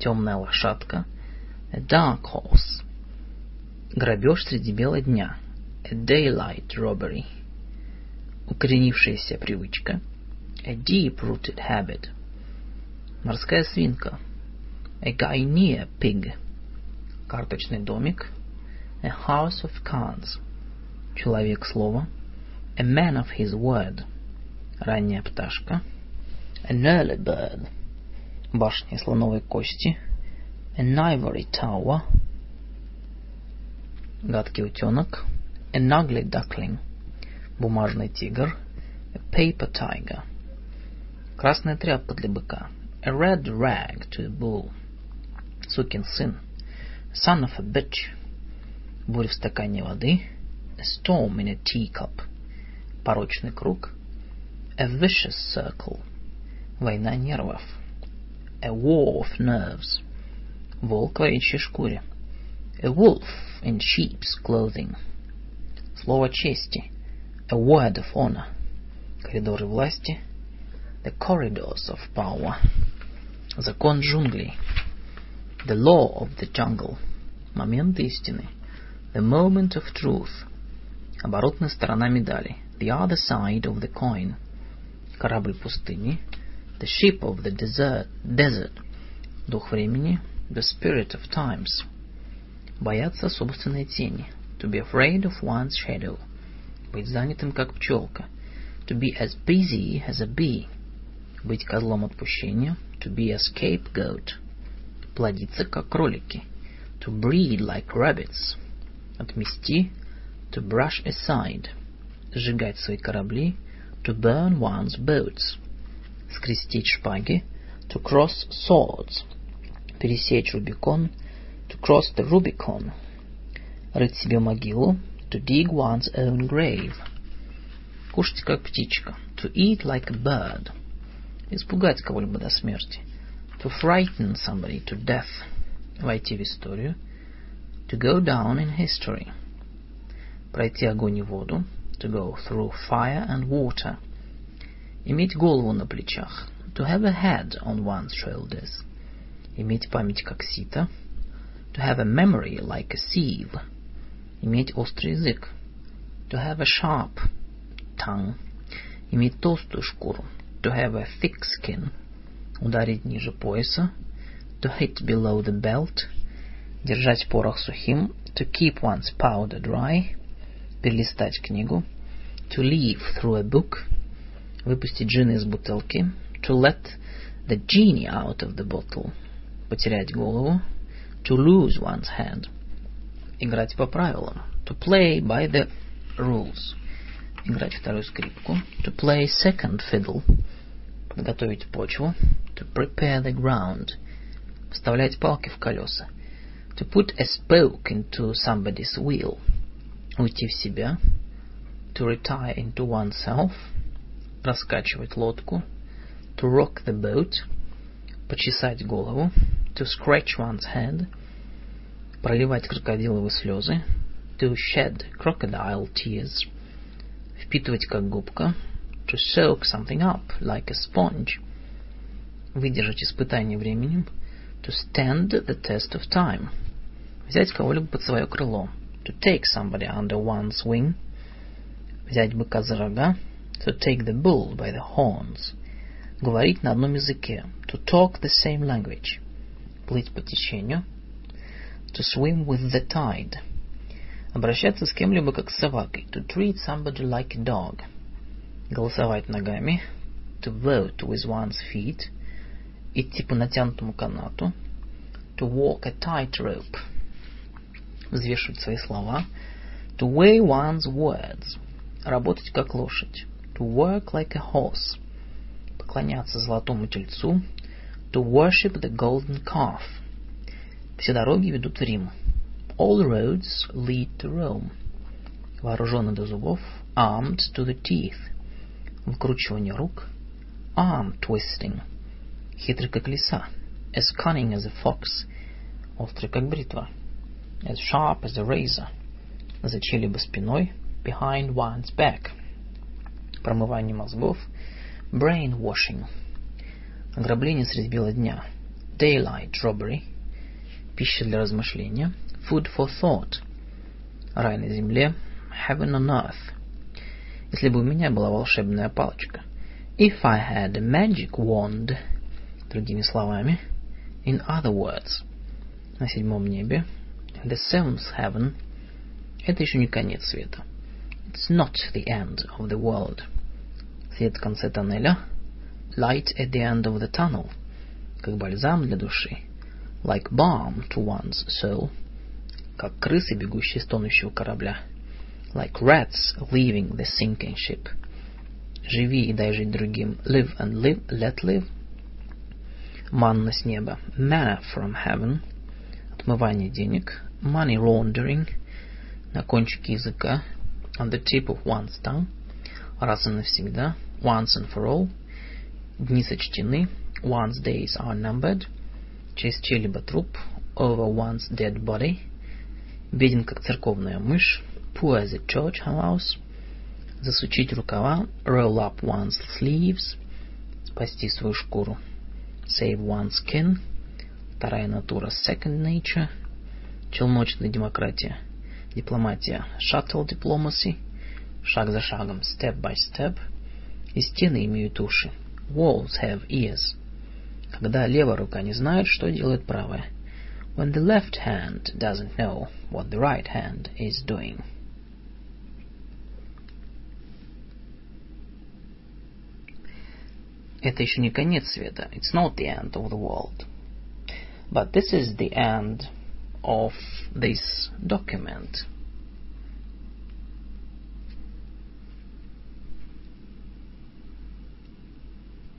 Темная лошадка. A dark horse. Грабеж среди бела дня. A daylight robbery. укоренившаяся привычка, a deep-rooted habit, морская свинка, a Guinea pig, карточный домик, a house of cards, человек слова, a man of his word, ранняя пташка, an early bird, башня слоновой кости, an ivory tower, гадкий утенок, an ugly duckling – бумажный тигр, a paper tiger, красная тряпка для быка, a red rag to a bull, сукин сын, son of a bitch, буря в стакане воды, a storm in a teacup, порочный круг, a vicious circle, война нервов, a war of nerves, волк в овечьей шкуре, a wolf in sheep's clothing, слово чести, a word of honor, коридоры власти, the corridors of power, закон джунглей, the law of the jungle, момент истины, the moment of truth, оборотная сторона медали, the other side of the coin, корабль пустыни, the ship of the desert, desert, дух времени, the spirit of times, Бояться собственной тени, to be afraid of one's shadow, быть занятым, как пчелка. To be as busy as a bee. Быть козлом отпущения. To be a scapegoat. Плодиться, как кролики. To breed like rabbits. Отмести. To brush aside. Сжигать свои корабли. To burn one's boats. Скрестить шпаги. To cross swords. Пересечь Рубикон. To cross the Rubicon. Рыть себе могилу to dig one's own grave. Кушать как птичка. To eat like a bird. Испугать кого-либо до смерти. To frighten somebody to death. Войти в историю. To go down in history. Пройти огонь и воду. To go through fire and water. Иметь голову на плечах. To have a head on one's shoulders. Иметь память как сито. To have a memory like a sieve иметь острый язык. To have a sharp tongue. Иметь толстую шкуру. To have a thick skin. Ударить ниже пояса. To hit below the belt. Держать порох сухим. To keep one's powder dry. Перелистать книгу. To leaf through a book. Выпустить джин из бутылки. To let the genie out of the bottle. Потерять голову. To lose one's head играть по правилам. To play by the rules. Играть вторую скрипку. To play second fiddle. Подготовить почву. To prepare the ground. вставлять палки в колеса. To put a spoke into somebody's wheel. Уйти в себя. To retire into oneself. Раскачивать лодку. To rock the boat. Почесать голову. To scratch one's head. Проливать крокодиловые слезы. To shed crocodile tears. Впитывать как губка. To soak something up like a sponge. Выдержать испытание временем. To stand the test of time. Взять кого-либо под свое крыло. To take somebody under one's wing. Взять быка за рога. To take the bull by the horns. Говорить на одном языке. To talk the same language. Плыть по течению. To swim with the tide. Обращаться с кем-либо как с собакой. To treat somebody like a dog. Голосовать ногами. To vote with one's feet. Идти по натянутому канату. To walk a tightrope. Взвешивать свои слова. To weigh one's words. Работать как лошадь. To work like a horse. Поклоняться золотому тельцу. To worship the golden calf. Все дороги ведут в Рим. All roads lead to Rome. Вооруженный до зубов. Armed to the teeth. Выкручивание рук. Arm twisting. Хитрый как лиса. As cunning as a fox. Острый как бритва. As sharp as a razor. За чьей-либо спиной. Behind one's back. Промывание мозгов. Brainwashing. Ограбление средь бела дня. Daylight robbery. Пища для размышления. Food for thought. Рай на земле. Heaven on earth. Если бы у меня была волшебная палочка. If I had a magic wand. Другими словами. In other words. На седьмом небе. The seventh heaven. Это еще не конец света. It's not the end of the world. Свет в конце тоннеля. Light at the end of the tunnel. Как бальзам для души. Like balm to one's soul. Как крысы, бегущие с тонущего корабля. Like rats leaving the sinking ship. Живи и дай жить другим. Live and live, let live. Манна с неба. Manna from heaven. Отмывание денег. Money laundering. На кончике языка. On the tip of one's tongue. Раз и навсегда. Once and for all. Дни сочтены. One's days are numbered. Через чей-либо труп. Over one's dead body. Беден, как церковная мышь. Poor as a church mouse. Засучить рукава. Roll up one's sleeves. Спасти свою шкуру. Save one's skin. Вторая натура. Second nature. Челночная демократия. Дипломатия. Shuttle diplomacy. Шаг за шагом. Step by step. И стены имеют уши. Walls have ears. Когда левая рука не знает, что делает правая. When the left hand doesn't know what the right hand is doing. Это еще не конец света. It's not the end of the world. But this is the end of this document.